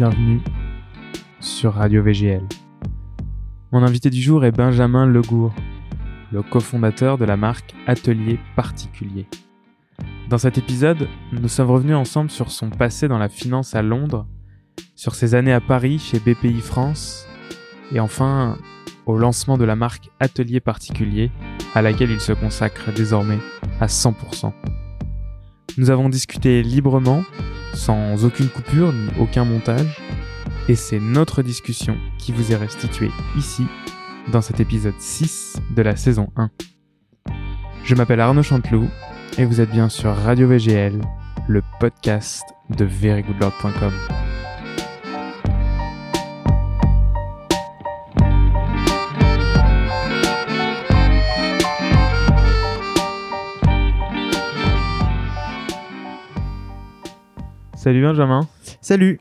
bienvenue sur Radio VGL. Mon invité du jour est Benjamin Legour, le cofondateur de la marque Atelier Particulier. Dans cet épisode, nous sommes revenus ensemble sur son passé dans la finance à Londres, sur ses années à Paris chez BPI France, et enfin au lancement de la marque Atelier Particulier, à laquelle il se consacre désormais à 100%. Nous avons discuté librement, sans aucune coupure ni aucun montage, et c'est notre discussion qui vous est restituée ici, dans cet épisode 6 de la saison 1. Je m'appelle Arnaud Chanteloup, et vous êtes bien sur Radio VGL, le podcast de verygoodlord.com. Salut Benjamin. Salut.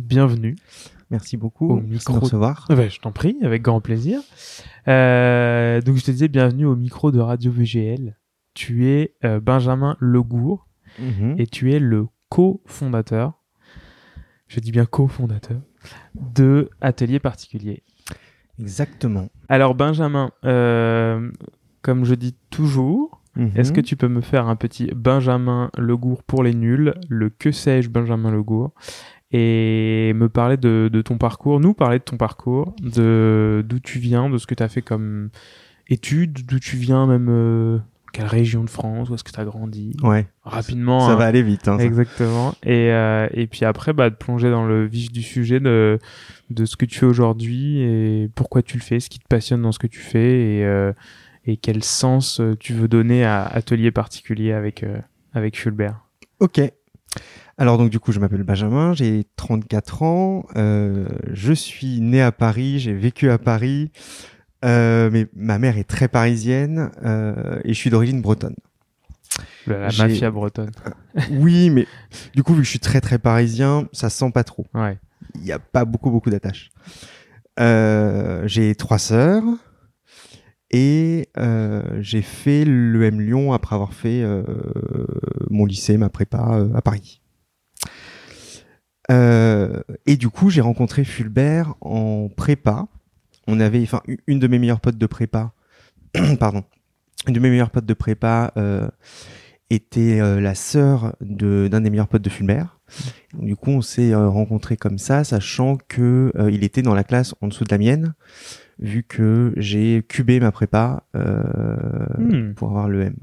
Bienvenue. Merci beaucoup. Au micro de recevoir. Ouais, je t'en prie, avec grand plaisir. Euh, donc je te disais bienvenue au micro de Radio VGL. Tu es euh, Benjamin Legour Mhm. et tu es le cofondateur, je dis bien cofondateur, de Atelier Particulier. Exactement. Alors Benjamin, euh, comme je dis toujours, est-ce Mhm. que tu peux me faire un petit Benjamin Legour pour les nuls, le que sais-je Benjamin Legour, et me parler de, de ton parcours, nous parler de ton parcours, de d'où tu viens, de ce que tu as fait comme études, d'où tu viens même, euh, quelle région de France, où est-ce que tu as grandi, Ouais. rapidement. Ça hein. va aller vite. Hein. Exactement. Et, euh, et puis après, bah, de plonger dans le vif du sujet de, de ce que tu fais aujourd'hui et pourquoi tu le fais, ce qui te passionne dans ce que tu fais et, euh, et quel sens euh, tu veux donner à Atelier particulier avec, euh, avec Fulbert? Ok. Alors donc du coup, je m'appelle Benjamin, j'ai 34 ans, euh, je suis né à Paris, j'ai vécu à Paris, euh, mais ma mère est très parisienne euh, et je suis d'origine bretonne. La, J'ai- mafia bretonne. Oui, mais du coup, vu que je suis très très parisien, ça se sent pas trop. Ouais. Il n'y a pas beaucoup beaucoup d'attaches. J'ai trois sœurs et euh, j'ai fait l'EM Lyon après avoir fait euh, mon lycée, ma prépa euh, à Paris. Et du coup, j'ai rencontré Fulbert en prépa. On avait, enfin, une de mes meilleures potes de prépa, pardon, une de mes meilleures potes de prépa était la sœur de d'un des meilleurs potes de Fulbert. Du coup, on s'est rencontrés comme ça, sachant que il était dans la classe en dessous de la mienne, vu que j'ai cubé ma prépa euh, Hmm. pour avoir le M.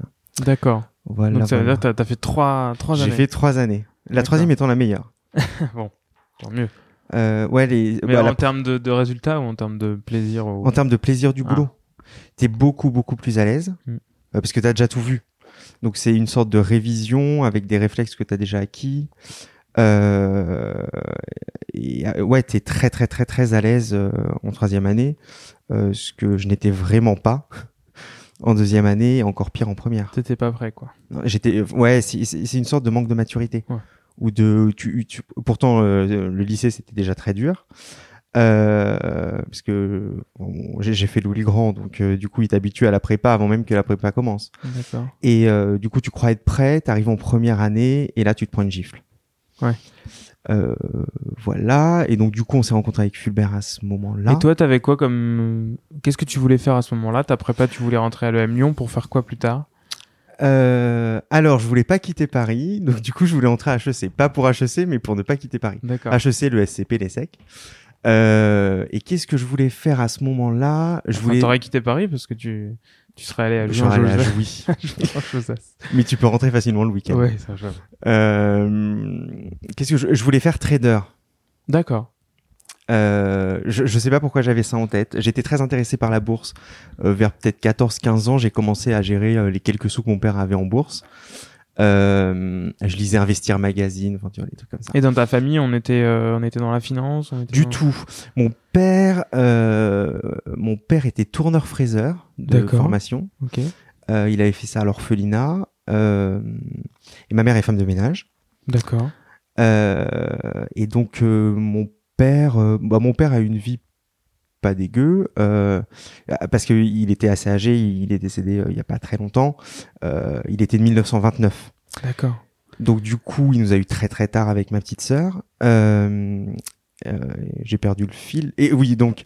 D'accord. Voilà. Donc ça veut voilà. dire que t'as as fait trois, trois années. J'ai fait trois années. La troisième étant la meilleure. bon, tant mieux. Euh, ouais, les, Mais bah, en la- termes de, de résultats ou en termes de plaisir ou... en termes de plaisir du Ah. boulot, t'es beaucoup beaucoup plus à l'aise Mm. euh, parce que t'as déjà tout vu. Donc c'est une sorte de révision avec des réflexes que t'as déjà acquis. Euh, et, euh, ouais, t'es très très très très à l'aise euh, en troisième année, euh, ce que je n'étais vraiment pas en deuxième année, et encore pire en première. T'étais pas prêt, quoi. J'étais, ouais, c'est une sorte de manque de maturité. Ouais. Ou de, tu, tu- pourtant euh, le lycée c'était déjà très dur. Euh, parce que bon, j'ai fait Louis Grand, donc euh, du coup il t'habitue à la prépa avant même que la prépa commence. D'accord. Et euh, du coup tu crois être prêt, t'arrives en première année et là tu te prends une gifle. Ouais. Euh, voilà. Et donc du coup on s'est rencontré avec Fulbert à ce moment-là. Et toi, t'avais quoi comme. Qu'est-ce que tu voulais faire à ce moment-là? Ta prépa, tu voulais rentrer à l'EM Lyon pour faire quoi plus tard? Euh, alors je voulais pas quitter Paris, donc du coup je voulais entrer à HEC, pas pour HEC mais pour ne pas quitter Paris. D'accord. HEC, le SCP, les SEC. Euh, et qu'est-ce que je voulais faire à ce moment-là? Je Enfin, voulais. T'aurais quitté Paris parce que tu, tu serais allé à Je serais allé à Lyon-Joseph. Jouy. Mais tu peux rentrer facilement le week-end. Ouais, ça, j'avoue. Euh, qu'est-ce que je, je voulais faire trader. D'accord. Euh, je, je sais pas pourquoi j'avais ça en tête. J'étais très intéressé par la bourse. Euh, vers peut-être 14-15 ans, j'ai commencé à gérer les quelques sous que mon père avait en bourse. Euh, je lisais Investir Magazine, enfin tu vois, des trucs comme ça. Et dans ta famille, on était, euh, on était dans la finance on était Du dans- tout. Mon père, euh, mon père était tourneur-fraiseur de formation. Ok. Euh, il avait fait ça à l'orphelinat. Et ma mère est femme de ménage. D'accord. Et donc mon père, bah, mon père a une vie pas dégueu euh, parce qu'il était assez âgé. Il est décédé euh, il y a pas très longtemps. Euh, il était de 1929. D'accord. Donc du coup, il nous a eu très très tard avec ma petite sœur. J'ai perdu le fil. Et oui, donc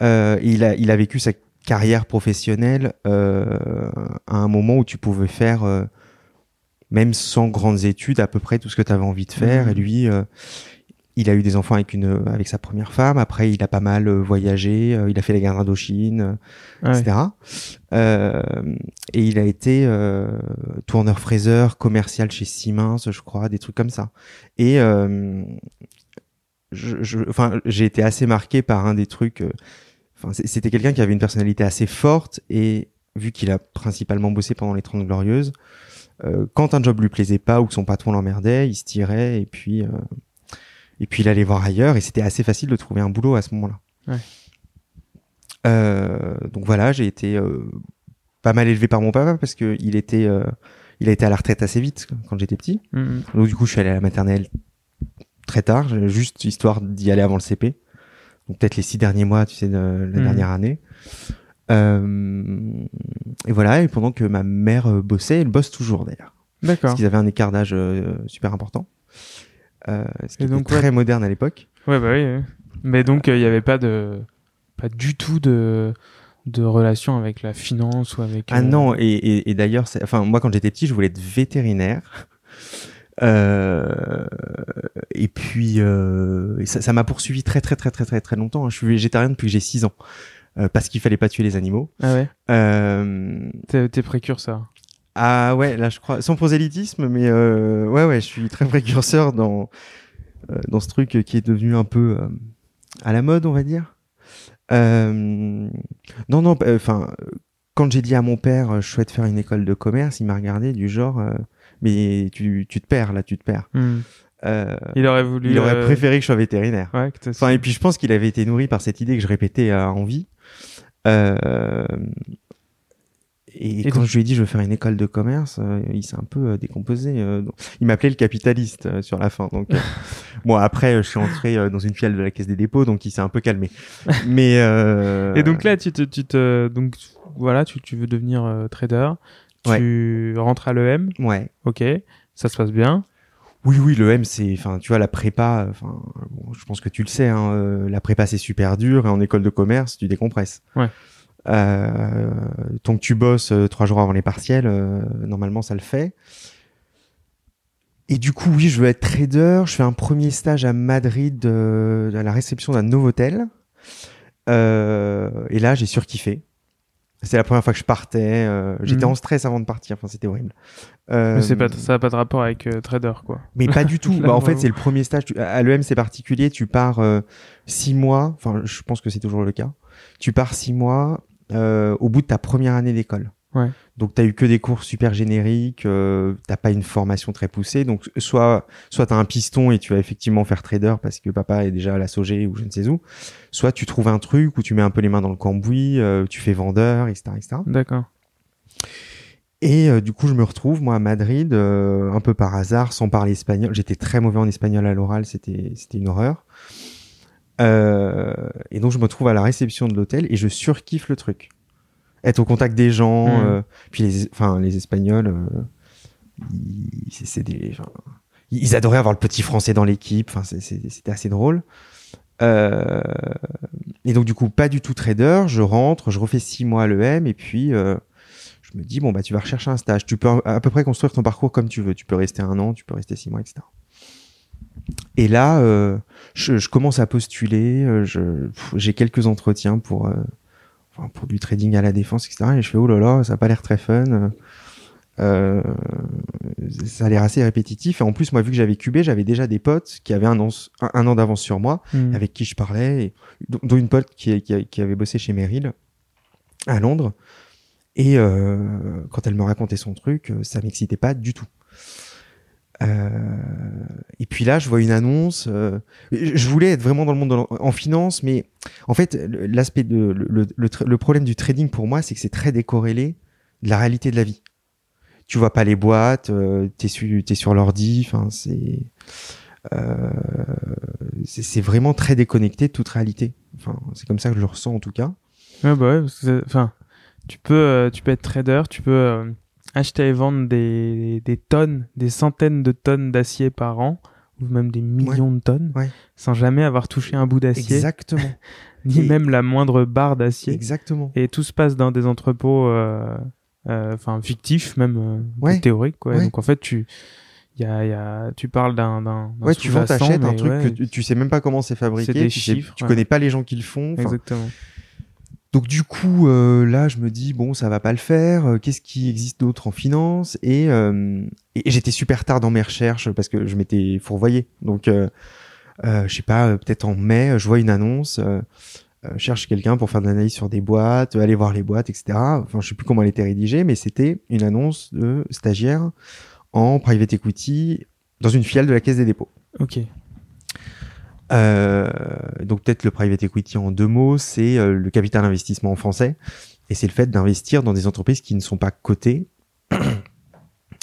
il a il a vécu sa carrière professionnelle euh, à un moment où tu pouvais faire euh, même sans grandes études à peu près tout ce que tu avais envie de faire. Mhm. Et lui, euh, il a eu des enfants avec une avec sa première femme. Après, il a pas mal euh, voyagé. euh, il a fait la guerre d'Indochine, euh, Ah ouais. etc. Euh, et il a été euh, tourneur-fraiseur commercial chez Siemens, je crois, des trucs comme ça. Et euh, je, je- enfin, j'ai été assez marqué par un des trucs. euh, Enfin, c'était quelqu'un qui avait une personnalité assez forte et vu qu'il a principalement bossé pendant les Trente Glorieuses, euh, quand un job lui plaisait pas ou que son patron l'emmerdait, il se tirait et puis euh, et puis il allait voir ailleurs et c'était assez facile de trouver un boulot à ce moment-là. Ouais. Euh, donc voilà, j'ai été euh, pas mal élevé par mon papa parce que il était euh, il a été à la retraite assez vite quand j'étais petit. Mhm. Donc du coup, je suis allé à la maternelle très tard, juste histoire d'y aller avant le CP. Donc peut-être les six derniers mois, tu sais, de la Mhm. dernière année. Et voilà, et pendant que ma mère bossait, elle bosse toujours d'ailleurs. D'accord. Parce qu'ils avaient un écart d'âge super important. Euh, ce qui Et était donc, très moderne à l'époque. Ouais, bah oui. oui. Mais donc, euh, il n'y avait pas de. Pas du tout de de relation avec la finance ou avec. Ah euh, non, et, et, et d'ailleurs, enfin moi quand j'étais petit, je voulais être vétérinaire. Euh, et puis euh, et ça m'a poursuivi très très très très très très longtemps. hein. Je suis végétarien depuis que j'ai 6 ans euh, parce qu'il fallait pas tuer les animaux. Ah ouais. Euh, t'es précurseur. Ah ouais, là je crois sans prosélytisme, mais euh, ouais ouais, je suis très précurseur dans euh, dans ce truc qui est devenu un peu euh, à la mode, on va dire. Non non, enfin quand j'ai dit à mon père je souhaite faire une école de commerce, il m'a regardé du genre mais tu tu te perds là, tu te perds. Euh, Il aurait voulu. il aurait euh, préféré que je sois vétérinaire. Ouais, Enfin, et puis je pense qu'il avait été nourri par cette idée que je répétais à envie. Euh, et, Et quand donc- je lui ai dit je veux faire une école de commerce, euh, il s'est un peu euh, décomposé. euh, il m'appelait le capitaliste euh, sur la fin. Donc, bon après, je suis entré dans une filiale de la Caisse des dépôts, donc il s'est un peu calmé. Mais euh, Et donc là, tu te, tu te, donc voilà, tu, tu veux devenir trader. Tu rentres à l'EM, ouais. ok, ça se passe bien. Oui, oui, le M, c'est, enfin, tu vois, la prépa, enfin, bon, je pense que tu le sais, hein, euh, la prépa c'est super dur et en école de commerce, tu décompresses. Ouais. Euh, tant que tu bosses euh, trois jours avant les partiels, euh, normalement ça le fait. Et du coup, oui, je veux être trader. Je fais un premier stage à Madrid à la réception d'un Novotel. Euh, et là, j'ai surkiffé. C'était la première fois que je partais. euh, J'étais Mhm. en stress avant de partir. Enfin, c'était horrible. Euh, Mais pas, ça n'a pas de rapport avec trader, quoi. mais pas du tout. Bah, en fait, c'est le premier stage. Tu- À l'EM, c'est particulier. Tu pars six mois. Enfin, je pense que c'est toujours le cas. Tu pars six mois euh, au bout de ta première année d'école. Ouais. Donc, t'as eu que des cours super génériques. Euh, t'as pas une formation très poussée. Donc, soit, soit t'as un piston et tu vas effectivement faire trader parce que papa est déjà à la Sogé ou je ne sais où. Soit tu trouves un truc où tu mets un peu les mains dans le cambouis, euh, tu fais vendeur, etc., etc. D'accord. Et euh, du coup, je me retrouve moi à Madrid, euh, un peu par hasard, sans parler espagnol. J'étais très mauvais en espagnol à l'oral, c'était c'était une horreur. Euh, et donc, je me retrouve à la réception de l'hôtel et je surkiffe le truc. Être au contact des gens, Mhm. euh, puis les, enfin les Espagnols, euh, ils, c'est- des, ils adoraient avoir le petit français dans l'équipe. Enfin, c'était assez drôle. Et donc du coup, pas du tout trader. Je rentre, je refais six mois à l'EM et puis je me dis bon bah tu vas rechercher un stage. Tu peux à peu près construire ton parcours comme tu veux. Tu peux rester un an, tu peux rester six mois, etc. Et là, euh, je, je commence à postuler. euh, J'ai quelques entretiens pour euh, enfin, pour du trading à la défense, etc. Et je fais oh là là, ça a pas l'air très fun. Euh, ça a l'air assez répétitif. Et en plus, moi, vu que j'avais cubé, j'avais déjà des potes qui avaient un an, un, un an d'avance sur moi Mhm. avec qui je parlais, et, dont une pote qui, qui, qui avait bossé chez Merrill à Londres. Et euh, quand elle me racontait son truc, ça m'excitait pas du tout. Euh, et puis là, je vois une annonce. euh, je voulais être vraiment dans le monde en finance, mais en fait, l'aspect de le, le, le problème du trading pour moi, c'est que c'est très décorrélé de la réalité de la vie. Tu vois pas les boîtes, euh, t'es sur t'es sur l'ordi. Enfin, c'est euh, c'est vraiment très déconnecté de toute réalité. Enfin, c'est comme ça que je le ressens en tout cas. Ouais, bah ouais, enfin, tu peux, tu peux être trader, tu peux euh, acheter et vendre des, des tonnes, des centaines de tonnes d'acier par an, ou même des millions de tonnes, Ouais. sans jamais avoir touché un bout d'acier, Exactement. ni Et- même la moindre barre d'acier. Exactement. Et tout se passe dans des entrepôts, euh, euh, enfin fictifs même, euh, Ouais. théoriques. Quoi. Donc en fait, tu, y a, y a, tu parles d'un, d'un, d'un Ouais, tu vends, t'achètes un truc que tu, tu sais même pas comment c'est fabriqué. C'est des tu sais- chiffres, tu connais pas les gens qui le font. Exactement. Donc du coup, euh, là, je me dis bon, ça va pas le faire. euh, Qu'est-ce qui existe d'autre en finance? Et, euh, et j'étais super tard dans mes recherches parce que je m'étais fourvoyé. Donc, euh, euh, je sais pas, peut-être en mai, je vois une annonce. Cherche quelqu'un pour faire de l'analyse sur des boîtes, aller voir les boîtes, etc. Enfin, je sais plus comment elle était rédigée, mais c'était une annonce de stagiaire en private equity dans une filiale de la Caisse des dépôts. Ok. Euh, donc peut-être le private equity en deux mots, c'est euh, le capital investissement en français, et c'est le fait d'investir dans des entreprises qui ne sont pas cotées.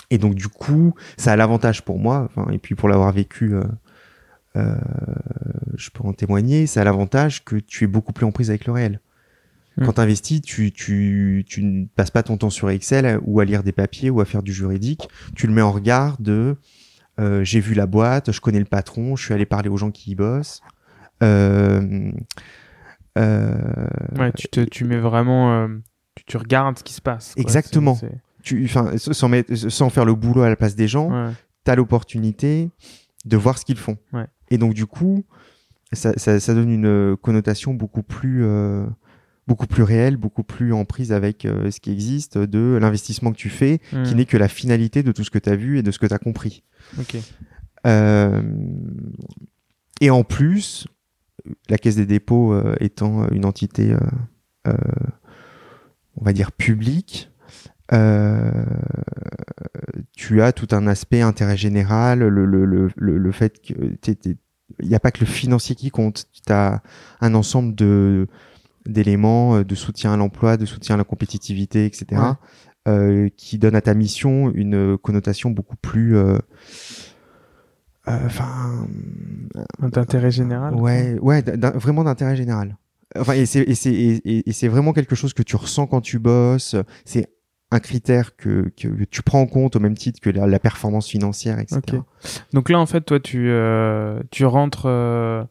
Et donc du coup, ça a l'avantage pour moi, et puis pour l'avoir vécu, euh, euh, je peux en témoigner, ça a l'avantage que tu es beaucoup plus en prise avec le réel. Mm. Quand tu investis, tu, tu, tu ne passes pas ton temps sur Excel ou à lire des papiers ou à faire du juridique, tu le mets en regard de euh, j'ai vu la boîte, je connais le patron, je suis allé parler aux gens qui y bossent. Euh, euh, Ouais, tu, te, tu mets vraiment. tu, tu regardes ce qui se passe. quoi. Exactement. Tu, sans, mettre- sans faire le boulot à la place des gens, ouais. tu as l'opportunité de voir ce qu'ils font. Ouais. Et donc, du coup, ça, ça, ça donne une connotation beaucoup plus, euh, beaucoup plus réelle, beaucoup plus en prise avec euh, ce qui existe, de l'investissement que tu fais, qui Hmm. n'est que la finalité de tout ce que tu as vu et de ce que tu as compris. Ok. Euh, et en plus, la Caisse des dépôts euh, étant une entité, euh, euh, on va dire, publique, euh, tu as tout un aspect intérêt général, le, le, le, le, fait que il n'y a pas que le financier qui compte, tu as un ensemble de d'éléments euh, de soutien à l'emploi, de soutien à la compétitivité, etc., Ouais. euh, qui donnent à ta mission une connotation beaucoup plus euh, euh, enfin D'intérêt général. ouais ouais vraiment d'intérêt général enfin et c'est et c'est et, c'est vraiment quelque chose que tu ressens quand tu bosses c'est un critère que, que, tu prends en compte au même titre que la, la performance financière etc. Donc là, en fait, toi, tu, euh, tu rentres. euh,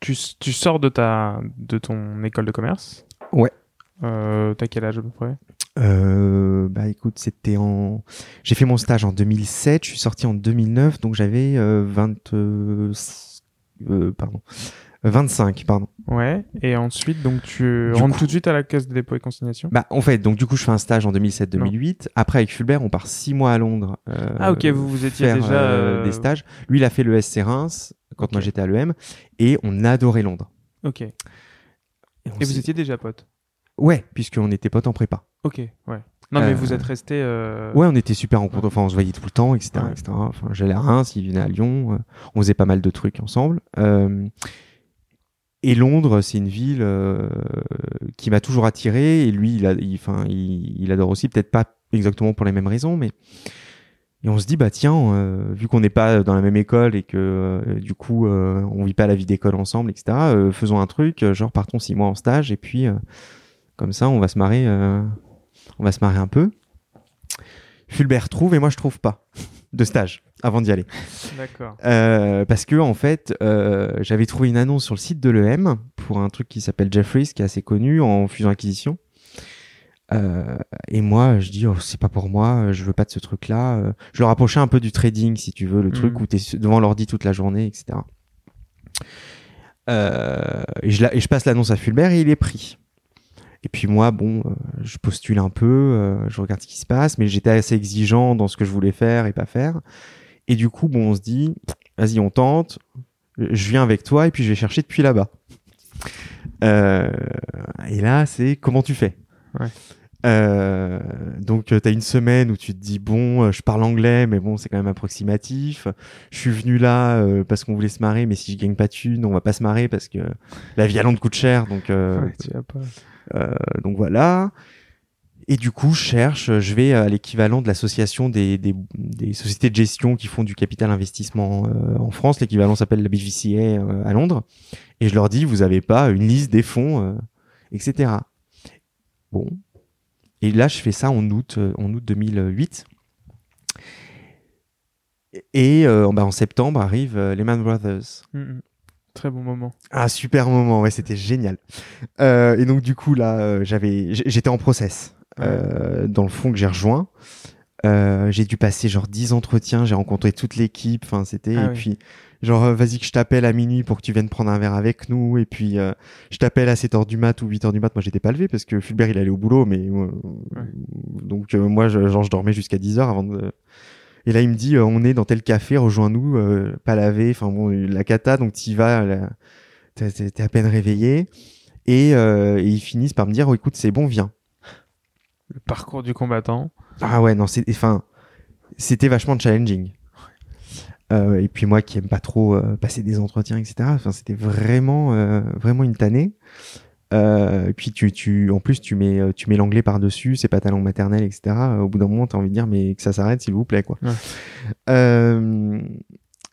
tu, tu sors de, ta, de ton école de commerce. Ouais. Euh, T'as quel âge à peu près? Euh, bah écoute, c'était en. J'ai fait mon stage en 2007, je suis sorti en 2009, donc j'avais euh, 20. euh, pardon. 25, pardon. Ouais. Et ensuite, donc, tu Du rentres coup- tout de suite à la caisse de dépôt et consignation Bah en fait, donc du coup, je fais un stage en 2007-2008. Après, avec Fulbert, on part six mois à Londres. euh, Ah, ok, vous, vous étiez faire déjà. euh, des stages. Lui, il a fait le SC Reims quand moi j'étais à l'EM, et on adorait Londres. Ok. Et vous étiez déjà potes Ouais, puisqu'on était potes en prépa. Ok, ouais. Non, mais Euh, vous êtes resté. euh, Ouais, on était super en compte. Enfin, on se voyait tout le temps, etc. Ouais. etc. Enfin, j'allais à Reims, il venait à Lyon. euh, on faisait pas mal de trucs ensemble. Euh, et Londres, c'est une ville euh, qui m'a toujours attiré. Et lui, il, a, il, enfin, il, il adore aussi, peut-être pas exactement pour les mêmes raisons, mais. Et on se dit, bah tiens, euh, vu qu'on n'est pas dans la même école et que euh, du coup, euh, on vit pas la vie d'école ensemble, etc., euh, faisons un truc, genre partons six mois en stage et puis comme ça, on va se marrer, on va se marrer un peu. Fulbert trouve et moi je trouve pas de stage avant d'y aller. D'accord. Parce que en fait, j'avais trouvé une annonce sur le site de l'EM pour un truc qui s'appelle Jeffries, qui est assez connu en fusion-acquisition. Euh, et moi, je dis, oh, c'est pas pour moi, je veux pas de ce truc-là. Euh, Je le rapprochais un peu du trading, si tu veux, le truc Mhm. où tu es devant l'ordi toute la journée, etc. Euh, et, je la- et je passe l'annonce à Fulbert et il est pris. Et puis moi, bon, euh, je postule un peu, euh, je regarde ce qui se passe, mais j'étais assez exigeant dans ce que je voulais faire et pas faire. Et du coup, bon, on se dit, vas-y, on tente. Je viens avec toi et puis je vais chercher depuis là-bas. Euh, et là, c'est comment tu fais? Ouais. Euh, donc, tu as une semaine où tu te dis, bon, euh, je parle anglais, mais bon, c'est quand même approximatif. Je suis venu là euh, parce qu'on voulait se marrer, mais si je gagne pas de thunes, on va pas se marrer parce que la vie à Londres coûte cher. Donc, euh, Ouais, tu vas pas. euh, donc voilà. Et du coup, je cherche, je vais à l'équivalent de l'association des, des, des sociétés de gestion qui font du capital investissement euh, en France. L'équivalent s'appelle la BVCA euh, à Londres. Et je leur dis, vous avez pas une liste des fonds, euh, etc. Bon. Et là, je fais ça en août, euh, en août 2008. Et euh, bah, en septembre arrivent euh, les Man Brothers. Mm, mm. Très bon moment. Ah, super moment, ouais, c'était génial. Euh, et donc, du coup, là, euh, j'avais, j'étais en process. Dans le fond que j'ai rejoint. J'ai dû passer genre 10 entretiens, j'ai rencontré toute l'équipe, enfin c'était Ah et oui. puis genre euh, vas-y que je t'appelle à minuit pour que tu viennes prendre un verre avec nous et puis euh, je t'appelle à 7h du mat ou 8h du mat, moi j'étais pas levé parce que Fulbert il allait au boulot mais euh, donc euh, moi je, genre je dormais jusqu'à 10h avant de et là il me dit euh, on est dans tel café, rejoins-nous, euh, pas lavé, enfin bon la cata donc t'y vas, t'es à peine réveillé et, euh, et ils finissent par me dire oh, écoute c'est bon viens. Le parcours du combattant. Ah ouais, non, c'est, enfin, c'était vachement challenging. Euh, et puis moi qui aime pas trop euh, passer des entretiens, etc. Enfin, c'était vraiment, euh, vraiment une tannée. Euh, et puis tu, tu, en plus tu mets, tu mets l'anglais par dessus, c'est pas ta langue maternelle, etc. Au bout d'un moment, t'as envie de dire mais que ça s'arrête, s'il vous plaît, quoi. Ouais. Euh,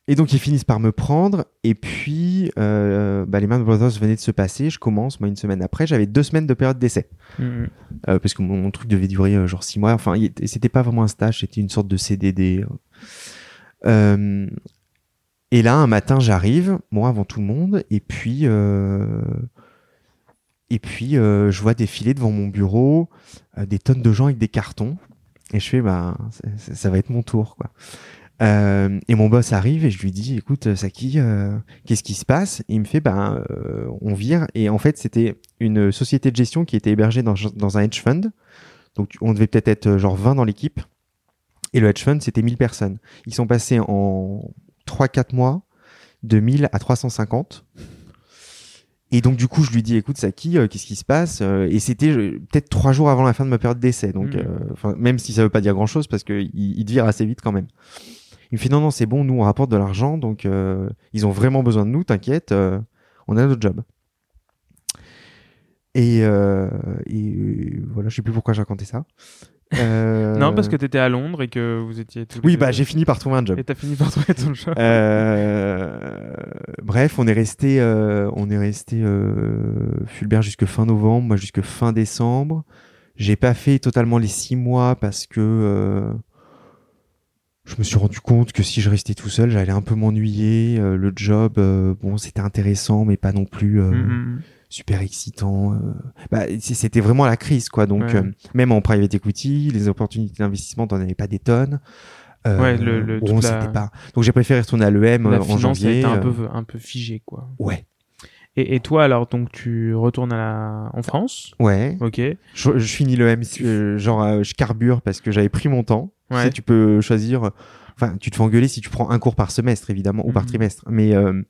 et donc ils finissent par me prendre. Et puis euh, bah, les Man Brothers venaient de se passer. Je commence moi une semaine après. J'avais deux semaines de période d'essai. Mm, mm. Euh, parce que mon, mon truc devait durer genre six mois. Enfin, c'était pas vraiment un stage, c'était une sorte de CDD. Euh, et là, un matin, j'arrive, moi avant tout le monde, et puis euh, et puis euh, je vois défiler devant mon bureau des tonnes de gens avec des cartons, et je fais bah ça, va être mon tour quoi. Et mon boss arrive et je lui dis écoute Saki euh, qu'est-ce qui se passe? Il me fait ben on vire et en fait c'était une société de gestion qui était hébergée dans, dans un hedge fund. Donc on devait peut-être être genre 20 dans l'équipe et le hedge fund c'était 1000 personnes. Ils sont passés en 3-4 mois de 1000 à 350 et donc du coup je lui dis écoute Saki euh, qu'est-ce qui se passe Euh, et c'était euh, peut-être trois jours avant la fin de ma période d'essai. Donc Mhm. euh, même si ça veut pas dire grand chose parce que il, te vire assez vite quand même. Il me fait non non c'est bon nous on rapporte de l'argent donc ils ont vraiment besoin de nous t'inquiète on a notre job. Et, euh, et voilà je sais plus pourquoi j'ai raconté ça Euh, Non, parce que t'étais à Londres et que vous étiez tous oui bah j'ai fini par trouver un job Et t'as fini par trouver ton job. euh, bref, on est resté, euh, on est resté euh, Fulbert jusque fin novembre, moi jusque fin décembre. J'ai pas fait totalement les six mois parce que euh, je me suis rendu compte que si je restais tout seul, j'allais un peu m'ennuyer. Euh, le job, bon, c'était intéressant, mais pas non plus euh, Mm, mm. Super excitant. euh. Bah, c'était vraiment la crise, quoi. Donc, Ouais. euh, même en private equity, les opportunités d'investissement, t'en avais pas des tonnes. Euh, Ouais, le- le- toute la- pas. Donc, j'ai préféré retourner à l'EM La en finance a janvier. été un peu, un peu figée, quoi. Ouais, Et, et toi, alors, donc, tu retournes à la... en France? Ouais. Ok. Je, je finis l'EM, euh, genre, je carbure parce que j'avais pris mon temps. Tu, sais, Ouais. tu peux choisir. Enfin, tu te fais engueuler si tu prends un cours par semestre, évidemment, ou par Mhm. trimestre. Mais euh,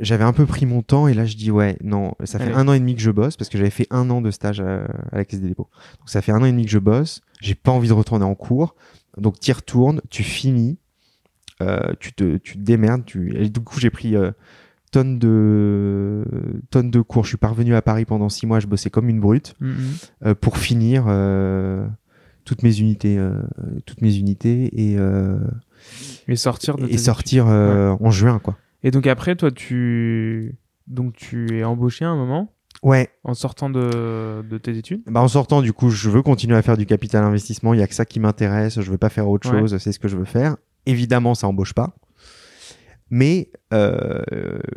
j'avais un peu pris mon temps et là, je dis ouais, non, ça fait Allez. un an et demi que je bosse parce que j'avais fait un an de stage à, à la Caisse des dépôts. Donc ça fait un an et demi que je bosse. J'ai pas envie de retourner en cours. Donc tu y retournes, tu finis, euh, tu te, tu te démerdes. Tu... Et du coup, j'ai pris euh, tonnes de tonnes de cours. Je suis parvenu à Paris pendant six mois. Je bossais comme une brute Mm, mm. euh, pour finir euh, toutes mes unités, euh, toutes mes unités et, euh, Et sortir de et sortir euh, en juin quoi. Et donc après, toi, tu... Donc, tu es embauché à un moment Ouais. en sortant de, de tes études? Bah en sortant du coup, je veux continuer à faire du capital investissement. Il y a que ça qui m'intéresse. Je veux pas faire autre Ouais. chose. C'est ce que je veux faire. Évidemment, ça embauche pas. Mais euh,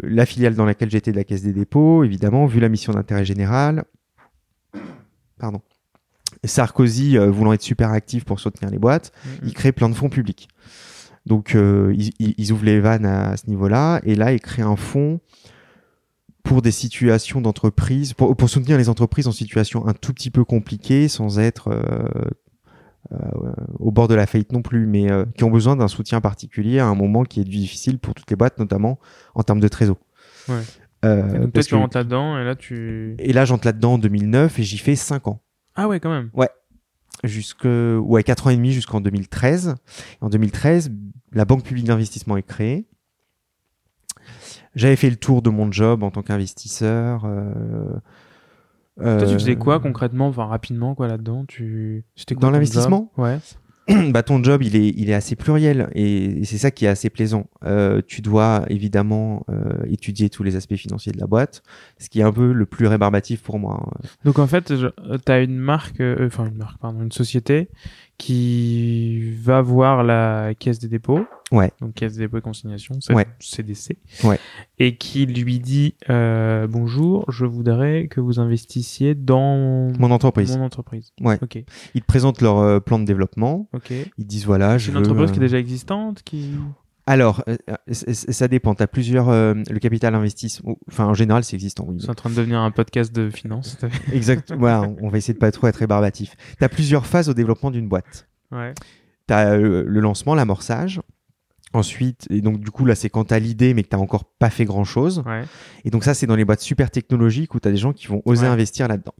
la filiale dans laquelle j'étais de la Caisse des dépôts, évidemment, vu la mission d'intérêt général, pardon, Sarkozy euh, voulant être super actif pour soutenir les boîtes, Mm, mm. il crée plein de fonds publics. Donc, euh, ils, ils- ouvrent les vannes à, à ce niveau-là, et là, ils créent un fonds pour des situations d'entreprise, pour, pour soutenir les entreprises en situation un tout petit peu compliquée, sans être euh, euh, au bord de la faillite non plus, mais euh, qui ont besoin d'un soutien particulier à un moment qui est difficile pour toutes les boîtes, notamment en termes de trésor. Ouais. Euh, donc, toi, tu que- rentres là-dedans et là, tu... et là, j'entre là-dedans en 2009 et j'y fais 5 ans Ah ouais, quand même. jusque ouais quatre ans et demi jusqu'en 2013. En 2013, la banque publique d'investissement est créée. J'avais fait le tour de mon job en tant qu'investisseur. euh, Toi, tu euh, faisais quoi concrètement, enfin rapidement, quoi, là-dedans? Tu... Quoi Dans l'investissement? Ouais. bah, ton job, il est, il est assez pluriel et, c'est ça qui est assez plaisant. Euh, tu dois évidemment euh, étudier tous les aspects financiers de la boîte, ce qui est un peu le plus rébarbatif pour moi. hein. Donc en fait, tu as une marque, euh, enfin une marque, pardon, une société qui va voir la caisse des dépôts, Ouais. donc caisse des dépôts et consignation, c'est Ouais. CDC, Ouais. et qui lui dit euh, bonjour, je voudrais que vous investissiez dans Mon entreprise. mon entreprise. Ouais. Ok. Ils te présentent leur euh, plan de développement. Ok. Ils disent voilà, je C'est une veux, entreprise qui est déjà existante, qui. Alors, euh, ça dépend. T'as plusieurs. euh, le capital investissement. Enfin, en général, c'est existant. Oui. C'est en train de devenir un podcast de finance. Exact. voilà, on- va essayer de pas trop être rébarbatif. T'as plusieurs phases au développement d'une boîte. ouais. T'as euh, le lancement, l'amorçage. Ensuite, et donc du coup là, c'est quand t'as l'idée mais que t'as encore pas fait grand chose. Ouais. Et donc ça, c'est dans les boîtes super technologiques où t'as des gens qui vont oser Ouais. investir là-dedans.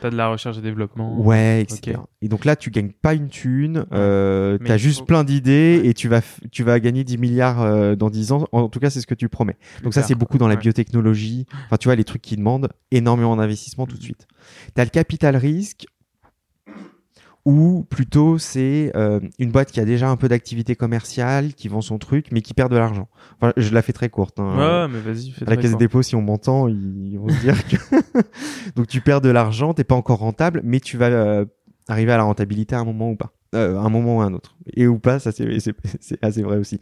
T'as de la recherche et développement. Ouais, etc. Et donc là, tu gagnes pas une thune, euh, t'as juste faut- plein d'idées et tu vas, tu vas gagner 10 milliards euh, dans 10 ans. En tout cas, c'est ce que tu promets. Donc ça, c'est beaucoup dans la ouais. biotechnologie. Enfin, tu vois, les trucs qui demandent énormément d'investissement tout de suite. T'as le capital risque ou plutôt c'est euh, une boîte qui a déjà un peu d'activité commerciale, qui vend son truc, mais qui perd de l'argent. Enfin, je la fais très courte. hein. Ouais, mais vas-y, fais À la caisse des dépôts, si on m'entend, ils vont se dire que donc tu perds de l'argent, t'es pas encore rentable, mais tu vas euh, arriver à la rentabilité à un moment ou pas, Euh, à un moment ou un autre, et ou pas, ça c'est assez vrai aussi.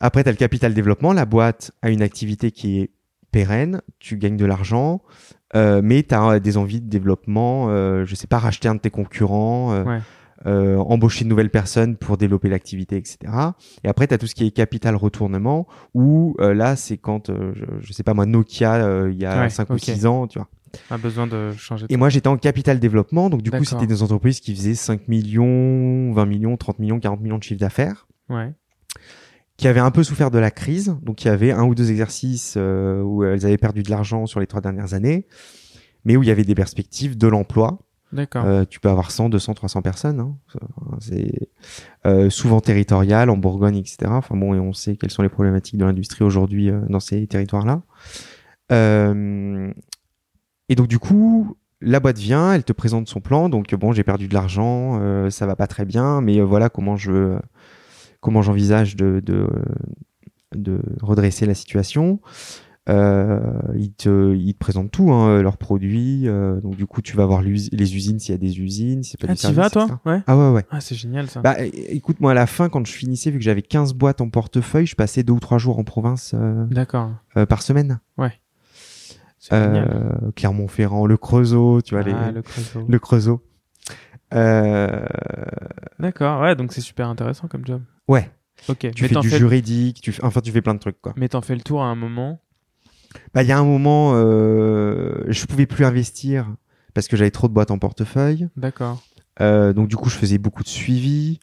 Après, tu as le capital développement. La boîte a une activité qui est pérenne. Tu gagnes de l'argent, euh, mais tu as des envies de développement. Euh, je sais pas, racheter un de tes concurrents, euh, Ouais. euh, embaucher de nouvelles personnes pour développer l'activité, etc. Et après, tu as tout ce qui est capital retournement, où euh, là, c'est quand, euh, je, je sais pas moi, Nokia, euh, il y a Ouais, 5 ok. ou 6 ans, tu vois. A besoin de changer. De... Et moi, j'étais en capital développement, donc du coup, c'était des entreprises qui faisaient 5 millions, 20 millions, 30 millions, 40 millions de chiffre d'affaires Ouais. Qui avaient un peu souffert de la crise. Donc il y avait un ou deux exercices euh, où elles avaient perdu de l'argent sur les trois dernières années, mais où il y avait des perspectives de l'emploi. D'accord. Euh, tu peux avoir 100, 200, 300 personnes. Hein. C'est euh, souvent territorial, en Bourgogne, etc. Enfin bon, et on sait quelles sont les problématiques de l'industrie aujourd'hui dans ces territoires-là. Et donc du coup, la boîte vient, elle te présente son plan. Donc bon, j'ai perdu de l'argent, ça va pas très bien, mais voilà comment je comment j'envisage de, de de redresser la situation. Euh, ils te ils te présentent tout, hein, leurs produits. euh, donc du coup, tu vas voir les usines s'il y a des usines, a pas Ah, t'y vas, toi. Ouais. Ah ouais ouais. Ah, c'est génial ça. Bah, écoute, moi, à la fin, quand je finissais, vu que j'avais 15 boîtes en portefeuille, je passais deux ou trois jours en province euh, D'accord. euh, par semaine. Génial. Euh, Clermont-Ferrand, le Creusot, tu vois, Ah, les, le Creusot. le Creusot. Euh, D'accord. Ouais, donc c'est super intéressant comme job. Ouais, Ok. tu mais fais du juridique, tu fais, enfin, tu fais plein de trucs, quoi. Mais t'en fais le tour à un moment. Bah, il y a un moment, euh, je pouvais plus investir parce que j'avais trop de boîtes en portefeuille. D'accord. Euh, donc, du coup, je faisais beaucoup de suivi.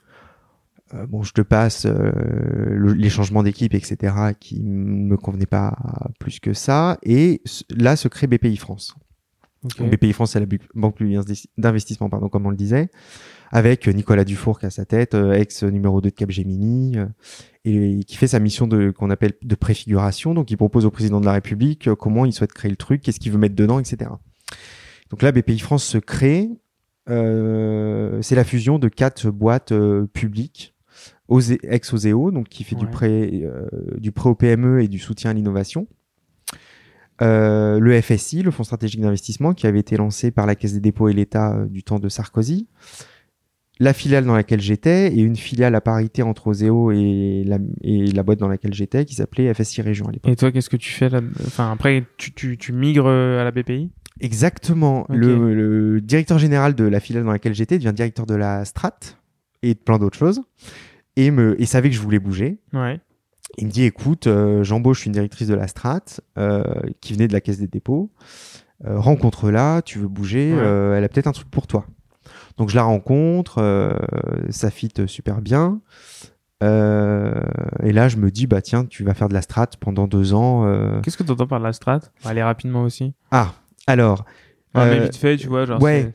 Euh, bon, je te passe euh, le- les changements d'équipe, etc., qui me convenaient pas plus que ça. Et là se crée BPI France. Donc, BPI France, c'est la banque publique d'investissement, pardon, comme on le disait, avec Nicolas Dufour à sa tête, euh, ex numéro 2 de Capgemini, euh, et qui fait sa mission de qu'on appelle de préfiguration. Donc, il propose au président de la République euh, comment il souhaite créer le truc, qu'est-ce qu'il veut mettre dedans, etc. Donc là, BPI France se crée. Euh, c'est la fusion de quatre boîtes euh, publiques, Ose- ex-Oseo, donc qui fait du prêt, euh, du prêt au PME et du soutien à l'innovation. Euh, le FSI, le Fonds stratégique d'investissement, qui avait été lancé par la Caisse des dépôts et l'État euh, du temps de Sarkozy. La filiale dans laquelle j'étais et une filiale à parité entre Oseo et la, et la boîte dans laquelle j'étais qui s'appelait FSI Région à l'époque. Et toi, qu'est-ce que tu fais là? Enfin, après, tu, tu, tu migres euh, à la BPI Exactement. Le, le directeur général de la filiale dans laquelle j'étais devient directeur de la Strat et de plein d'autres choses et, me, et savait que je voulais bouger. Ouais. Il me dit écoute, euh, j'embauche une directrice de la Strat euh, qui venait de la Caisse des dépôts. Euh, Rencontre-la, tu veux bouger, Ouais. elle a peut-être un truc pour toi. Donc je la rencontre, euh, ça fit super bien. Euh, et là, je me dis bah tiens, tu vas faire de la Strat pendant deux ans. euh. Qu'est-ce que tu entends par la strat? Aller rapidement aussi. Ah, alors. Enfin, mais euh, vite fait, tu vois. Genre, ouais.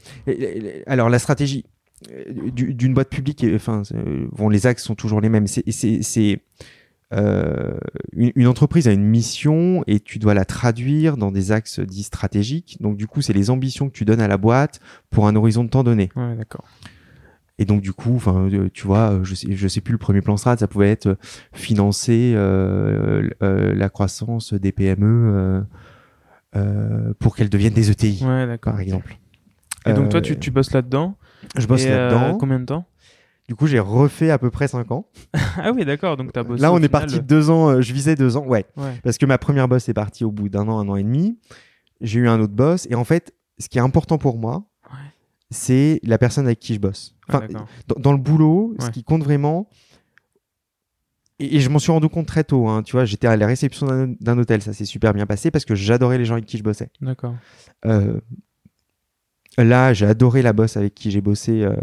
Alors la stratégie euh, du- d'une boîte publique, enfin, bon, les axes sont toujours les mêmes. C'est, euh, une, une entreprise a une mission et tu dois la traduire dans des axes dits stratégiques. Donc du coup, c'est les ambitions que tu donnes à la boîte pour un horizon de temps donné. Ouais, d'accord. Et donc du coup, enfin, euh, tu vois, euh, je sais, je sais plus le premier plan strat, ça pouvait être financer euh, euh, la croissance des PME pour qu'elles deviennent des ETI, Ouais, par exemple. Et donc toi, tu, tu bosses là-dedans je bosse là-dedans. combien de temps? Du coup, j'ai refait à peu près 5 ans. Ah oui, d'accord. Donc t'as bossé. Là, on est parti de deux ans. euh, je visais deux ans, ouais. Ouais. Parce que ma première boss est partie au bout d'un an, un an et demi. J'ai eu un autre boss. Et en fait, ce qui est important pour moi, Ouais. c'est la personne avec qui je bosse. Ah, Enfin, dans, dans le boulot, ce qui compte vraiment, et, et je m'en suis rendu compte très tôt, hein, tu vois, j'étais à la réception d'un- d'un hôtel, ça s'est super bien passé parce que j'adorais les gens avec qui je bossais. D'accord. Euh, là, j'ai adoré la boss avec qui j'ai bossé, euh,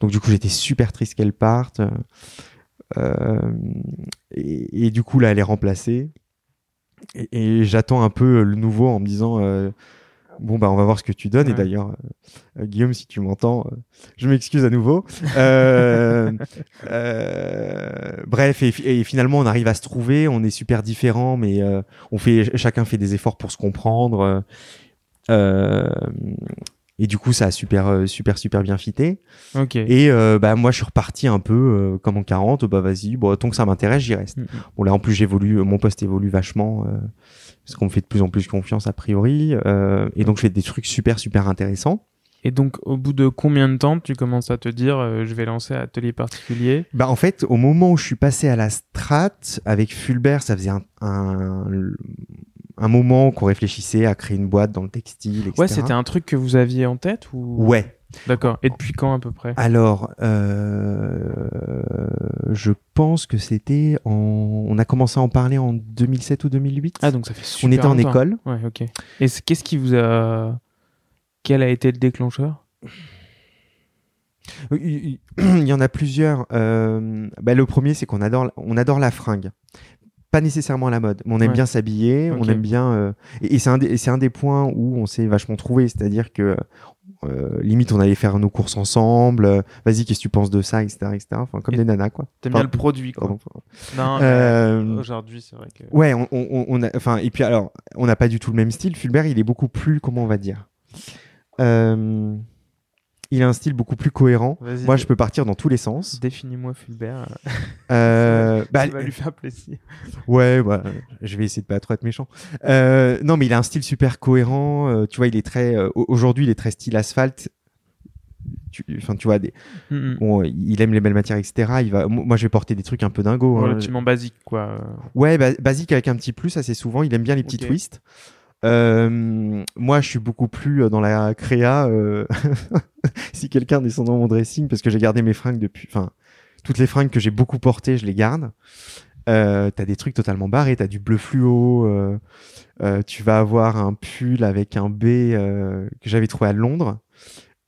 donc du coup, j'étais super triste qu'elle parte. euh, et, et du coup, là, elle est remplacée. Et, et j'attends un peu le nouveau en me disant. euh, Bon bah on va voir ce que tu donnes et d'ailleurs euh, Guillaume si tu m'entends je m'excuse à nouveau bref et, fi- et finalement on arrive à se trouver on est super différents mais on fait chacun fait des efforts pour se comprendre euh, et du coup ça a super euh, super super bien fité Ok. et euh, bah moi je suis reparti un peu euh, comme en 40 bah vas-y bon tant que ça m'intéresse j'y reste Mm, mm. bon là en plus j'évolue mon poste évolue vachement euh, parce qu'on me fait de plus en plus confiance a priori euh, et donc je fais des trucs super super intéressants Et donc, au bout de combien de temps tu commences à te dire, euh, je vais lancer atelier particulier? Bah en fait, au moment où je suis passé à la strat avec Fulbert, ça faisait un, un, un moment qu'on réfléchissait à créer une boîte dans le textile, etc. Ouais, c'était un truc que vous aviez en tête ou? Ouais. D'accord. Et depuis quand à peu près? Alors, euh, je pense que c'était en... On a commencé à en parler en 2007 ou 2008. Ah, donc ça fait super On était en longtemps. école. Ouais, ok. Et qu'est-ce qui vous a. Quel a été le déclencheur? Il il y en a plusieurs. Euh, bah, le premier, c'est qu'on adore, on adore la fringue. Pas nécessairement la mode, mais on aime Ouais. bien s'habiller, on aime bien. euh, et et c'est un, des- un points où on s'est vachement trouvé, c'est-à-dire que euh, limite on allait faire nos courses ensemble. euh, Vas-y, qu'est-ce que tu penses de ça, etc., etc. Enfin, comme Et des nanas, quoi. T'aimes bien le produit, quoi. Pardon. Non, aujourd'hui, c'est vrai que. Ouais, on, on, on a, enfin, et puis alors, on n'a pas du tout le même style. Fulbert, il est beaucoup plus, comment on va dire, euh, il a un style beaucoup plus cohérent. Moi, je peux partir dans tous les sens. Définis-moi Fulbert. Euh, bah, ça va lui faire plaisir. ouais, bah, je vais essayer de pas trop être méchant. Euh, non, mais il a un style super cohérent. euh, tu vois, il est très, au- aujourd'hui, il est très style asphalte. Enfin, tu vois, des, Mm, bon, il aime les belles matières, etc. Il va, moi, je vais porter des trucs un peu dingos. hein. Relativement basique, quoi. Ouais, ba- basique avec un petit plus assez souvent. Il aime bien les petits twists. Euh, moi, je suis beaucoup plus euh, dans la créa. euh, si quelqu'un descend dans mon dressing, parce que j'ai gardé mes fringues depuis. Enfin, toutes les fringues que j'ai beaucoup portées, je les garde. T'as des trucs totalement barrés. T'as du bleu fluo. tu vas avoir un pull avec un B que j'avais trouvé à Londres.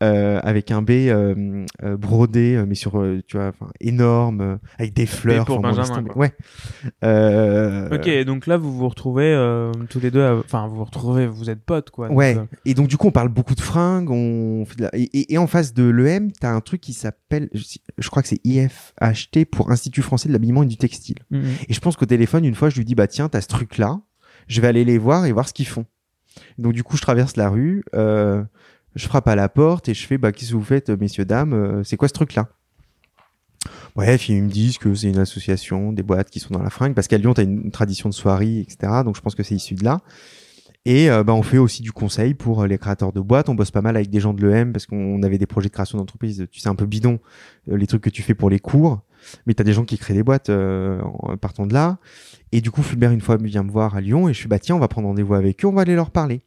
Euh, avec un B euh, euh, brodé, euh, mais sur, euh, tu vois, enfin, énorme, euh, avec des fleurs. pour bon, Benjamin. Ouais. Euh, Ok, donc là, vous vous retrouvez euh, tous les deux. Enfin, vous vous retrouvez, vous êtes potes, quoi. donc, Ouais, euh, et donc du coup on parle beaucoup de fringues, on fait de la- et, et- et en face de l'EM, t'as un truc qui s'appelle, je, je crois que c'est IFHT pour Institut français de l'habillement et du textile. mm, mm. Et je pense qu'au téléphone, une fois, je lui dis bah tiens, t'as ce truc là, je vais aller les voir et voir ce qu'ils font. Donc du coup, je traverse la rue, euh, je frappe à la porte et je fais bah qu'est-ce que vous faites, messieurs dames, euh, c'est quoi ce truc là Bref, ils me disent que c'est une association, des boîtes qui sont dans la fringue, parce qu'à Lyon, tu une tradition de soirée, etc. Donc je pense que c'est issu de là. Et euh, bah, on fait aussi du conseil pour euh, les créateurs de boîtes. On bosse pas mal avec des gens de l'EM parce qu'on avait des projets de création d'entreprise, tu sais, un peu bidon, euh, les trucs que tu fais pour les cours. Mais tu des gens qui créent des boîtes euh, partant de là. Et du coup, Fulbert, une fois, vient me voir à Lyon et je suis bah tiens, on va prendre rendez-vous avec eux, on va aller leur parler.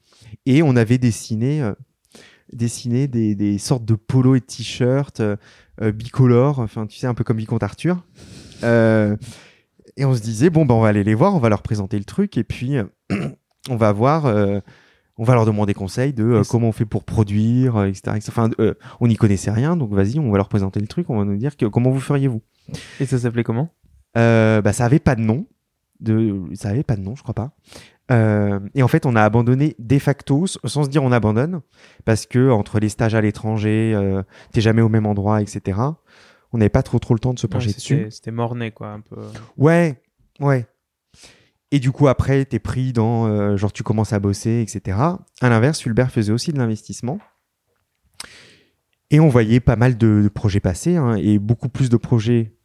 Et on avait dessiné, dessiné des, des sortes de polos et t-shirts euh, euh, bicolores, enfin, tu sais, un peu comme Vicomte Arthur. Euh, et on se disait, bon, bah, on va aller les voir, on va leur présenter le truc et puis euh, on va voir. euh, on va leur demander conseil de comment on fait pour produire, etc. etc. Enfin, on n'y connaissait rien, donc vas-y, on va leur présenter le truc, on va nous dire que, comment vous feriez vous. Et ça s'appelait comment? Bah, ça avait pas de nom. De... Ça avait pas de nom, je crois pas. Euh, et en fait, on a abandonné de facto, sans se dire on abandonne, parce que entre les stages à l'étranger, euh, t'es jamais au même endroit, etc. On n'avait pas trop trop le temps de se Ouais, pencher dessus. C'était morné, quoi, un peu. Ouais, ouais. Et du coup, après, t'es pris dans, euh, genre, tu commences à bosser, etc. À l'inverse, Fulbert faisait aussi de l'investissement. Et on voyait pas mal de, de projets passer, hein, et beaucoup plus de projets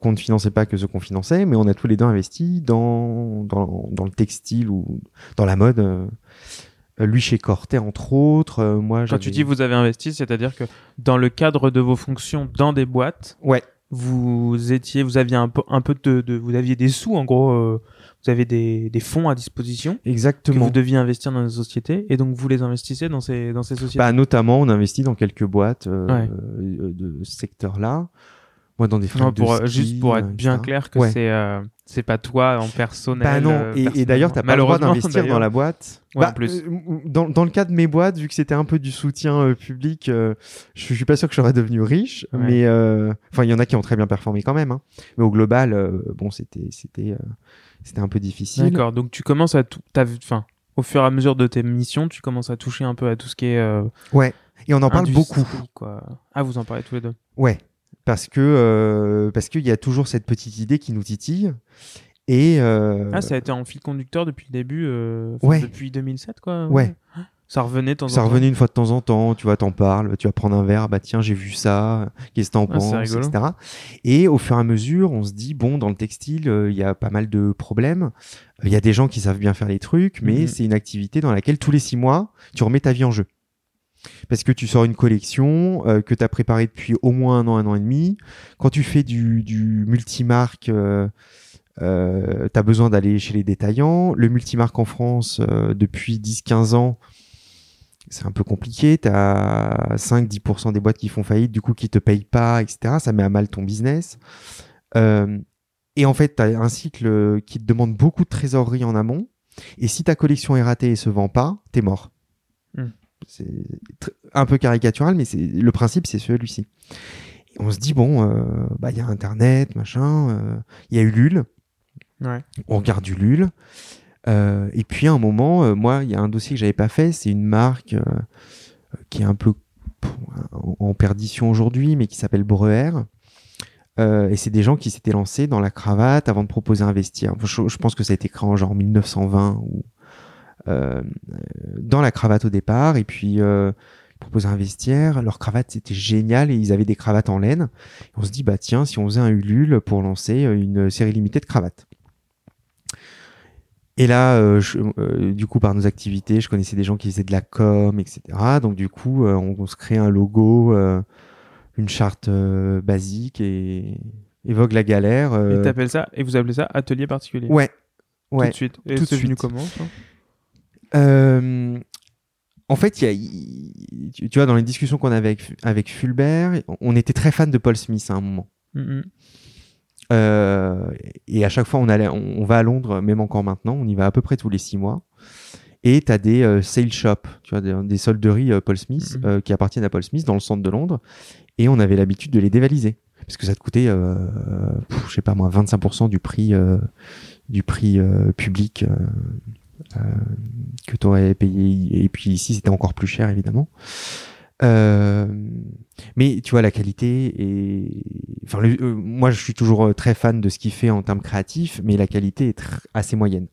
qu'on ne finançait pas que ceux qu'on finançait, mais on a tous les deux investi dans, dans, dans le textile ou dans la mode. euh, lui chez Cortet, entre autres. euh, moi, Quand tu dis vous avez investi, c'est-à-dire que dans le cadre de vos fonctions dans des boîtes, Ouais, vous étiez, vous aviez un peu, un peu de, de- vous aviez des sous en gros, euh, vous avez des, des fonds à disposition que exactement. vous deviez investir dans des sociétés et donc vous les investissez dans ces dans ces sociétés. Bah, notamment, on investit dans quelques boîtes euh, Ouais. euh, de ce secteur-là. Moi, dans des fringues pour de euh, ski, juste pour être euh, bien clair que Ouais. c'est euh, c'est pas toi en personnel. Bah non, euh, et, et d'ailleurs, t'as pas le droit Malheureusement, d'investir dans la boîte. Ouais, Bah, en plus. euh, dans, dans le cas de mes boîtes, vu que c'était un peu du soutien euh, public, euh, je, je suis pas sûr que je serais devenu riche, Ouais. mais euh, enfin, il y en a qui ont très bien performé quand même. Hein. Mais au global, bon, c'était c'était euh, c'était un peu difficile. D'accord, donc tu commences à tout, t'as vu- enfin, au fur et à mesure de tes missions, tu commences à toucher un peu à tout ce qui est. euh, Ouais. Et on en parle beaucoup. Quoi. Ah, vous en parlez tous les deux. Ouais. Parce que euh, parce qu'il y a toujours cette petite idée qui nous titille. Et euh, Ah, ça a été en fil conducteur depuis le début, euh, Ouais. depuis 2007, quoi. Ouais. Ça revenait de temps Ça en temps. revenait une fois de temps en temps, tu vois, t'en parles, tu vas prendre un verre, bah tiens, j'ai vu ça, qu'est-ce que t'en Ah, penses, etc. Et au fur et à mesure, on se dit, bon, dans le textile, euh, il y a pas mal de problèmes. Il y a des gens qui savent bien faire les trucs, mais Mhm. c'est une activité dans laquelle tous les six mois, tu remets ta vie en jeu. Parce que tu sors une collection euh, que tu as préparée depuis au moins un an, un an et demi. Quand tu fais du, multimarque, euh, euh, tu as besoin d'aller chez les détaillants. Le multimarque en France, depuis 10-15 ans, c'est un peu compliqué. Tu as 5-10% des boîtes qui font faillite, du coup, qui te payent pas, etc. Ça met à mal ton business. Et en fait, tu as un cycle qui te demande beaucoup de trésorerie en amont. Et si ta collection est ratée et se vend pas, t'es mort. C'est un peu caricatural, mais c'est le principe, c'est celui-ci. On se dit bon, euh, bah il y a Internet, machin, euh, il y a Ulule, Ouais. on regarde Ulule. Euh, et puis à un moment, euh, moi, il y a un dossier que j'avais pas fait, c'est une marque euh, qui est un peu pff, en perdition aujourd'hui, mais qui s'appelle Breuer. Et c'est des gens qui s'étaient lancés dans la cravate avant de proposer un vestiaire. Je, je pense que ça a été créé en genre 1920 ou dans la cravate au départ. Et puis euh, ils proposaient un vestiaire. Leur cravate c'était génial et ils avaient des cravates en laine. Et on se dit bah tiens si on faisait un Ulule pour lancer euh, une série limitée de cravates. Et là, euh, je- euh, du coup, par nos activités, je connaissais des gens qui faisaient de la com, etc. Donc, du coup, euh, on, on se crée un logo, euh, une charte euh, basique et évoque la galère. euh, Et t'appelles ça, et vous appelez ça atelier particulier? ouais, Tout de suite. Et tout de c'est venu suite. comment ça? Euh, en fait, y a, tu, tu vois, dans les discussions qu'on avait avec, avec Fulbert, on était très fan de Paul Smith à un moment. Mhm. Euh, et à chaque fois, on, allait, on, on va à Londres, même encore maintenant, on y va à peu près tous les six mois. Et tu as des euh, sale shops, tu vois, des, des solderies euh, Paul Smith Mhm. euh, qui appartiennent à Paul Smith dans le centre de Londres. Et on avait l'habitude de les dévaliser. Parce que ça te coûtait, pff, je sais pas moi, 25% du prix, du prix public que tu aurais payé. Et puis ici, c'était encore plus cher, évidemment. Euh, mais tu vois, la qualité et enfin, le- euh, moi, je suis toujours euh, très fan de ce qu'il fait en termes créatifs, mais la qualité est assez moyenne.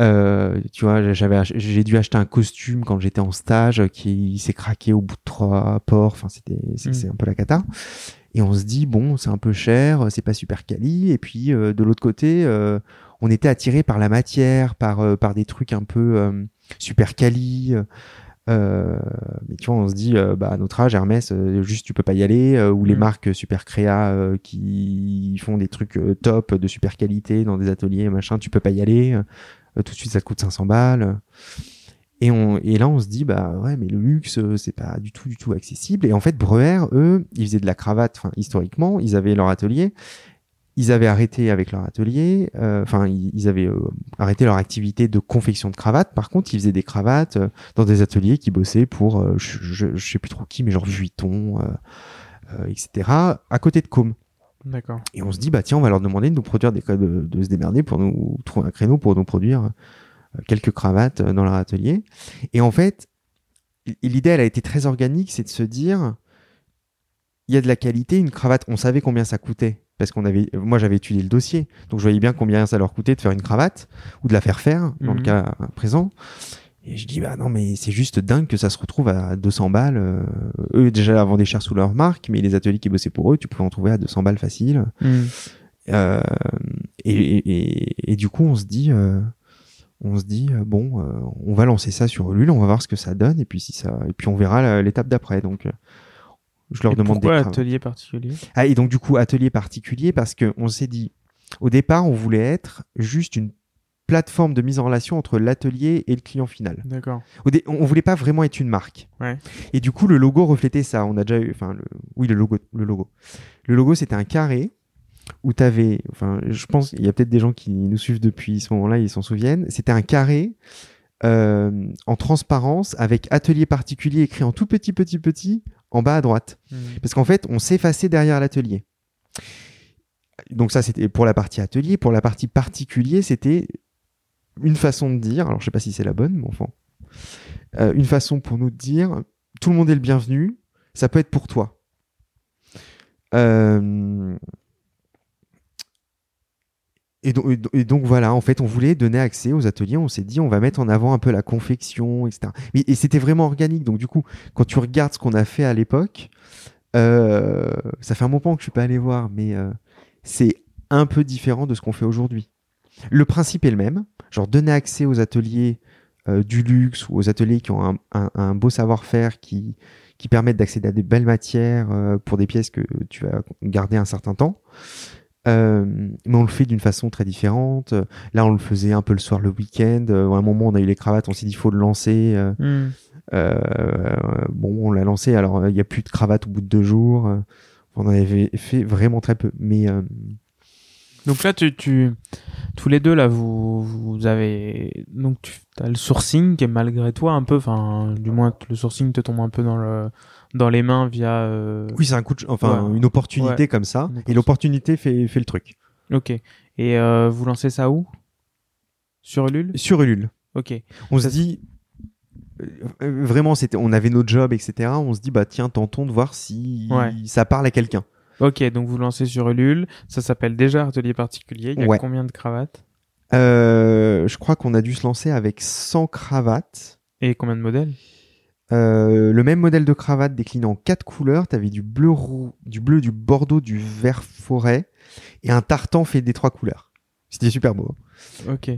Euh, tu vois, j'avais, j'ai dû acheter un costume quand j'étais en stage qui s'est craqué au bout de trois ports. Enfin, c'était, c'est, Mm. c'est un peu la cata. Et on se dit bon, c'est un peu cher, c'est pas super quali. Et puis euh, de l'autre côté, euh, on était attiré par la matière, par euh, par des trucs un peu euh, super quali. Euh, mais tu vois, on se dit, euh, bah, à notre âge, Hermès, euh, juste tu peux pas y aller, ou les Mm. marques super créa qui font des trucs top de super qualité dans des ateliers, machin, tu peux pas y aller. Tout de suite, ça te coûte 500 balles. Et, on, et là, on se dit, bah ouais, mais le luxe, c'est pas du tout, du tout accessible. Et en fait, Breuer, eux, ils faisaient de la cravate, enfin, historiquement, ils avaient leur atelier. Ils avaient arrêté avec leur atelier, euh, enfin, ils, ils avaient euh, arrêté leur activité de confection de cravates. Par contre, ils faisaient des cravates euh, dans des ateliers qui bossaient pour, je, je, je sais plus trop qui, mais genre Vuitton, etc., à côté de Com. D'accord. Et on se dit, bah tiens, on va leur demander de nous produire des de, de se démerder pour nous trouver un créneau pour nous produire quelques cravates dans leur atelier. Et en fait, l'idée, elle a été très organique, c'est de se dire, il y a de la qualité, une cravate, on savait combien ça coûtait. Parce qu'on avait, moi j'avais étudié le dossier, donc je voyais bien combien ça leur coûtait de faire une cravate ou de la faire faire, dans le Mhm. cas présent. Et je dis, bah non, mais c'est juste dingue que ça se retrouve à 200 balles. Euh, eux, déjà, vendaient cher sous leur marque, mais les ateliers qui bossaient pour eux, tu pouvais en trouver à 200 balles facile. Hmm. Euh, et, et, et, du coup, on se dit, euh, on se dit, bon, on va lancer ça sur Ulule, on va voir ce que ça donne, et puis si ça, et puis on verra l'étape d'après. Donc, je leur Et demande pourquoi des atelier particulier? Ah, et donc du coup, atelier particulier parce que on s'est dit, au départ, on voulait être juste une plateforme de mise en relation entre l'atelier et le client final. D'accord. On voulait pas vraiment être une marque. Ouais. Et du coup, le logo reflétait ça. On a déjà eu, enfin, le, oui, le logo, le logo. Le logo, c'était un carré où tu avais, enfin, je pense, il y a peut-être des gens qui nous suivent depuis ce moment-là, ils s'en souviennent. C'était un carré euh, en transparence avec atelier particulier écrit en tout petit, petit, petit en bas à droite. Hmm. Parce qu'en fait, on s'effaçait derrière l'atelier. Donc ça, c'était pour la partie atelier. Pour la partie particulier, c'était une façon de dire, alors je sais pas si c'est la bonne, mais enfin, euh, une façon pour nous de dire, tout le monde est le bienvenu, ça peut être pour toi. Euh, Et donc, voilà, en fait, on voulait donner accès aux ateliers. On s'est dit, on va mettre en avant un peu la confection, etc. Et c'était vraiment organique. Donc du coup, quand tu regardes ce qu'on a fait à l'époque, euh, ça fait un moment que je suis pas allé voir, mais euh, c'est un peu différent de ce qu'on fait aujourd'hui. Le principe est le même, genre donner accès aux ateliers euh, du luxe ou aux ateliers qui ont un, un- un beau savoir-faire qui, qui permettent d'accéder à des belles matières euh, pour des pièces que tu vas garder un certain temps. Euh, mais on le fait d'une façon très différente. Là, on le faisait un peu le soir, le week-end. Euh, à un moment, on a eu les cravates, on s'est dit, il faut le lancer. Euh, Hmm. euh, bon, on l'a lancé. Alors, il n'y a plus de cravate au bout de deux jours. On en avait fait vraiment très peu. Mais euh, Donc là, tu, tu, tous les deux là, vous, vous avez donc tu as le sourcing qui est malgré toi un peu, enfin, du moins le sourcing te tombe un peu dans le dans les mains via. euh, oui, c'est un coup de, enfin, Ouais. une opportunité Ouais. comme ça. Et l'opportunité fait, fait le truc. Ok. Et euh, vous lancez ça où? Sur Ulule? Sur Ulule. Ok. On se dit, euh, vraiment, c'était, on avait nos jobs, etc. On se dit, bah tiens, tentons de voir si Ouais. ça parle à quelqu'un. Ok, donc vous lancez sur Ulule. Ça s'appelle déjà Atelier Particulier. Il y a Ouais. combien de cravates? Euh, je crois qu'on a dû se lancer avec 100 cravates. Et combien de modèles? Euh, le même modèle de cravate décliné en quatre couleurs. T'avais du bleu, roux, du bleu, du bordeaux, du vert forêt et un tartan fait des trois couleurs. C'était super beau. Ok.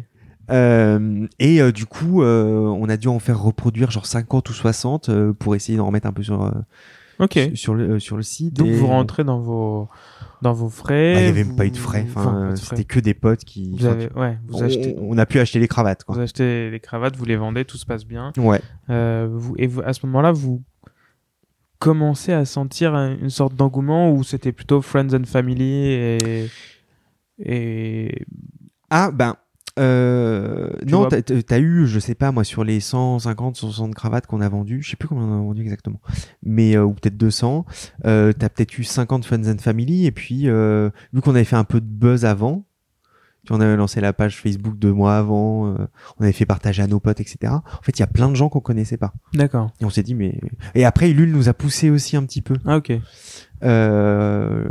Euh, et euh, du coup, on a dû en faire reproduire genre 50 ou 60 euh, pour essayer d'en remettre un peu sur Ok. sur, le euh, sur le site. Donc Et vous rentrez dans vos dans vos frais. bah, il y avait vous- pas eu de frais. enfin, Enfin, c'était que des potes qui. Vous avez, ouais, vous on, achetez, on a pu acheter les cravates vous achetez les cravates, vous les vendez, tout se passe bien. Ouais. Euh, vous, et vous, à ce moment-là, vous commencez à sentir un- une sorte d'engouement où c'était plutôt friends and family et et Ah ben euh, non, t'as- eu, je sais pas moi, sur les 150, 160 cravates qu'on a vendues, je sais plus combien on en a vendu exactement, mais euh, ou peut-être 200. Euh, t'as peut-être eu 50 Friends and Family et puis euh, vu qu'on avait fait un peu de buzz avant, on avait lancé la page Facebook deux mois avant, euh, on avait fait partager à nos potes, etc. En fait, il y a plein de gens qu'on connaissait pas d'accord. et on s'est dit mais et après Ulule nous a poussé aussi un petit peu Ah ok. euh,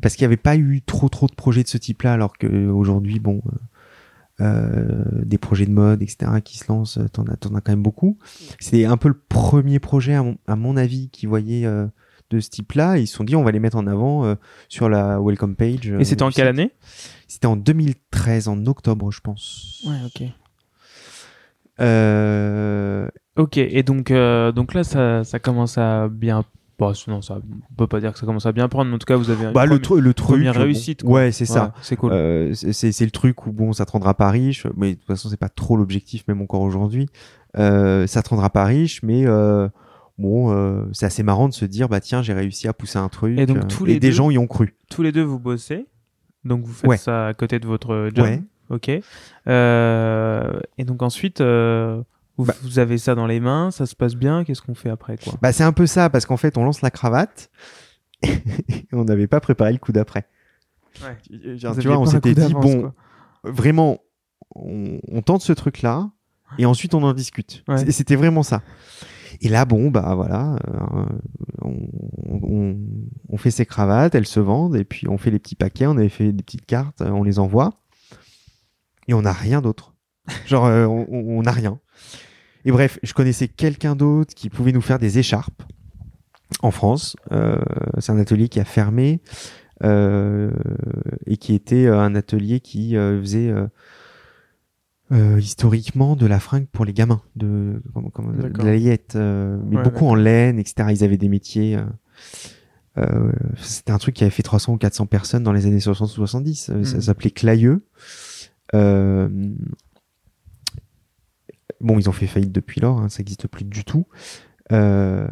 parce qu'il n'y avait pas eu trop trop de projets de ce type-là, alors que aujourd'hui, bon, euh, des projets de mode, etc., qui se lancent, euh, t'en as, t'en as quand même beaucoup. C'est un peu le premier projet, à mon, à mon avis, qui voyait euh, de ce type-là. Ils se sont dit, on va les mettre en avant euh, sur la welcome page. euh, Et c'était en quelle année? C'était en 2013, en octobre, je pense. Ouais, ok. Euh, Ok. Et donc euh, donc là ça ça commence à bien. Bon, non, ça on peut pas dire que ça commence à bien prendre, mais en tout cas vous avez. une bah, le, première- le truc. première réussite, ouais, c'est ça. Ouais, c'est cool. Euh, c'est le truc où bon, ça te rendra pas riche, mais de toute façon, c'est pas trop l'objectif, même encore aujourd'hui. Euh, ça te rendra pas riche, mais euh, bon, c'est assez marrant de se dire, bah tiens, j'ai réussi à pousser un truc. Et donc, tous et les des deux- gens y ont cru. Tous les deux vous bossez, donc vous faites Ouais. ça à côté de votre job. Ouais. Ok. Euh, et donc ensuite, euh, vous, Bah. vous avez ça dans les mains, ça se passe bien. Qu'est-ce qu'on fait après, quoi? Bah c'est un peu ça, parce qu'en fait, on lance la cravate. et on n'avait pas préparé le coup d'après. Ouais. Tu vois, on s'était dit, bon, quoi. vraiment, on, on tente ce truc-là, et ensuite on en discute. Ouais. C'était vraiment ça. Et là, bon, bah voilà, euh, on, on, on fait ses cravates, elles se vendent, et puis on fait les petits paquets, on avait fait des petites cartes, euh, on les envoie, et on n'a rien d'autre. Genre, euh, on on n'a rien. Et bref, je connaissais quelqu'un d'autre qui pouvait nous faire des écharpes en France. Euh, c'est un atelier qui a fermé euh, et qui était euh, un atelier qui euh, faisait euh, historiquement de la fringue pour les gamins, de, comment- comment- de la layette, euh, mais Ouais, beaucoup en laine, etc. Ils avaient des métiers. euh, C'était un truc qui avait fait 300 ou 400 personnes dans les années 60 ou 70. Euh, Ça Mhm. s'appelait Clayeux. Euh, bon, ils ont fait faillite depuis lors, hein, ça n'existe plus du tout. Euh,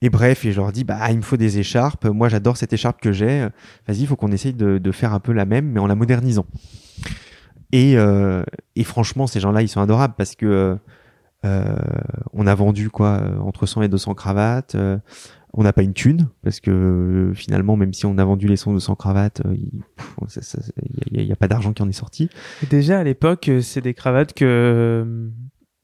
et bref, et je leur dis, bah, il me faut des écharpes. Moi, j'adore cette écharpe que j'ai. Vas-y, il faut qu'on essaye de, faire un peu la même, mais en la modernisant. Et, euh, et franchement, ces gens-là, ils sont adorables parce que euh, euh, on a vendu quoi entre 100 et 200 cravates. euh, on n'a pas une thune parce que euh, finalement, même si on a vendu les 100 200 cravates, il n'y a, a pas d'argent qui en est sorti. Déjà à l'époque, c'est des cravates que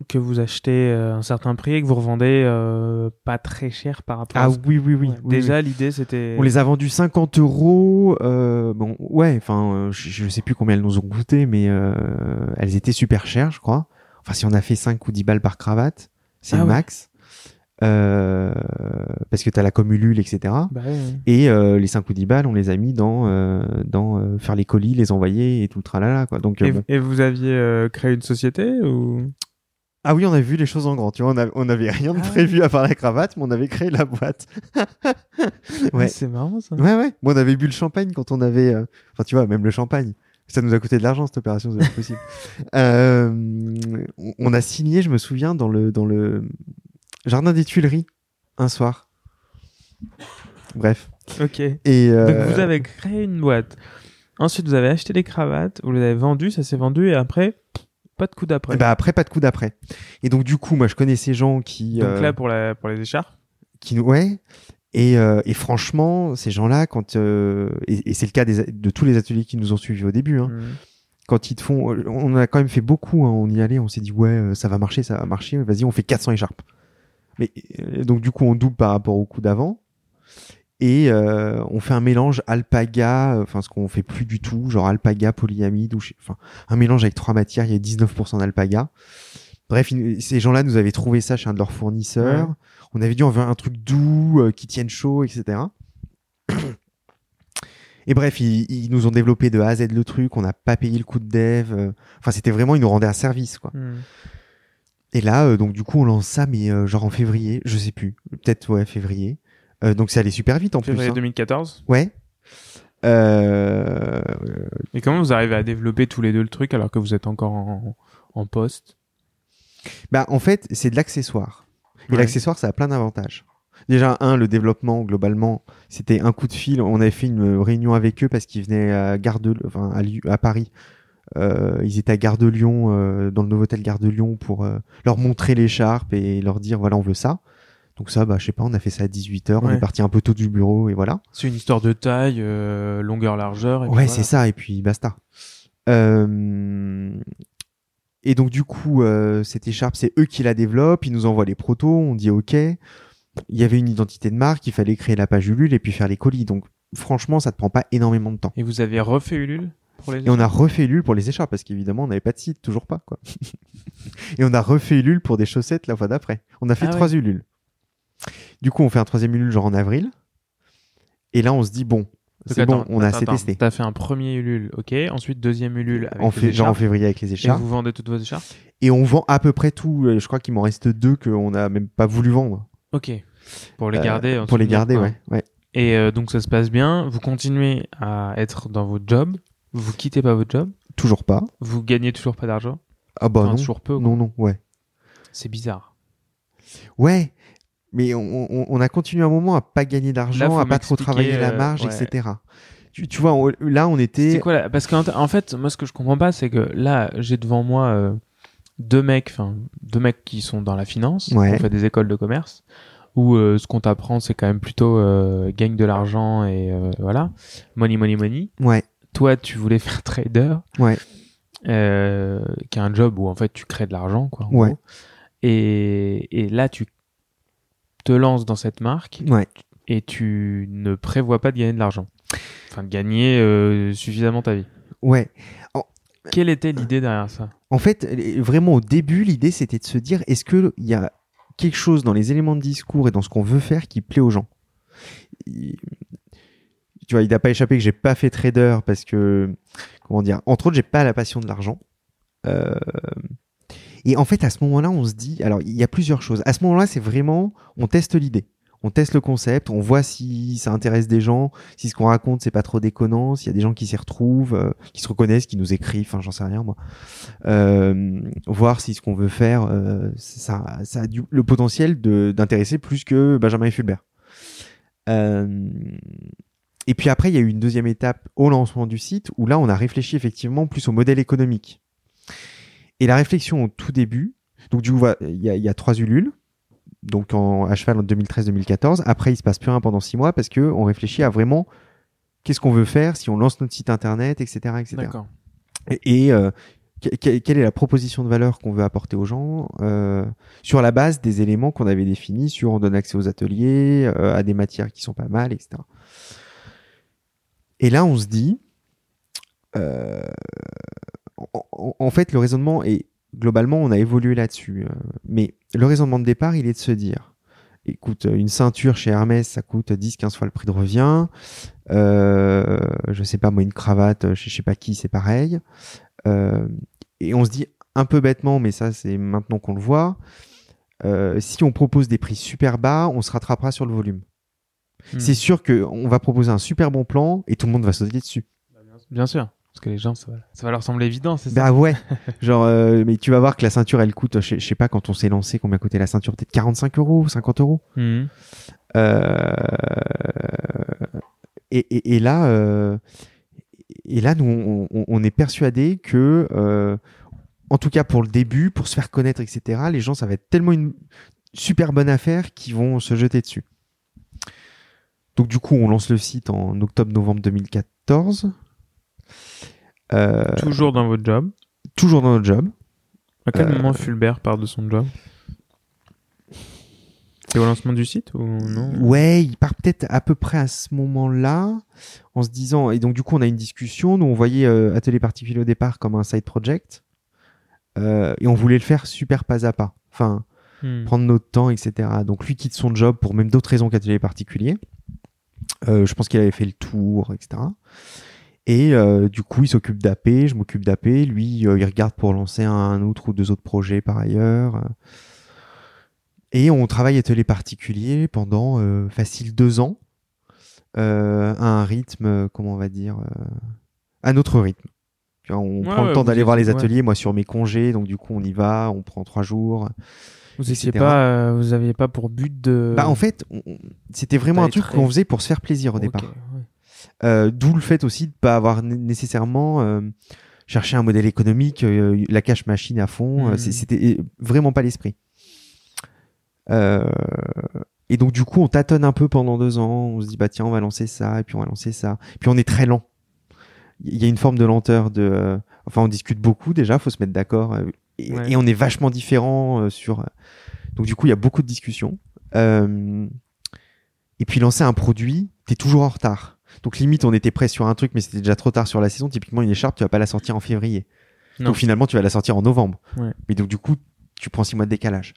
que vous achetez à un certain prix et que vous revendez euh, pas très cher par rapport à Ah oui, oui, oui. Ouais, oui, déjà oui. l'idée c'était On les a vendus 50 euros. Euh, bon, ouais, enfin, euh, je, je sais plus combien elles nous ont coûté, mais euh, elles étaient super chères, je crois. Enfin, si on a fait 5 ou 10 balles par cravate, c'est Ah le max. Euh, parce que t'as la commulule, etc. Bah ouais. Et euh, les 5 ou 10 balles, on les a mis dans, euh, dans euh, faire les colis, les envoyer et tout le tralala, quoi. Donc, euh, Et, bon. et vous aviez euh, créé une société ou Ah oui, on a vu les choses en grand. Tu vois, on, a- on avait rien de Ah. prévu à part la cravate, mais on avait créé la boîte. Ouais. Ah, C'est marrant ça. Ouais, ouais. Moi, on avait bu le champagne quand on avait. euh, Enfin, tu vois, même le champagne. Ça nous a coûté de l'argent cette opération, c'est pas possible. Euh, on- a signé, je me souviens, dans le dans le jardin des Tuileries un soir. Bref. Ok. Et Donc euh, vous avez créé une boîte. Ensuite vous avez acheté les cravates, vous les avez vendues, ça s'est vendu et après pas de coup d'après. bah après, pas de coup d'après. Et donc du coup, moi, je connais ces gens qui Donc euh, là pour la pour les écharpes. qui nous ouais. Et, euh, et franchement, ces gens-là, quand euh, et, et c'est le cas des, de tous les ateliers qui nous ont suivis au début, hein, Mhm. quand ils te font, on a quand même fait beaucoup, hein, on y allait, on s'est dit ouais, euh, ça va marcher, ça va marcher, vas-y, on fait 400 écharpes. Mais euh, donc du coup, on double par rapport au coup d'avant. Et euh, on fait un mélange alpaga, euh, enfin ce qu'on fait plus du tout, genre alpaga, polyamide, ou enfin un mélange avec trois matières, il y a 19% d'alpaga. Bref, ces gens-là nous avaient trouvé ça chez un de leurs fournisseurs. Ouais. On avait dit on veut un truc doux, euh, qui tienne chaud, etc. Et bref, ils, ils nous ont développé de A à Z le truc, on n'a pas payé le coût de dev. euh, Enfin, c'était vraiment, ils nous rendaient un service, quoi. Mhm. Et là, donc du coup, on lance ça, mais genre en février, je sais plus, peut-être ouais février. Euh, donc ça allait super vite en Février plus. hein. 2014. Ouais. Euh, Et comment vous arrivez à développer tous les deux le truc alors que vous êtes encore en, en poste? Bah en fait, c'est de l'accessoire. Et Ouais. l'accessoire, ça a plein d'avantages. Déjà, un, le développement globalement, c'était un coup de fil. On avait fait une réunion avec eux parce qu'ils venaient à Gare de, enfin à, Lyon- à Paris. Euh, ils étaient à Gare de Lyon, euh, dans le nouveau hôtel Gare de Lyon, pour euh, leur montrer l'écharpe et leur dire voilà, on veut ça. Donc ça, bah je sais pas, on a fait ça à 18h, on Ouais. est parti un peu tôt du bureau et voilà. C'est une histoire de taille, euh, longueur, largeur. Et Ouais, voilà. c'est ça, et puis basta. Euh, Et donc, du coup, euh, cette écharpe, c'est eux qui la développent, ils nous envoient les protos, on dit OK. Il y avait une identité de marque, il fallait créer la page Ulule et puis faire les colis. Donc, franchement, ça te prend pas énormément de temps. Et vous avez refait Ulule pour les Et on a refait Ulule pour les écharpes, parce qu'évidemment, on n'avait pas de site, toujours pas, quoi. et on a refait Ulule pour des chaussettes la fois d'après. On a fait Ah trois Ulules. Du coup, on fait un troisième Ulule genre en avril. Et là, on se dit, bon, c'est bon, on a assez testé. T'as fait un premier Ulule, ok. Ensuite, deuxième Ulule avec En les fait, genre en février avec les Et écharpes. vous vendez toutes vos écharpes Et on vend à peu près tout. Euh, Je crois qu'il m'en reste deux qu'on n'a même pas voulu vendre. Ok. Pour les Euh, garder. en pour les garder, Ah. ouais. ouais. Et euh, donc ça se passe bien. Vous continuez à être dans votre job. Vous quittez pas votre job. Toujours pas. Vous gagnez toujours pas d'argent. Ah bah Enfin, non. toujours peu. quoi. Non, non, ouais. C'est bizarre. Ouais. Mais on, on- on a continué un moment à pas gagner d'argent, à pas trop travailler la euh, marge, ouais. etc. Tu, tu vois, on- là, on était. C'est quoi là Parce qu'en en fait, moi, ce que je comprends pas, c'est que là, j'ai devant moi euh, deux mecs, enfin deux mecs qui sont dans la finance, Ouais. qui ont fait des écoles de commerce, où euh, ce qu'on t'apprend, c'est quand même plutôt gagne de l'argent et voilà, money, money, money. Ouais, Toi, tu voulais faire trader, ouais. qui est un job où en fait tu crées de l'argent, quoi. en Ouais. gros. Et, et là, tu te lances dans cette marque Ouais. et tu ne prévois pas de gagner de l'argent. Enfin, de gagner euh, suffisamment ta vie. Ouais. En, quelle était l'idée derrière ça? En fait, euh, vraiment au début, l'idée c'était de se dire est-ce qu'il y a quelque chose dans les éléments de discours et dans ce qu'on veut faire qui plaît aux gens? Il- Tu vois, il n'a pas échappé que j'ai pas fait trader parce que, comment dire, entre autres, j'ai pas la passion de l'argent. Euh, Et en fait, à ce moment-là, on se dit, alors il y a plusieurs choses. À ce moment-là, c'est vraiment, on teste l'idée. On teste le concept, on voit si ça intéresse des gens, si ce qu'on raconte c'est pas trop déconnant, s'il y a des gens qui s'y retrouvent, euh, qui se reconnaissent, qui nous écrivent, enfin j'en sais rien moi. Euh, voir si ce qu'on veut faire, euh, ça, ça a du- le potentiel d'intéresser plus que Benjamin et Fulbert. Euh, et puis après, il y a eu une deuxième étape au lancement du site où là, on a réfléchi effectivement plus au modèle économique. Et la réflexion au tout début, donc du coup, il y, a- il y a trois Ulules, donc en, à cheval en 2013-2014. Après, il se passe plus rien pendant six mois parce que on réfléchit à vraiment qu'est-ce qu'on veut faire si on lance notre site internet, etc., etc. D'accord. Et, et, euh, que- que- quelle est la proposition de valeur qu'on veut apporter aux gens euh, sur la base des éléments qu'on avait définis sur on donne accès aux ateliers, euh, à des matières qui sont pas mal, etc. Et là, on se dit, euh, en, fait, le raisonnement est globalement, on a évolué là-dessus, euh, mais le raisonnement de départ, il est de se dire, écoute, une ceinture chez Hermès, ça coûte 10-15 fois le prix de revient. Euh, je sais pas, moi, une cravate chez je sais pas qui, c'est pareil. Euh, et on se dit un peu bêtement, mais ça, c'est maintenant qu'on le voit. euh, si on propose des prix super bas, on se rattrapera sur le volume. Hmm. C'est sûr qu'on va proposer un super bon plan et tout le monde va sauter dessus. Bien sûr. Parce que les gens, ça va, ça va leur sembler évident, c'est ça Bah ouais, genre, euh, mais tu vas voir que la ceinture, elle coûte, je je sais pas, quand on s'est lancé, combien coûtait la ceinture Peut-être 45 euros, 50 euros. Mhm. Euh, et, et, et là, euh, et là, nous, on, on- on est persuadé que, en tout cas pour le début, pour se faire connaître, etc., les gens, ça va être tellement une super bonne affaire qu'ils vont se jeter dessus. Donc du coup, on lance le site en octobre-novembre 2014. Euh, Toujours dans votre job. toujours dans notre job. À quel Euh, moment Fulbert part de son job? C'est au lancement du site ou non? Ouais, il part peut-être à peu près à ce moment-là, en se disant. Et donc, du coup, on a une discussion. Nous, on voyait euh, Atelier Particulier au départ comme un side project. Euh, et on voulait le faire super pas à pas. Enfin, Hmm. prendre notre temps, etc. Donc, lui quitte son job pour même d'autres raisons qu'Atelier Particulier. Euh, je pense qu'il avait fait le tour, etc. Et euh, du coup, il s'occupe d'AP, je m'occupe d'AP. Lui, euh, il regarde pour lancer un autre ou deux autres projets par ailleurs. Et on travaille atelier particulier pendant euh, facile deux ans, euh, à un rythme, euh, comment on va dire, euh, à notre rythme. On Ouais, prend ouais, le temps d'aller voir les ouais. ateliers, moi sur mes congés, donc du coup on y va, on prend trois jours. Vous etc. pas, euh, vous aviez pas pour but de. Bah en fait, on- c'était vraiment un truc qu'on faisait pour se faire plaisir au départ. Euh, D'où le fait aussi de pas avoir né- nécessairement euh, cherché un modèle économique, euh, la cash machine à fond. c'est- C'était vraiment pas l'esprit. Euh, et donc du coup, on tâtonne un peu pendant deux ans. On se dit bah tiens, on va lancer ça, et puis on va lancer ça. Puis on est très lent. Il y a une forme de lenteur. De, euh, enfin, on discute beaucoup déjà. Faut se mettre d'accord. euh, et, Ouais. et on est vachement différents euh, sur. Donc du coup, il y a beaucoup de discussions. Et puis lancer un produit, t'es toujours en retard. Donc limite, on était prêt sur un truc, mais c'était déjà trop tard sur la saison. Typiquement, une écharpe, tu vas pas la sortir en février. Non. Donc finalement, tu vas la sortir en novembre. Ouais. Mais donc du coup, tu prends six mois de décalage.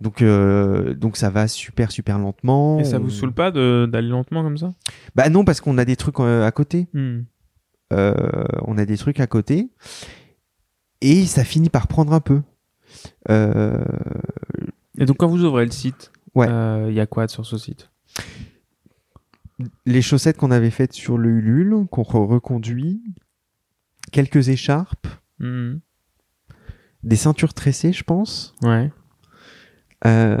Donc euh, donc ça va super super lentement. Et ça vous saoule pas d'aller lentement comme ça? Bah non, parce qu'on a des trucs euh, à côté. Hmm. Euh, on a des trucs à côté. Et ça finit par prendre un peu. Euh, Et donc quand vous ouvrez le site, Ouais. il y a quoi sur ce site? Les chaussettes qu'on avait faites sur le Ulule, qu'on re- reconduit, quelques écharpes, Hmm. des ceintures tressées, je pense. Ouais. Euh,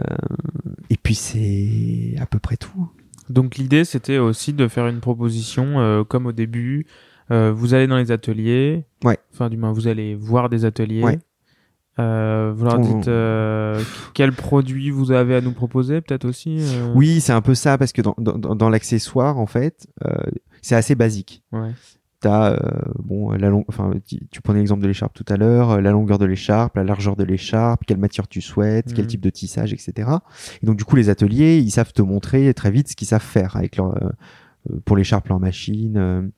et puis c'est à peu près tout. Donc l'idée c'était aussi de faire une proposition euh, comme au début. euh, vous allez dans les ateliers. Ouais. Enfin du moins vous allez voir des ateliers. Ouais. Euh, vous leur dites euh, quel produit vous avez à nous proposer peut-être aussi. euh Oui, c'est un peu ça parce que dans, dans, dans- l'accessoire, en fait, euh, c'est assez basique. Ouais. T'as euh, bon la long... enfin tu, tu prenais l'exemple de l'écharpe tout à l'heure, la longueur de l'écharpe, la largeur de l'écharpe, quelle matière tu souhaites, quel Mhm. type de tissage, etc. Et donc du coup les ateliers, ils savent te montrer très vite ce qu'ils savent faire avec leur pour l'écharpe en machine,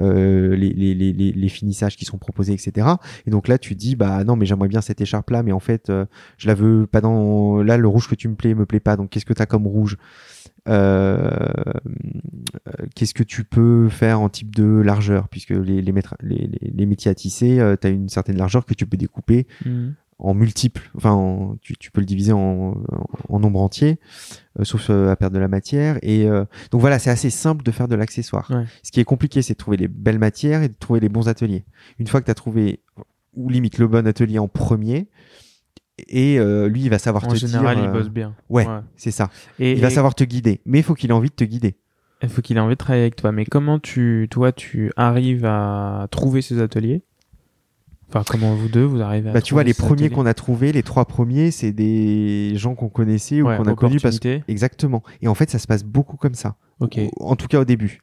euh, les, les, les, les- les finissages qui sont proposés, etc. Et donc là, tu dis, bah non, mais j'aimerais bien cette écharpe-là, mais en fait, euh, je la veux pas dans. Là, le rouge que tu me plais me plaît pas. Donc, qu'est-ce que tu as comme rouge? Euh, Qu'est-ce que tu peux faire en type de largeur? Puisque les, les, maîtres- métiers à tisser, tu as une certaine largeur que tu peux découper Mhm. en multiples. Enfin, en- tu, tu peux le diviser en, en, en nombre entier, sauf euh, à perdre de la matière. Et euh, donc voilà, c'est assez simple de faire de l'accessoire. Ouais. Ce qui est compliqué, c'est de trouver les belles matières et de trouver les bons ateliers. Une fois que tu as trouvé, ou limite le bon atelier en premier, et euh, lui, il va savoir En te général, dire. il euh, bosse bien. ouais. C'est ça. Et Il va savoir te guider. Mais il faut qu'il ait envie de te guider. il faut qu'il ait envie de travailler avec toi. Mais comment tu, toi, tu arrives à trouver ces ateliers? Enfin, comment vous deux, vous arrivez à Bah, tu vois, les premiers qu'on a trouvés, les trois premiers, c'est des gens qu'on connaissait ou Ouais, qu'on a connus parce opportunité. Exactement. Et en fait, ça se passe beaucoup comme ça. Ok. En tout cas, au début.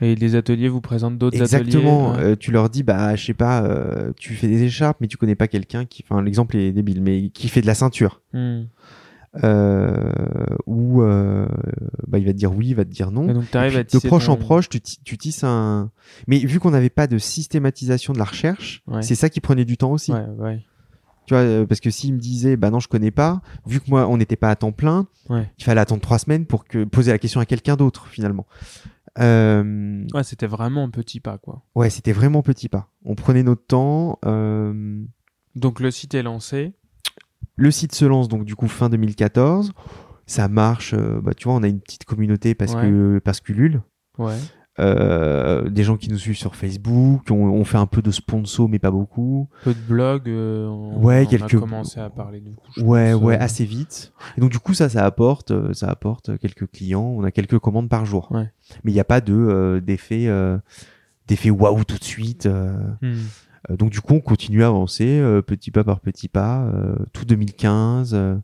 Et les ateliers vous présentent d'autres ateliers Exactement. Euh, tu leur dis, bah, je sais pas, euh, tu fais des écharpes, mais tu connais pas quelqu'un qui, enfin, l'exemple est débile, mais qui fait de la ceinture. Hmm. Euh, ou, euh, bah, il va te dire oui, il va te dire non. Et donc, arrives Et à puis, de proche en proche, tu, tu tisses un. Mais vu qu'on n'avait pas de systématisation de la recherche, Ouais. c'est ça qui prenait du temps aussi. Ouais, ouais. Tu vois, euh, parce que s'il me disait, bah non, je connais pas, vu que moi, on n'était pas à temps plein, Ouais. il fallait attendre trois semaines pour que poser la question à quelqu'un d'autre, finalement. Euh, Ouais, c'était vraiment un petit pas, quoi. Ouais, c'était vraiment petit pas. On prenait notre temps. euh, Donc, le site est lancé. Le site se lance donc du coup fin 2014. Ça marche. euh, bah, tu vois, on a une petite communauté parce Ouais. que parce qu'Ulule. Ouais. Euh, des gens qui nous suivent sur Facebook. On, on fait un peu de sponsor, mais pas beaucoup. Peu de blogs. euh, on, Ouais, on quelques- a commencé à parler du coup. Ouais, pense, ouais, euh, assez vite. Et donc du coup, ça, ça apporte, euh, ça apporte quelques clients. On a quelques commandes par jour. Ouais. Mais il n'y a pas de euh, d'effet, euh, d'effet waouh tout de suite. hmm. Euh, donc du coup, on continue à avancer euh, petit pas par petit pas, euh, tout 2015. euh,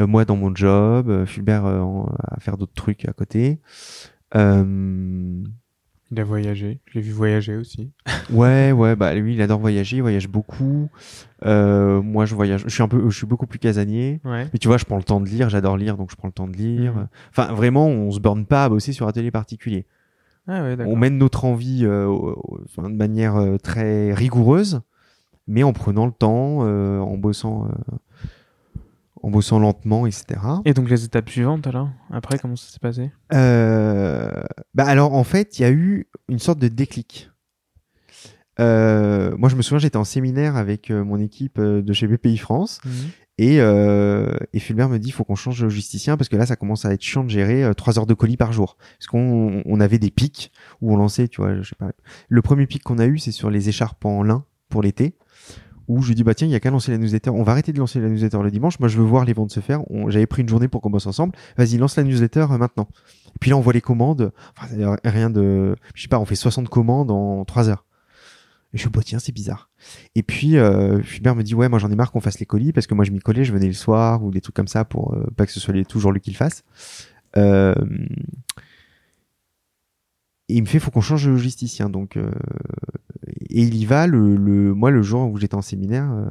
euh, moi dans mon job, Fulbert euh, à faire d'autres trucs à côté. Euh, Il a voyagé. Je l'ai vu voyager aussi. ouais, ouais, bah lui, il adore voyager, il voyage beaucoup. Euh, moi, je voyage, je suis un peu, je suis beaucoup plus casanier. Ouais. Mais tu vois, je prends le temps de lire, j'adore lire, donc je prends le temps de lire. Mhm. Enfin, vraiment, on se borne pas à bosser sur atelier particulier. Ah ouais. On mène notre envie euh, de manière euh, très rigoureuse, mais en prenant le temps, euh, en bossant, euh, en bossant lentement, etc. Et donc, les étapes suivantes, alors? Après, comment ça s'est passé? Bah alors, en fait, il y a eu une sorte de déclic. Moi, je me souviens, j'étais en séminaire avec mon équipe de chez BPI France. Et, euh, et Fulbert me dit, faut qu'on change de logisticien parce que là, ça commence à être chiant de gérer euh, trois heures de colis par jour. Parce qu'on on avait des pics où on lançait, tu vois, je sais pas. Le premier pic qu'on a eu, c'est sur les écharpes en lin pour l'été. Où je lui dis, bah tiens, il y a qu'à lancer la newsletter. On va arrêter de lancer la newsletter le dimanche. Moi, je veux voir les ventes se faire. J'avais pris une journée pour qu'on bosse ensemble. Vas-y, lance la newsletter euh, maintenant. Et puis là, on voit les commandes. Enfin, rien de, je sais pas, on fait 60 commandes en trois heures. Je suis, bah tiens, c'est bizarre. Et puis, euh, me dit, ouais, moi j'en ai marre qu'on fasse les colis parce que moi je m'y collais, je venais le soir ou des trucs comme ça pour euh, pas que ce soit toujours lui qui le fasse. Euh, et il me fait, faut qu'on change de logisticien. Donc, euh, et il y va le, le, moi le jour où j'étais en séminaire. euh,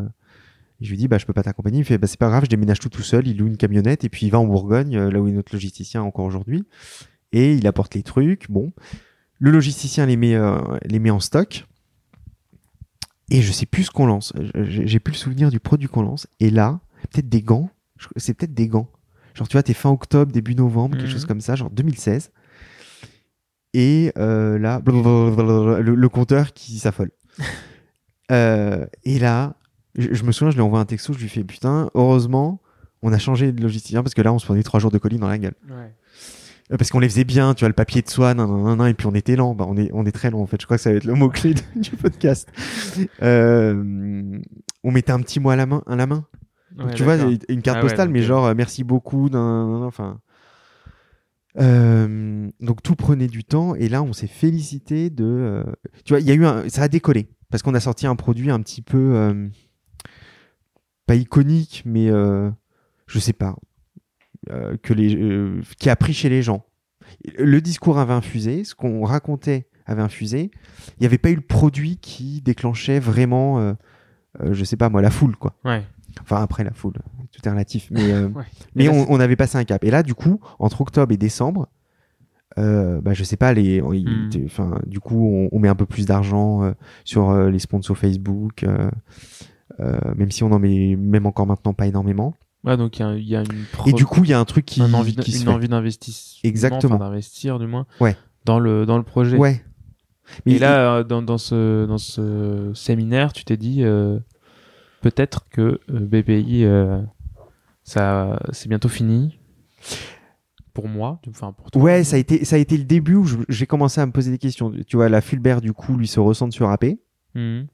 je lui dis, bah je peux pas t'accompagner. Il fait, bah c'est pas grave, je déménage tout tout seul. Il loue une camionnette et puis il va en Bourgogne, euh, là où est notre logisticien encore aujourd'hui. Et il apporte les trucs. Bon, le logisticien les met, les met en stock. Et je sais plus ce qu'on lance. J'ai plus le souvenir du produit qu'on lance. Et là, peut-être des gants. C'est peut-être des gants. Genre, tu vois, t'es fin octobre, début novembre, quelque Mhm. chose comme ça, genre 2016. Et euh, là, le, le compteur qui s'affole. Euh, et là, je, je me souviens, je lui envoie un texto, je lui fais putain, heureusement, on a changé de logisticien parce que là, on se prenait trois jours de colis dans la gueule. Ouais. Euh, Parce qu'on les faisait bien, tu vois, le papier de soie, nan, nan, nan, nan, et puis on était lent. Bah, on est, on est très lent, en fait. Je crois que ça va être le mot-clé du podcast. Euh, on mettait un petit mot à la main, à la main. Donc, Ouais, tu vois, une carte Ah postale, mais euh, genre, merci beaucoup, nan, nan, nan, enfin. Euh, donc tout prenait du temps et là on s'est félicité de euh, tu vois il y a eu un, ça a décollé parce qu'on a sorti un produit un petit peu euh, pas iconique mais je sais pas que les euh, qui a pris chez les gens le discours avait infusé ce qu'on racontait avait infusé il n'y avait pas eu le produit qui déclenchait vraiment euh, euh, je sais pas moi la foule quoi Ouais. Enfin, après la foule, tout est relatif. Mais, euh, Ouais. mais Et là, on, avait passé un cap. Et là, du coup, entre octobre et décembre, euh, bah, je sais pas, les, Hmm. enfin, du coup, on, on met un peu plus d'argent euh, sur euh, les sponsors Facebook, euh, euh, même si on en met même encore maintenant pas énormément. Ouais, donc il y a, il y a une Et pro- du coup, il y a un truc qui, une envie, qui se une fait. envie d'investissement, Exactement. enfin, d'investir du moins, Ouais. dans le dans le projet. Ouais. Et là, euh, dans, dans ce dans ce séminaire, tu t'es dit euh, peut-être que euh, BPI, euh, ça c'est bientôt fini. Pour moi, enfin pour toi. Ouais, ça a été, ça a été le début où j'ai commencé à me poser des questions. Tu vois, la Fulbert, du coup, lui se ressent sur AP. Mhm.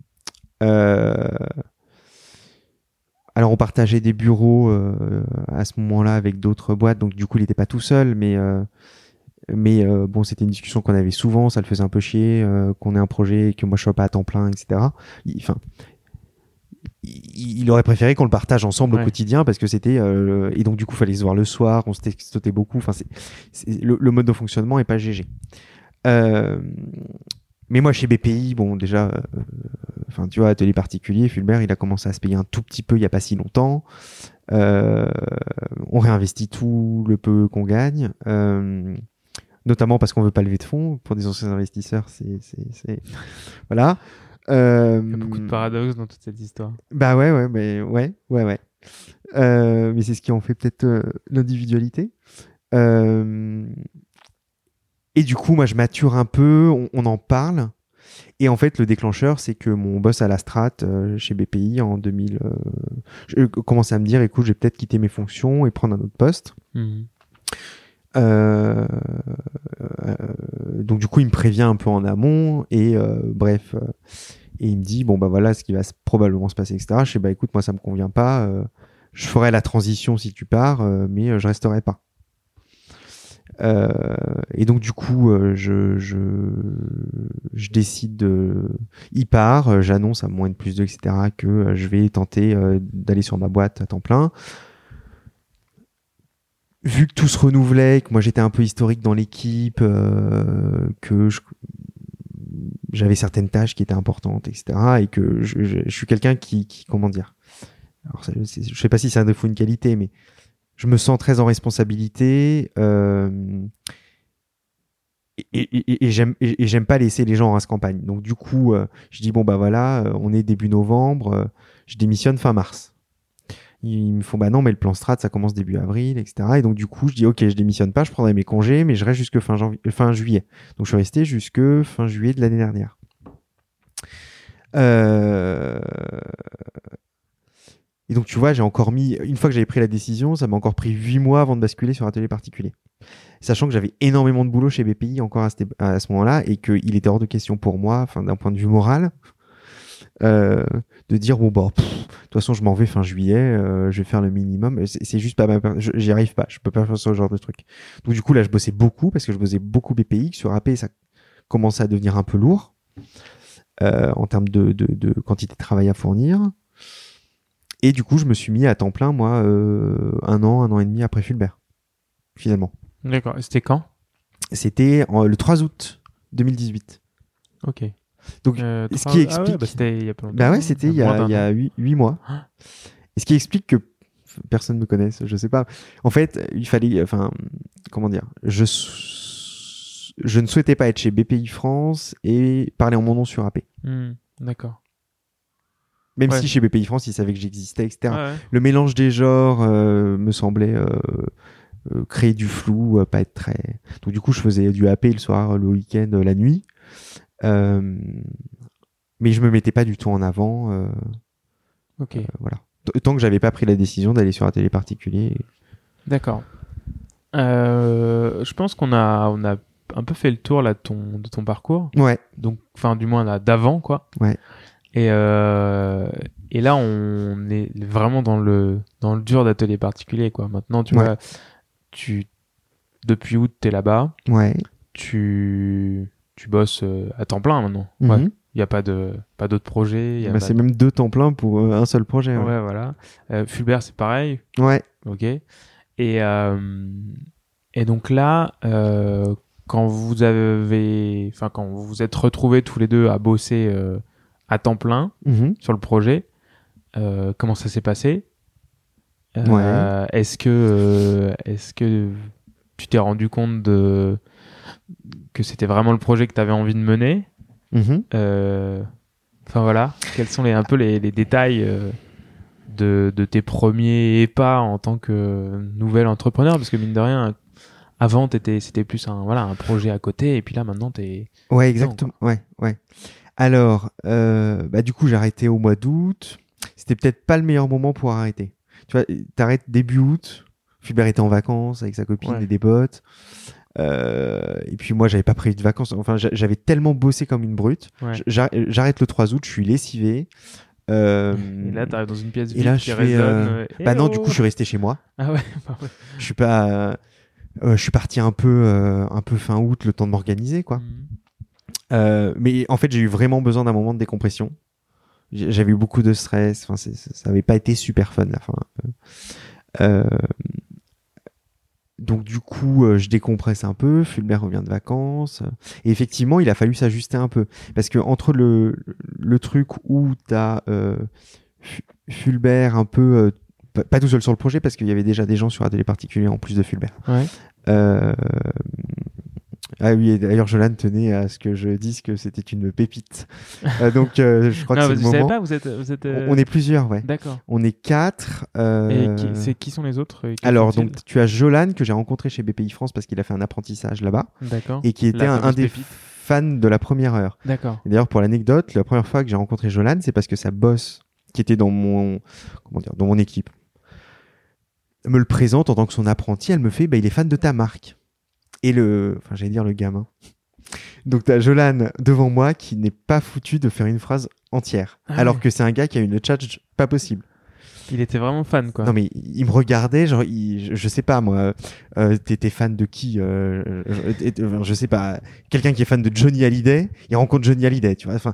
Euh, Alors, on partageait des bureaux euh, à ce moment-là avec d'autres boîtes, donc du coup, il n'était pas tout seul, mais euh, mais euh, bon, c'était une discussion qu'on avait souvent. Ça le faisait un peu chier euh, qu'on ait un projet et que moi je sois pas à temps plein, etc. Il- Enfin, il, il aurait préféré qu'on le partage ensemble Ouais. au quotidien parce que c'était euh, et donc du coup, fallait se voir le soir. On se textotait beaucoup. Enfin, c'est c'est- le, le mode de fonctionnement est pas GG. Euh, mais moi, chez BPI, bon, déjà, euh, enfin, tu vois, atelier particulier, Fulbert, il a commencé à se payer un tout petit peu il y a pas si longtemps. Euh, on réinvestit tout le peu qu'on gagne, euh, notamment parce qu'on veut pas lever de fonds. Pour des anciens investisseurs, c'est, voilà. Euh, Il y a beaucoup de paradoxes dans toute cette histoire. bah ouais, ouais, mais ouais, ouais, ouais. Euh, mais c'est ce qui en fait peut-être euh, l'individualité. Euh, et du coup, moi, je mature un peu, on, on en parle. Et en fait, le déclencheur, c'est que mon boss à la strat euh, chez BPI en 2000, euh, je commence à me dire, écoute, je vais peut-être quitter mes fonctions et prendre un autre poste. Mhm. Euh, euh, donc du coup, il me prévient un peu en amont et euh, bref, euh, et il me dit bon bah voilà ce qui va probablement se passer, etc. Je sais bah écoute moi ça me convient pas, euh, je ferai la transition si tu pars, euh, mais euh, je resterai pas. Euh, et donc du coup, euh, je, je je décide de, il part, euh, j'annonce à moins de plus 2, etc. que euh, je vais tenter d'aller sur ma boîte à temps plein vu que tout se renouvelait, que moi j'étais un peu historique dans l'équipe, euh, que je- j'avais certaines tâches qui étaient importantes, etc. Et que je, je- suis quelqu'un qui, qui, comment dire, alors ça, je sais pas si un défaut ou une qualité, mais je me sens très en responsabilité. euh, et, j'aime pas laisser les gens en race campagne. Donc du coup, euh, je dis bon bah voilà, euh, on est début novembre, je démissionne fin mars. Ils me font bah non mais le plan strat ça commence début avril etc et donc du coup je dis ok je démissionne pas je prendrai mes congés mais je reste jusque fin janvier fin juillet donc je suis resté jusque fin juillet de l'année dernière Euh, et donc tu vois j'ai encore mis une fois que j'avais pris la décision ça m'a encore pris huit mois avant de basculer sur atelier particulier. Sachant que j'avais énormément de boulot chez BPI encore à, ce moment-là et qu'il était hors de question pour moi enfin d'un point de vue moral euh, de dire bon bah de toute façon je m'en vais fin juillet euh, je vais faire le minimum. C'est juste pas ma j'y arrive pas. Je peux pas faire ce genre de truc. Donc du coup là je bossais beaucoup parce que je bossais beaucoup BPI que sur AP ça commençait à devenir un peu lourd euh, en termes de quantité de travail à fournir et du coup je me suis mis à temps plein moi euh, un an un an et demi après Fulbert finalement D'accord. C'était quand? C'était le 3 août 2018 Ok. Donc, Euh, ce qui ah ouais, explique- bah, c'était il y a pas longtemps. Bah ouais, c'était il y a, il y a mois. Ah. Et ce qui explique que personne me connaisse, je sais pas. En fait, il fallait, enfin, comment dire, je, je ne souhaitais pas être chez BPI France et parler en mon nom sur AP. Hmm, D'accord. Même Ouais. si chez BPI France, ils savaient que j'existais, etc. Ouais. Le mélange des genres euh, me semblait euh, euh, créer du flou, euh, pas être très. Donc du coup, je faisais du AP le soir, le week-end, euh, la nuit. Euh, mais je me mettais pas du tout en avant. euh, Ok. Voilà. T- Tant que j'avais pas pris la décision d'aller sur un télé particulier. D'accord. Euh, je pense qu'on a, on a un peu fait le tour là de ton, de ton parcours. Ouais. Donc, enfin, du moins là d'avant, quoi. Ouais. Et, euh, et là, on est vraiment dans le, dans le dur d'atelier particulier, quoi. Maintenant, tu Ouais. vois, tu, depuis août, t'es là-bas. Ouais. Tu, tu bosses euh, à temps plein maintenant. Mhm. Ouais. Il n'y a pas de, pas d'autres projets. Bah, c'est de- même deux temps plein pour euh, un seul projet. Ouais, Ouais. voilà. Euh, Fulbert, c'est pareil. Ouais. Ok. Et, euh, et donc là, quand vous avez, enfin quand vous vous êtes retrouvés tous les deux à bosser à temps plein Mhm. sur le projet, euh, comment ça s'est passé? Euh, Est-ce que, euh, est-ce que tu t'es rendu compte de que c'était vraiment le projet que tu avais envie de mener? Mhm. Enfin voilà, quels sont les, un peu les, les détails de, de tes premiers pas en tant que nouvel entrepreneur? Parce que mine de rien, avant, c'était plus un, voilà, un projet à côté, et puis là maintenant, t'es. Ouais, exactement. Ouais, ouais. Alors, euh, bah, du coup, j'ai arrêté au mois d'août. C'était peut-être pas le meilleur moment pour arrêter. Tu vois, t'arrêtes début août. Fulbert était en vacances avec sa copine Ouais. et des potes. Euh, et puis moi, j'avais pas prévu de vacances. Enfin, j'a- j'avais tellement bossé comme une brute. Ouais. J'ar- J'arrête le 3 août, je suis lessivé. Euh, Et là, t'arrives dans une pièce et vide là, qui je résonne. euh, euh, bah non, du coup, je suis resté chez moi. Ah ouais, bah ouais. Je suis pas. euh, je suis parti un peu, euh, un peu fin août, le temps de m'organiser, quoi. Mhm. Euh, mais en fait, j'ai eu vraiment besoin d'un moment de décompression. J'avais eu beaucoup de stress. Enfin, ça avait pas été super fun la fin. Euh, donc du coup, euh, je décompresse un peu. Fulbert revient de vacances. Et effectivement, il a fallu s'ajuster un peu parce que entre le le truc où t'as euh, Fu- Fulbert un peu euh, pas- pas tout seul sur le projet parce qu'il y avait déjà des gens sur Atelier Particulier en plus de Fulbert. Ouais. Ah oui, et d'ailleurs, Jolan tenait à ce que je dise que c'était une pépite. Euh, donc, euh, je crois Non, que c'est le savais moment. pas, vous êtes. Vous êtes euh, On on est plusieurs, ouais. D'accord. On est quatre. Et qui, c'est, qui sont les autres qui Alors, donc, tu as Jolan que j'ai rencontré chez BPI France parce qu'il a fait un apprentissage là-bas D'accord. et qui était un, des pépite. fans de la première heure. D'accord. Et D'ailleurs, pour l'anecdote, la première fois que j'ai rencontré Jolan, c'est parce que sa boss, qui était dans mon, comment dire, dans mon équipe, me le présente en tant que son apprenti. Elle me fait, bah, il est fan de ta marque. Et le, enfin, j'allais dire le gamin. Donc, t'as Jolan devant moi qui n'est pas foutu de faire une phrase entière. Ah alors que c'est un gars qui a une charge pas possible. Il était vraiment fan, quoi. Non mais il me regardait, genre, il- je, je sais pas moi, euh, t'étais fan de qui euh, je, je- je sais pas, quelqu'un qui est fan de Johnny Hallyday, il rencontre Johnny Hallyday, tu vois. Enfin,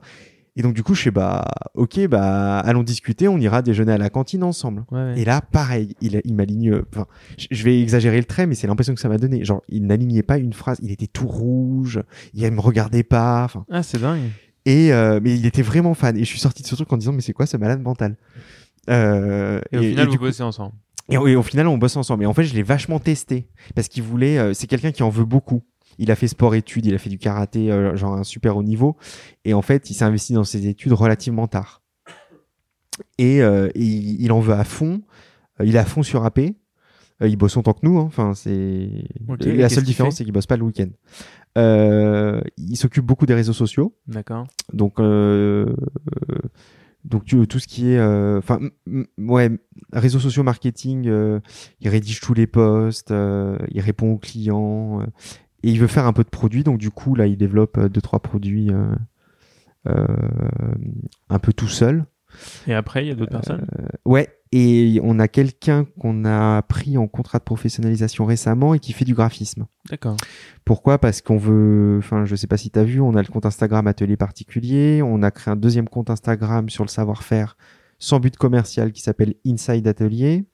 et donc du coup je sais bah ok bah allons discuter, on ira déjeuner à la cantine ensemble. Ouais, ouais. Et là pareil, il, il m'aligne, enfin je- vais exagérer le trait, mais c'est l'impression que ça m'a donné. Genre il n'alignait pas une phrase, il était tout rouge, il me regardait pas, enfin. Ah, c'est dingue. Et euh, mais il était vraiment fan. Et je suis sorti de ce truc en disant mais c'est quoi ce malade mental? Euh, Et, au final, du vous coup- bossez ensemble. et, et au final, on bosse ensemble. Et en fait, je l'ai vachement testé parce qu'il voulait. euh, c'est quelqu'un qui en veut beaucoup. Il a fait sport-études, il a fait du karaté, euh, genre un super haut niveau. Et en fait, il s'est investi dans ses études relativement tard. Et, euh, et il, il en veut à fond. Euh, il est à fond sur AP. Il bosse autant que nous. hein. Enfin, c'est la seule différence, c'est qu'il bosse pas le week-end. Il s'occupe beaucoup des réseaux sociaux. D'accord. Donc, donc tu- tout ce qui est, enfin, ouais, réseaux sociaux, marketing, euh, il rédige tous les posts, euh, il répond aux clients, et il veut faire un peu de produits. Donc du coup, là, il développe euh, deux trois produits euh, euh, un peu tout seul. Et après, il y a d'autres personnes? Ouais, et on a quelqu'un qu'on a pris en contrat de professionnalisation récemment et qui fait du graphisme. D'accord. Pourquoi? Parce qu'on veut, enfin, je sais pas si tu as vu, on a le compte Instagram Atelier Particulier, on a créé un deuxième compte Instagram sur le savoir-faire sans but commercial qui s'appelle Inside Atelier,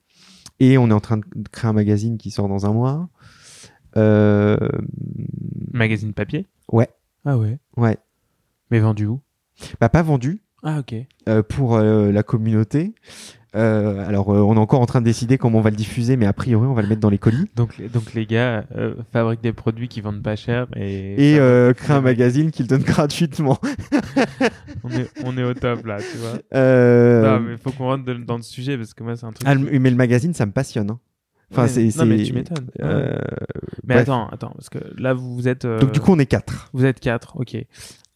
et on est en train de créer un magazine qui sort dans un mois. Euh... Magazine papier Ouais, Ah ouais. ouais. Mais vendu où? Bah, pas vendu Ah, ok. euh, pour euh, la communauté. Euh, alors, euh, on est encore en train de décider comment on va le diffuser, mais a priori, on va le mettre dans les colis. Donc, les- donc les gars euh, fabriquent des produits qui vendent pas cher et, Et créer un magazine qu'ils donnent gratuitement. on, est, on est au top là, tu vois. Non, mais faut qu'on rentre de- dans le sujet parce que moi, c'est un truc. Ah, mais le magazine, ça me passionne. hein. Enfin, Ouais, c'est, Non, mais tu m'étonnes. euh, mais bref. attends, attends, parce que là, vous, vous êtes. euh, Donc du coup, on est quatre. Vous êtes quatre, ok.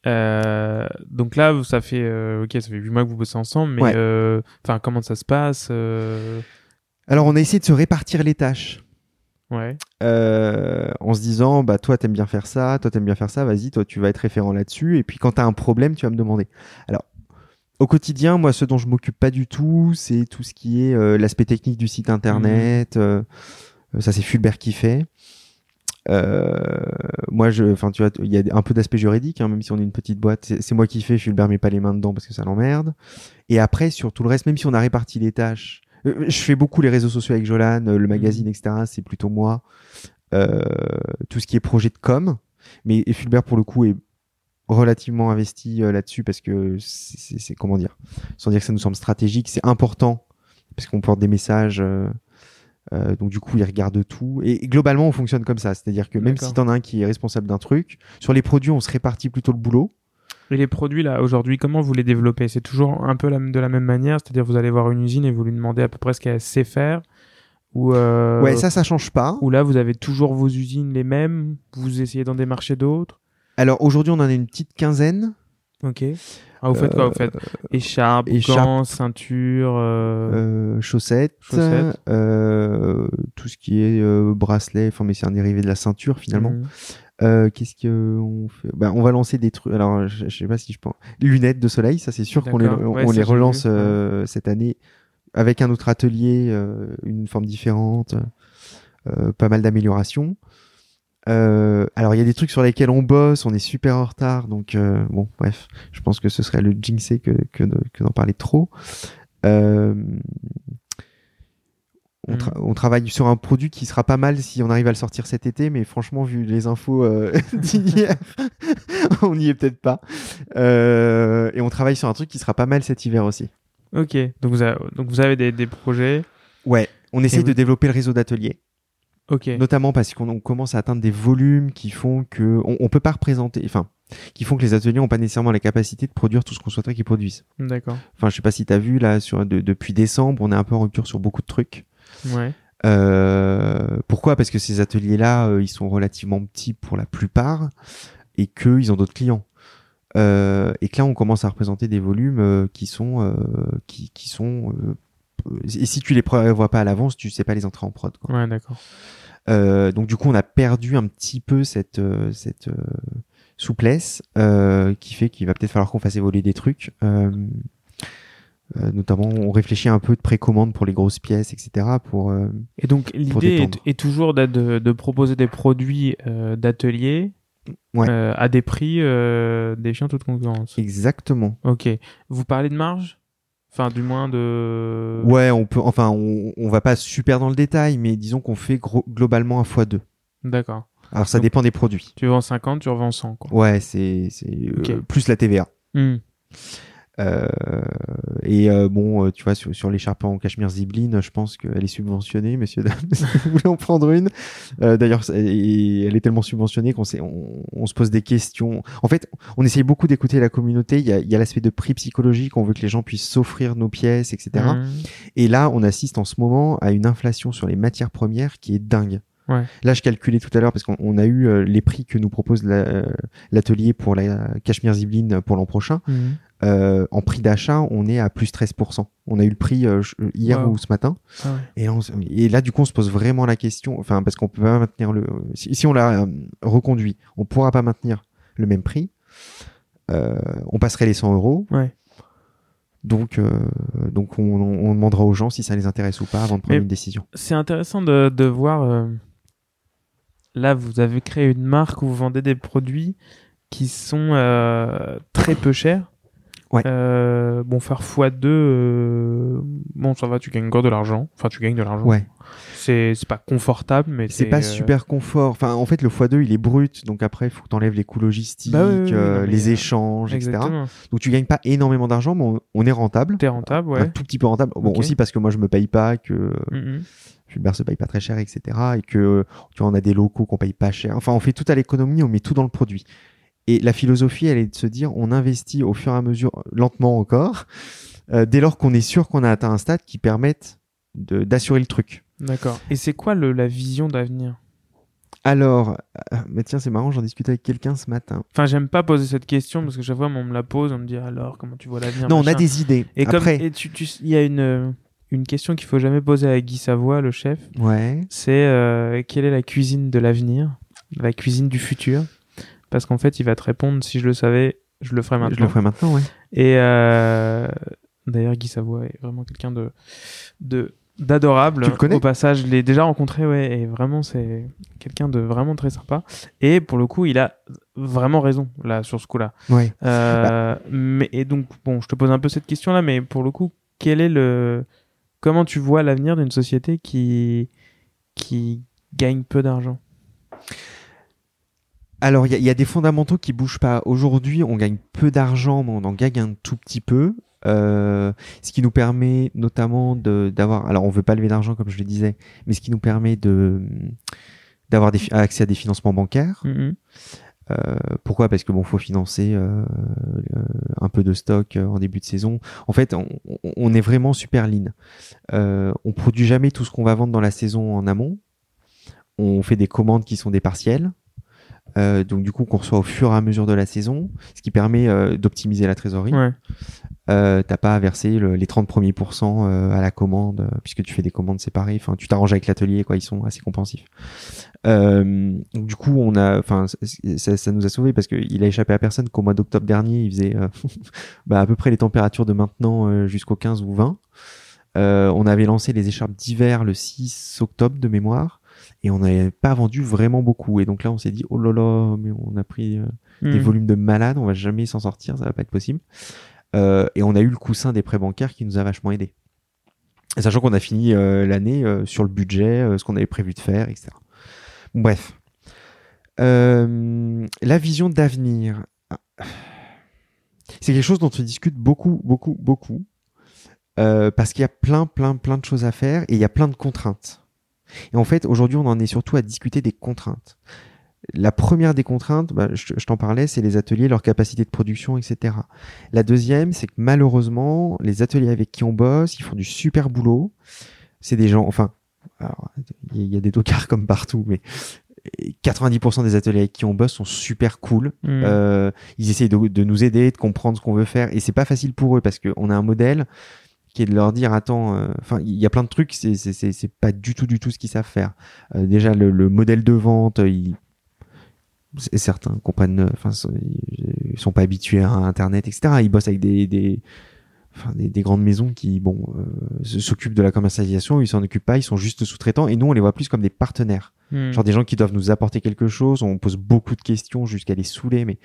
Euh, donc là, vous- ça fait, euh, ok, ça fait 8 mois que vous bossez ensemble, mais Ouais. euh, enfin, comment ça se passe euh, Alors, on a essayé de se répartir les tâches. Ouais. Euh, en se disant, bah toi t'aimes bien faire ça, toi t'aimes bien faire ça, vas-y, toi tu vas être référent là-dessus, et puis quand t'as un problème, tu vas me demander. Alors, au quotidien, moi, ce dont je m'occupe pas du tout, c'est tout ce qui est euh, l'aspect technique du site internet. euh, euh, ça, c'est Fulbert qui fait. Moi, je, enfin, tu vois, il y a un peu d'aspect juridique, hein, même si on est une petite boîte, c'est moi qui fais. Fulbert met pas les mains dedans parce que ça l'emmerde. Et après, sur tout le reste, même si on a réparti les tâches, je fais beaucoup les réseaux sociaux avec Jolan, le magazine, etc. C'est plutôt moi. Euh, tout ce qui est projet de com. Mais et Fulbert, pour le coup, est relativement investi euh, là-dessus parce que c'est comment dire, sans dire que ça nous semble stratégique, c'est important parce qu'on porte des messages euh, Euh, donc du coup, ils regardent tout. Et, et globalement, on fonctionne comme ça. C'est-à-dire que même si t'en as un qui est responsable d'un truc, sur les produits, on se répartit plutôt le boulot. Et les produits là aujourd'hui, comment vous les développez? C'est toujours un peu la- de la même manière, c'est-à-dire vous allez voir une usine et vous lui demandez à peu près ce qu'elle sait faire, ou euh, Ouais, ça, ça change pas. ou là vous avez toujours vos usines les mêmes, vous essayez d'en démarcher d'autres? Alors aujourd'hui, on en a une petite quinzaine. Ok. Ah, vous faites quoi Vous faites écharpe, écharpe. gants, ceinture. euh, Euh, chaussettes, Chaussettes. euh, tout ce qui est euh, bracelet, enfin mais c'est un dérivé de la ceinture finalement. mhm. Euh, Qu'est-ce que on fait? Bah, On va lancer des trucs. Alors je, je sais pas si je pense. Lunettes de soleil, ça c'est sûr qu'on les, D'accord. on Ouais, on ça, les j'ai relance euh, cette année avec un autre atelier, euh, une forme différente, euh, pas mal d'améliorations. Euh, alors il y a des trucs sur lesquels on bosse, on est super en retard, donc euh, bon bref, je pense que ce serait le jinxé que que de- que d'en parler trop. Euh, on, tra- on travaille sur un produit qui sera pas mal si on arrive à le sortir cet été, mais franchement, vu les infos euh, d'hier, on n'y est peut-être pas. Euh, et on travaille sur un truc qui sera pas mal cet hiver aussi. Ok. Donc vous avez, donc vous avez des, des projets. Ouais, on essaie Et de vous- développer le réseau d'ateliers, Ok. notamment parce qu'on on commence à atteindre des volumes qui font que on, on peut pas représenter, enfin, qui font que les ateliers ont pas nécessairement la capacité de produire tout ce qu'on souhaiterait qu'ils produisent. D'accord. Enfin, je sais pas si t'as vu là, sur de- depuis décembre, on est un peu en rupture sur beaucoup de trucs. Ouais. Euh, pourquoi? Parce que ces ateliers-là, euh, ils sont relativement petits pour la plupart et qu'ils ont d'autres clients. Euh, et que là, on commence à représenter des volumes euh, qui sont, euh, qui, qui sont. Et si tu les prévois pas à l'avance, tu sais pas les entrer en prod. Quoi. Ouais, d'accord. Euh, donc du coup, on a perdu un petit peu cette, euh, cette euh, souplesse euh, qui fait qu'il va peut-être falloir qu'on fasse évoluer des trucs. Notamment, on réfléchit un peu de précommande pour les grosses pièces, etc. Pour Et donc l'idée est, est toujours de, de proposer des produits d'atelier Ouais. à des prix défiant toute concurrence. exactement. Ok. Vous parlez de marge? Enfin, du moins de. Ouais, on peut. Enfin, on, on va pas super dans le détail, mais disons qu'on fait gros- globalement un fois deux. D'accord. Alors ça Donc- dépend des produits. Tu vends 50, tu revends 100, quoi. Ouais, c'est c'est euh, plus la TVA. Hmm. Euh, et euh, bon, euh, tu vois, sur, sur l'écharpe en cachemire zibeline, je pense qu'elle est subventionnée, messieurs dames. si vous voulez en prendre une. Euh, D'ailleurs, elle est tellement subventionnée qu'on on, on se pose des questions. En fait, on essaye beaucoup d'écouter la communauté. Il y a, il y a l'aspect de prix psychologique. On veut que les gens puissent s'offrir nos pièces, etc. Hmm. Et là, on assiste en ce moment à une inflation sur les matières premières qui est dingue. Ouais. Là, je calculais tout à l'heure parce qu'on on a eu euh, les prix que nous propose la- euh, l'atelier pour la cachemire zibeline pour l'an prochain. Hmm. Euh, en prix d'achat, on est à plus 13%. On a eu le prix euh, hier Wow. ou ce matin. Ah ouais. Et, là, on se- et là, du coup, on se pose vraiment la question, enfin, parce qu'on peut pas maintenir le. Si, si on l'a euh, reconduit, on pourra pas maintenir le même prix. On passerait les 100 euros. Ouais. Donc, euh, donc on, on demandera aux gens si ça les intéresse ou pas avant de prendre Mais- une décision. C'est intéressant de, de voir. euh, Là, vous avez créé une marque où vous vendez des produits qui sont euh, très peu chers. Ouais. Euh, bon, faire x2, euh, bon, ça va, tu gagnes encore de l'argent. Enfin, tu gagnes de l'argent. Ouais. C'est pas confortable, mais C'est pas super confort. Enfin, en fait, le x2, il est brut. Donc après, il faut que tu enlèves les coûts logistiques, Bah oui, oui, oui, non, mais, les échanges, etc. Exactement. Donc tu gagnes pas énormément d'argent, mais on, on est rentable. T'es rentable, Un ouais. tout petit peu rentable. Bon, aussi parce que moi, je me paye pas, que Mhm. Fulbert se paye pas très cher, etc. Et que, tu vois, on a des locaux qu'on paye pas cher. Enfin, on fait tout à l'économie, on met tout dans le produit. Et la philosophie, elle est de se dire, on investit au fur et à mesure, lentement encore, euh, dès lors qu'on est sûr qu'on a atteint un stade qui permette d'assurer le truc. D'accord. Et c'est quoi le, la vision d'avenir? Alors, euh, mais tiens, c'est marrant, j'en discutais avec quelqu'un ce matin. Enfin, j'aime pas poser cette question parce que chaque fois, on me la pose, on me dit alors, comment tu vois l'avenir non, on a des idées. Et comme Après, et tu, tu- il y a une euh, une question qu'il faut jamais poser à Guy Savoie, le chef, ouais. c'est euh, quelle est la cuisine de l'avenir, la cuisine du futur, parce qu'en fait, il va te répondre si je le savais, je le ferais maintenant. Je le ferai maintenant, ouais. Et euh, d'ailleurs, Guy Savoie est vraiment quelqu'un de de d'adorable. Tu le connais? Au passage, je l'ai déjà rencontré, ouais, et vraiment, c'est quelqu'un de vraiment très sympa. Et pour le coup, il a vraiment raison là sur ce coup-là. Ouais. Euh, mais et donc bon, je te pose un peu cette question-là, mais pour le coup, quel est le comment tu vois l'avenir d'une société qui qui gagne peu d'argent? Alors, il y, a- il y a des fondamentaux qui bougent pas. Aujourd'hui, on gagne peu d'argent, mais on en gagne un tout petit peu. Euh, ce qui nous permet notamment de d'avoir, alors on veut pas lever d'argent comme je le disais, mais ce qui nous permet de d'avoir accès à des financements bancaires. Mhm. Euh, pourquoi? Parce que bon, faut financer euh, euh, un peu de stock en début de saison. En fait, on, est vraiment super lean. On produit jamais tout ce qu'on va vendre dans la saison en amont. On fait des commandes qui sont des partiels. Donc du coup, qu'on reçoit au fur et à mesure de la saison, ce qui permet d'optimiser la trésorerie. Euh, T'as pas à verser le- les 30 premiers pourcents euh, à la commande, euh, puisque tu fais des commandes séparées. Enfin, tu t'arranges avec l'atelier, quoi. Ils sont assez compréhensifs. Euh, du coup, on a, enfin, ça, ça nous a sauvé parce qu'il a échappé à personne qu'au mois d'octobre dernier, il faisait bah, à peu près les températures de maintenant jusqu'au 15 ou 20. Euh, on avait lancé les écharpes d'hiver le 6 octobre de mémoire et on n'avait pas vendu vraiment beaucoup. Et donc là, on s'est dit, oh là là, mais on a pris euh, des Mhm. volumes de malades, on va jamais s'en sortir, ça va pas être possible. Euh, et on a eu le coussin des prêts bancaires qui nous a vachement aidé. Et sachant qu'on a fini euh, l'année euh, sur le budget, ce qu'on avait prévu de faire, etc. Bref. La vision d'avenir. C'est quelque chose dont on discute beaucoup, beaucoup, beaucoup. Parce qu'il y a plein, plein, plein de choses à faire et il y a plein de contraintes. Et en fait, aujourd'hui, on en est surtout à discuter des contraintes. La première des contraintes, bah, je, je t'en parlais, c'est les ateliers, leur capacité de production, etc. La deuxième, c'est que malheureusement, les ateliers avec qui on bosse, ils font du super boulot. C'est des gens, enfin, il y, a- il y a des tocards comme partout, mais 90% des ateliers avec qui on bosse sont super cool. Mhm. Euh, ils essayent de, de nous aider, de comprendre ce qu'on veut faire, et c'est pas facile pour eux parce qu'on a un modèle qui est de leur dire attends, euh, enfin il y a plein de trucs, c'est c'est pas du tout du tout ce qu'ils savent faire. Euh, déjà le, le modèle de vente, ils c'est- certains comprennent, euh, enfin ils sont pas habitués à Internet, etc. Ils bossent avec des des Enfin, des, des grandes maisons qui bon euh, s'occupent de la commercialisation, ils s'en occupent pas, ils sont juste sous-traitants et nous on les voit plus comme des partenaires. Mhm. Genre des gens qui doivent nous apporter quelque chose, on pose beaucoup de questions jusqu'à les saouler, mais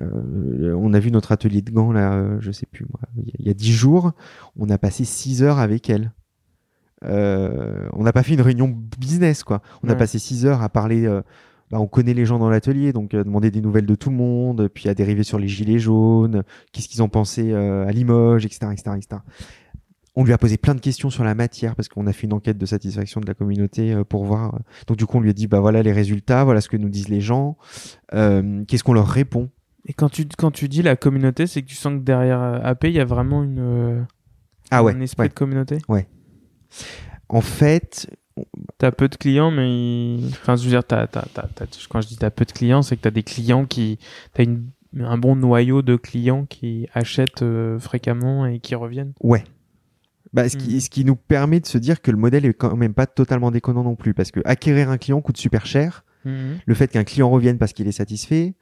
euh, on a vu notre atelier de gants là, euh, je sais plus moi, il y a- dix jours, on a passé six heures avec elle. Euh, on n'a pas fait une réunion business quoi. On a Ouais. passé six heures à parler. Bah, on connaît les gens dans l'atelier, donc euh, demander des nouvelles de tout le monde, puis à dériver sur les gilets jaunes, qu'est-ce qu'ils ont pensé euh, à Limoges, etc., etc., etc. On lui a posé plein de questions sur la matière parce qu'on a fait une enquête de satisfaction de la communauté euh, pour voir. Donc du coup, on lui a dit bah voilà les résultats, voilà ce que nous disent les gens, qu'est-ce qu'on leur répond. Et quand tu, quand tu dis la communauté, c'est que tu sens que derrière AP, il y a vraiment une, Ah ouais. un esprit ouais. de communauté? En fait, T'as peu de clients, mais ils- enfin, je veux dire, t'as- quand je dis t'as peu de clients, c'est que t'as des clients qui, t'as une, un bon noyau de clients qui achètent euh, fréquemment et qui reviennent. ouais. Bah, ce, qui, Mhm. ce qui nous permet de se dire que le modèle est quand même pas totalement déconnant non plus, parce que acquérir un client coûte super cher. Mhm. le fait qu'un client revienne parce qu'il est satisfait,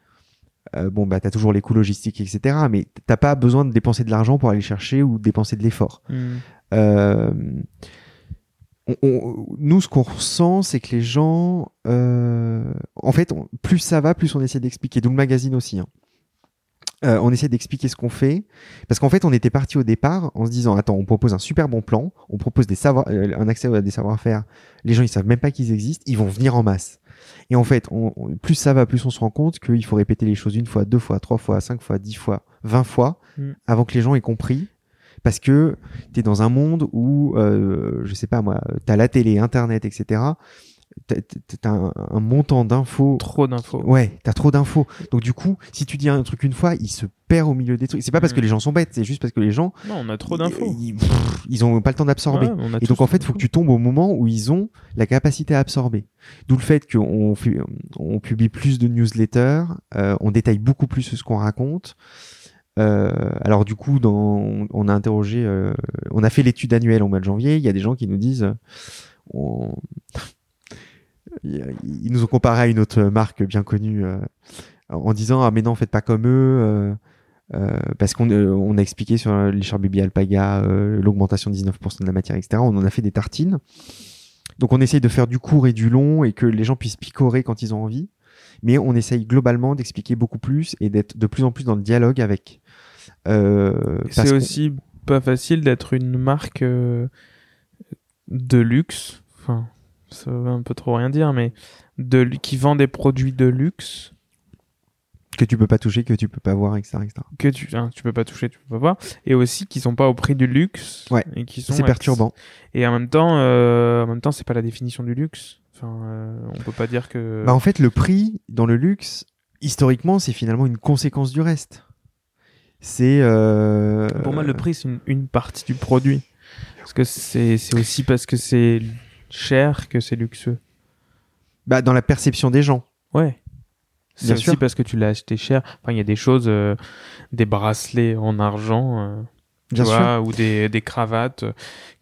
euh, bon bah t'as toujours les coûts logistiques etc. Mais t'as pas besoin de dépenser de l'argent pour aller chercher ou dépenser de l'effort. Mhm. Euh, on- on- nous ce qu'on ressent c'est que les gens, euh, en fait, on- plus ça va, plus on essaie d'expliquer. D'où le magazine aussi. hein. Euh, on essaie d'expliquer ce qu'on fait parce qu'en fait on était parti au départ en se disant attends on propose un super bon plan on propose des euh, un accès à des savoir-faire les gens ils savent même pas qu'ils existent ils vont venir en masse et en fait, plus ça va, plus on se rend compte qu'il faut répéter les choses une fois, deux fois, trois fois, cinq fois, dix fois, vingt fois, Mm. avant que les gens aient compris. Parce que tu es dans un monde où, euh, je sais pas moi, t'as la télé, Internet, etc. T'as un, un montant d'infos. Trop d'infos. Ouais, t'as trop d'infos. Donc du coup, si tu dis un truc une fois, il se perd au milieu des trucs. C'est pas parce Mm. que les gens sont bêtes, c'est juste parce que les gens, Non, on a trop d'infos. ils, ils- ont pas le temps d'absorber. Ouais, Et donc en fait, faut que tu tombes au moment où ils ont la capacité à absorber. D'où le fait qu'on on publie plus de newsletters, euh, on détaille beaucoup plus ce qu'on raconte. Euh, alors du coup, on a interrogé, euh, on a fait l'étude annuelle au mois de janvier. Il y a des gens qui nous disent, euh, on- ils nous ont comparé à une autre marque bien connue euh, en disant ah mais non, faites pas comme eux. parce qu'on on a expliqué sur les chars baby alpaga l'augmentation de 19% de la matière, etc. On en a fait des tartines. Donc on essaye de faire du court et du long et que les gens puissent picorer quand ils ont envie. Mais on essaye globalement d'expliquer beaucoup plus et d'être de plus en plus dans le dialogue avec. Euh, C'est aussi pas facile d'être une marque euh, de luxe. Enfin, ça veut un peu trop rien dire, mais de, qui vend des produits de luxe. que tu peux pas toucher, que tu peux pas voir, etc. etc. que tu hein, tu peux pas toucher, tu peux pas voir, et aussi qui sont pas au prix du luxe, Ouais. et qui sont C'est perturbant. Et en même temps, euh, en même temps, c'est pas la définition du luxe. Enfin, euh, on peut pas dire que. Bah, en fait, le prix dans le luxe, historiquement, c'est finalement une conséquence du reste. C'est. euh, Pour moi, le prix c'est une, une partie du produit, parce que c'est aussi parce que c'est cher que c'est luxueux. bah, dans la perception des gens. Ouais. C'est aussi sûr. parce que tu l'as acheté cher. Enfin, il y a des choses, euh, des bracelets en argent, euh, tu vois, ou des, des cravates euh,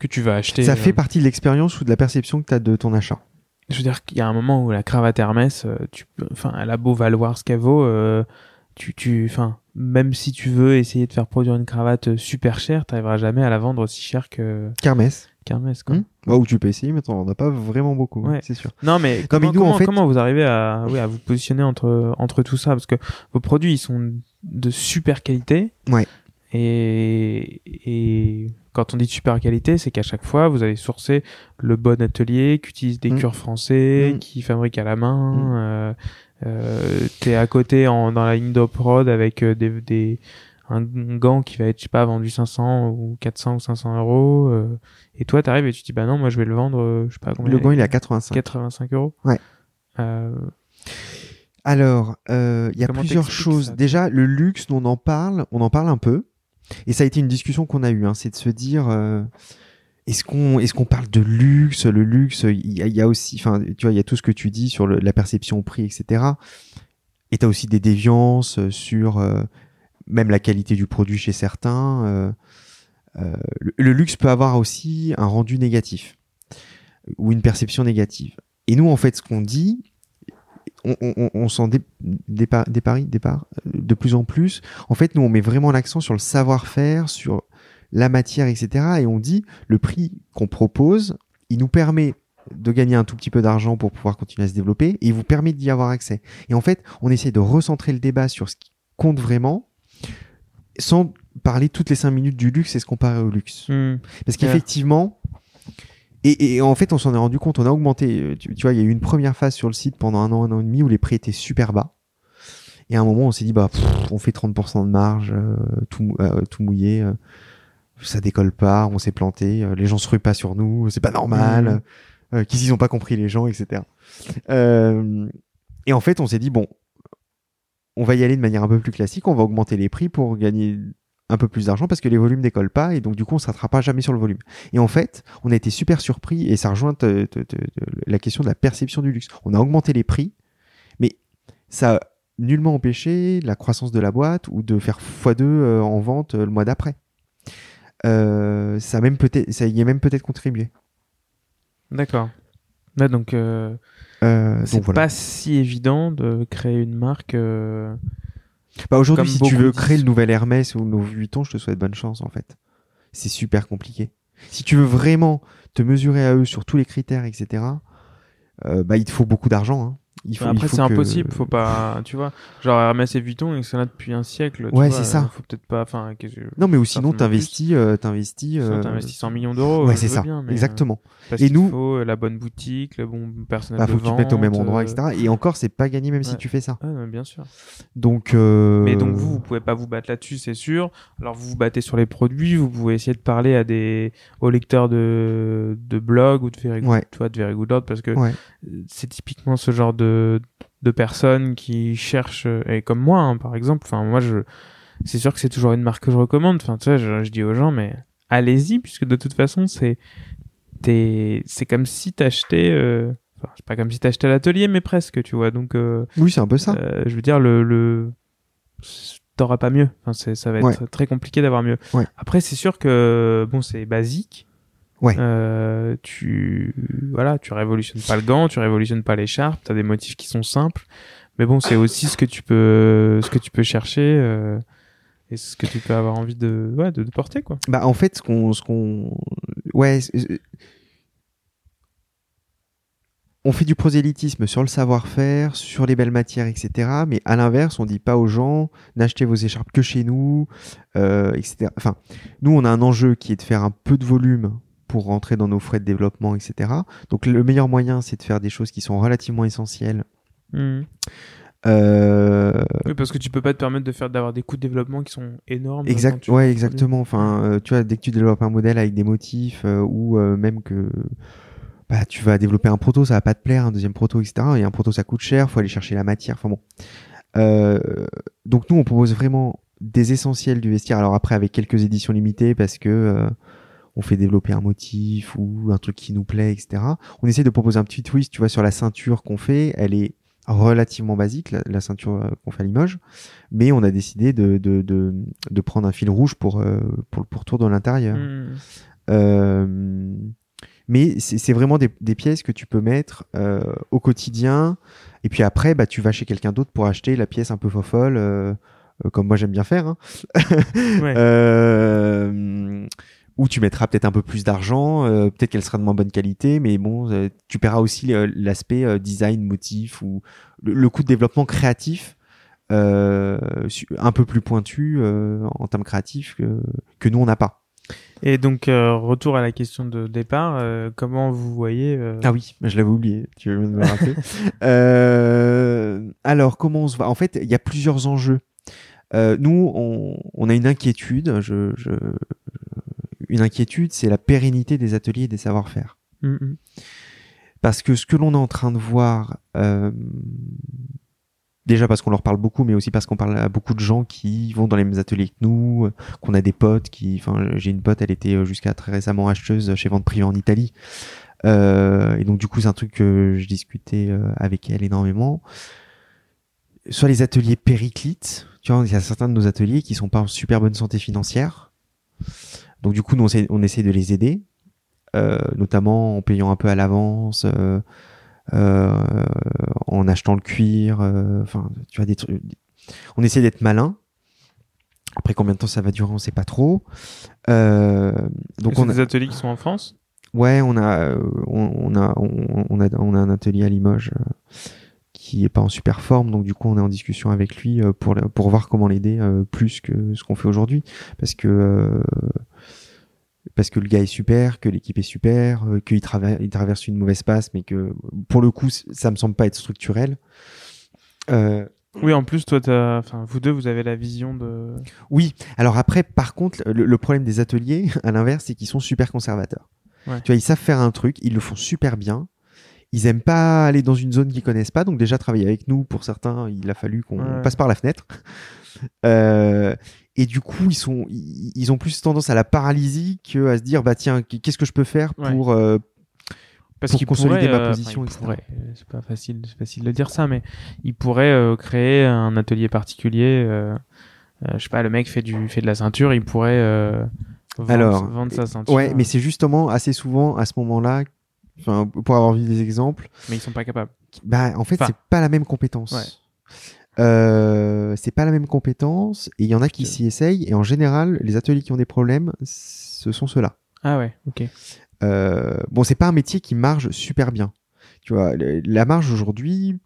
que tu vas acheter. Ça fait partie de l'expérience ou de la perception que tu as de ton achat. Je veux dire qu'il y a un moment où la cravate Hermès, tu enfin, elle a beau valoir ce qu'elle vaut, tu, tu, enfin, même si tu veux essayer de faire produire une cravate euh, super chère, t'arriveras jamais à la vendre aussi cher que Kermesse. qu'Hermès, quoi. Hmm Bah, ou tu peux essayer, mais t'en as pas vraiment beaucoup, hein, Ouais. c'est sûr. Non, mais, Non, comment, mais nous, en comment, fait- comment vous arrivez à, oui, à vous positionner entre, entre tout ça? Parce que vos produits, ils sont de super qualité. Ouais. Et, et quand on dit de super qualité, c'est qu'à chaque fois, vous allez sourcer le bon atelier qui utilise des Mm. cures français, Mm. qui fabrique à la main. Mm. Euh, euh, T'es à côté en, dans la ligne d'Oprod avec euh, des, des, un gant qui va être, je sais pas, vendu 500 ou 400 ou 500 euros. euh, et toi, t'arrives et tu te dis, bah non, moi, je vais le vendre, euh, je sais pas combien. Le gant, il est à 85. 85 euros. Ouais. Euh, Alors, euh, il y a Comment plusieurs choses. Déjà, le luxe, on en parle, on en parle un peu. Et ça a été une discussion qu'on a eue, hein, c'est de se dire, euh, est-ce qu'on est-ce qu'on parle de luxe Le luxe, il y a, aussi, enfin, tu vois, il y a tout ce que tu dis sur la perception au prix, etc. Et tu as aussi des déviances euh, sur euh, même la qualité du produit chez certains. euh, le, luxe peut avoir aussi un rendu négatif ou une perception négative. Et nous, en fait, ce qu'on dit, on, s'en dé, de plus en plus. En fait, nous, on met vraiment l'accent sur le savoir-faire, sur la matière, etc. Et on dit, le prix qu'on propose, il nous permet de gagner un tout petit peu d'argent pour pouvoir continuer à se développer et il vous permet d'y avoir accès. Et en fait, on essaie de recentrer le débat sur ce qui compte vraiment sans parler toutes les cinq minutes du luxe et se comparer au luxe. hmm. Parce qu'effectivement, et, et en fait, on s'en est rendu compte, on a augmenté. euh, Tu, tu vois, il y a eu une première phase sur le site pendant un an, un an et demi où les prix étaient super bas. Et à un moment, on s'est dit, bah, pff, on fait 30% de marge, euh, tout, euh, tout mouillé, euh, ça décolle pas, on s'est planté, euh, les gens se ruent pas sur nous, c'est pas normal, Mhm. euh, qu'ils y ont pas compris les gens, etc. Euh, et en fait, on s'est dit, bon, on va y aller de manière un peu plus classique, on va augmenter les prix pour gagner un peu plus d'argent parce que les volumes décollent pas et donc du coup on ne s'attrapera jamais sur le volume. Et en fait, on a été super surpris et ça rejoint te- te- te- te- la question de la perception du luxe. On a augmenté les prix, mais ça a nullement empêché la croissance de la boîte ou de faire x2 euh, en vente le mois d'après. Euh, ça a même peut-être, ça y est même peut-être contribué. D'accord. Là, donc, euh, Euh, c'est voilà. pas si évident de créer une marque. euh, Bah, aujourd'hui, si tu veux créer le nouvel Hermès ou le nouveau Vuitton, je te souhaite bonne chance en fait. C'est super compliqué. Si tu veux vraiment te mesurer à eux sur tous les critères, etc., euh, bah, il te faut beaucoup d'argent. hein. Il faut, Après, il c'est que- impossible, faut pas, tu vois. Genre Hermès et Vuitton, ils sont là depuis un siècle. tu Ouais, c'est ça. euh, Faut peut-être pas, enfin, Non, mais ou sinon, t'investis, euh, t'investis. euh, t'investis 100 millions d'euros. Ouais, c'est ça. bien, mais, euh, Exactement. Parce Et nous- faut euh, la bonne boutique, le bon personnel Bah, de faut que tu te mettes au même endroit, euh, etc. Et encore, c'est pas gagné même si tu fais ça. ouais, bien sûr. Donc. Mais donc vous, vous pouvez pas vous battre là-dessus, c'est sûr. Alors vous vous battez sur les produits, vous pouvez essayer de parler à des aux lecteurs de de blog ou de Very Good, Ouais. tu vois, de Very Good Lord, parce que c'est typiquement ce genre de de personnes qui cherchent euh, et comme moi hein, par exemple. Enfin moi je c'est sûr que c'est toujours une marque que je recommande. Enfin tu je, je dis aux gens mais allez-y puisque de toute façon c'est t'es c'est comme si t'achetais euh, enfin c'est pas comme si t'achetais à l'atelier mais presque tu vois donc euh, Oui, c'est un peu ça. euh, je veux dire, le, le... t'auras pas mieux. Enfin, c'est, ça va être Ouais. très compliqué d'avoir mieux. Ouais. Après, c'est sûr que bon, c'est basique. Ouais. Euh, tu voilà, tu révolutionnes pas le gant, tu révolutionnes pas l'écharpe. T'as des motifs qui sont simples, mais bon, c'est aussi ce que tu peux, ce que tu peux chercher euh, et ce que tu peux avoir envie de, ouais, de, de porter quoi. Bah, en fait, ce qu'on, ce qu'on, ouais, on fait du prosélytisme sur le savoir-faire, sur les belles matières, etc. Mais à l'inverse, on dit pas aux gens n'achetez vos écharpes que chez nous, euh, etc. Enfin, nous, on a un enjeu qui est de faire un peu de volume pour rentrer dans nos frais de développement, etc. Donc, le meilleur moyen, c'est de faire des choses qui sont relativement essentielles Mhm. euh, Oui, parce que tu peux pas te permettre de faire d'avoir des coûts de développement qui sont énormes. Exact, tu- ouais, exactement. Enfin, euh, tu vois, dès que tu développes un modèle avec des motifs euh, ou même que bah, tu vas développer un proto, ça va pas te plaire, un deuxième proto, etc. Et un proto, ça coûte cher, faut aller chercher la matière. Enfin bon. Donc nous, on propose vraiment des essentiels du vestiaire. Alors après, avec quelques éditions limitées, parce que on fait développer un motif ou un truc qui nous plaît, etc. On essaie de proposer un petit twist, tu vois, sur la ceinture qu'on fait. Elle est relativement basique, la, la ceinture euh, qu'on fait à Limoges, mais on a décidé de, de, de, de prendre un fil rouge pour, euh, pour le pourtour de l'intérieur. Hmm. Euh, mais c'est vraiment des, des pièces que tu peux mettre euh, au quotidien. Et puis après, bah, tu vas chez quelqu'un d'autre pour acheter la pièce un peu fofolle, comme moi j'aime bien faire. Hein. Ouais. Où tu mettras peut-être un peu plus d'argent, euh, peut-être qu'elle sera de moins bonne qualité, mais bon, euh, tu paieras aussi euh, l'aspect euh, design, motif ou le, le coût de développement créatif euh, un peu plus pointu euh, en termes créatifs que, que nous on n'a pas. Et donc, euh, retour à la question de départ, euh, comment vous voyez euh, Ah oui, je l'avais oublié. Tu veux me le rappeler Euh, Alors, comment on se voit En fait, il y a plusieurs enjeux. Euh, nous, on, on a une inquiétude. Je, je- une inquiétude, c'est la pérennité des ateliers et des savoir-faire. hmm, hmm. Parce que ce que l'on est en train de voir, euh, déjà parce qu'on leur parle beaucoup, mais aussi parce qu'on parle à beaucoup de gens qui vont dans les mêmes ateliers que nous, euh, qu'on a des potes qui, enfin, j'ai une pote, elle était euh, jusqu'à très récemment acheteuse chez Vente Privée en Italie. Euh, et donc du coup, c'est un truc que je discutais avec elle énormément. Soit les ateliers périclites, tu vois, il y a certains de nos ateliers qui sont pas en super bonne santé financière. Donc du coup, nous, on essaie, on essaie de les aider, euh, notamment en payant un peu à l'avance, euh, euh, en achetant le cuir, enfin, tu vois, des trucs. On essaie d'être malin. Après combien de temps ça va durer, on sait pas trop. Donc on a, des ateliers qui sont en France? Ouais, on a, on, on a, on, on a, on a un atelier à Limoges qui est pas en super forme, donc du coup on est en discussion avec lui euh, pour pour voir comment l'aider euh, plus que ce qu'on fait aujourd'hui, parce que euh, parce que le gars est super, que l'équipe est super, qu'il traverse, il traverse une mauvaise passe, mais que pour le coup, ça me semble pas être structurel. Euh, Oui, en plus, toi, enfin, vous deux, vous avez la vision de. oui. Alors après, par contre, le, le problème des ateliers, à l'inverse, c'est qu'ils sont super conservateurs. Ouais. Tu vois, ils savent faire un truc, ils le font super bien. Ils aiment pas aller dans une zone qu'ils connaissent pas, donc déjà travailler avec nous, pour certains, il a fallu qu'on Ouais. passe par la fenêtre. Euh, et du coup, ils sont, ils, ils ont plus tendance à la paralysie que à se dire, bah tiens, qu'est-ce que je peux faire Ouais. pour euh, Parce Pour qu'il consolider pourrait, ma euh, position, enfin, euh, c'est pas facile, c'est facile de dire ça, mais il pourrait euh, créer un atelier particulier. je sais pas, le mec fait du fait de la ceinture, il pourrait euh, vendre, Alors, vendre sa ceinture. Ouais, mais c'est justement assez souvent à ce moment-là, enfin, pour avoir vu des exemples, mais ils sont pas capables. bah en fait Enfin. c'est pas la même compétence. Ouais. Euh, c'est pas la même compétence et il y en a qui s'y essayent et en général les ateliers qui ont des problèmes ce sont ceux-là. Ah ouais, ok. Euh, bon c'est pas un métier qui marche super bien. Tu vois le- la marge aujourd'hui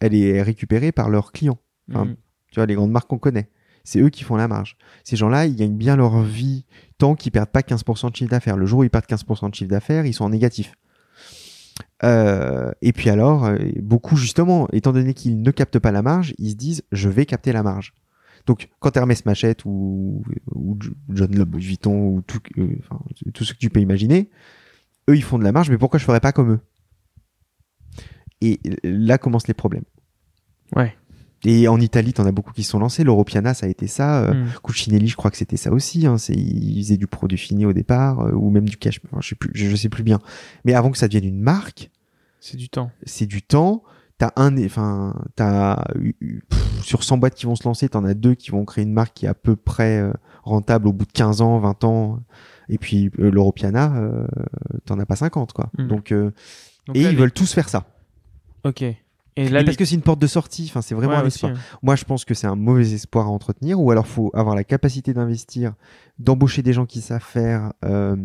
elle est récupérée par leurs clients. Enfin, Mhm. Tu vois les grandes marques qu'on connaît. C'est eux qui font la marge. Ces gens-là, ils gagnent bien leur vie tant qu'ils perdent pas 15% de chiffre d'affaires. Le jour où ils perdent 15% de chiffre d'affaires, ils sont en négatif. Euh, et puis alors, euh, beaucoup justement, étant donné qu'ils ne captent pas la marge, ils se disent je vais capter la marge. Donc quand Hermès m'achète ou, ou John Loeb Vuitton ou tout, euh, tout ce que tu peux imaginer, eux ils font de la marge, mais pourquoi je ferais pas comme eux? Et là commencent les problèmes. Ouais. Et en Italie, t'en as beaucoup qui se sont lancés. L'Europiana, ça a été ça. Euh, Mhm. Cucinelli, je crois que c'était ça aussi. Hein. C'est, ils faisaient du produit fini au départ, euh, ou même du cash. Enfin, je sais plus, je, je sais plus bien. Mais avant que ça devienne une marque, C'est du temps. c'est du temps. T'as un, enfin, t'as pff, sur 100 boîtes qui vont se lancer, t'en as deux qui vont créer une marque qui est à peu près euh, rentable au bout de 15 ans, 20 ans. Et puis euh, l'Europiana, t'en as pas 50 quoi. Mhm. Donc, euh, Donc et là, ils veulent tous faire ça. Ok. Et là, parce que c'est une porte de sortie. Enfin, c'est vraiment Ouais, un aussi, espoir. hein. Moi, je pense que c'est un mauvais espoir à entretenir, ou alors faut avoir la capacité d'investir, d'embaucher des gens qui savent faire, euh,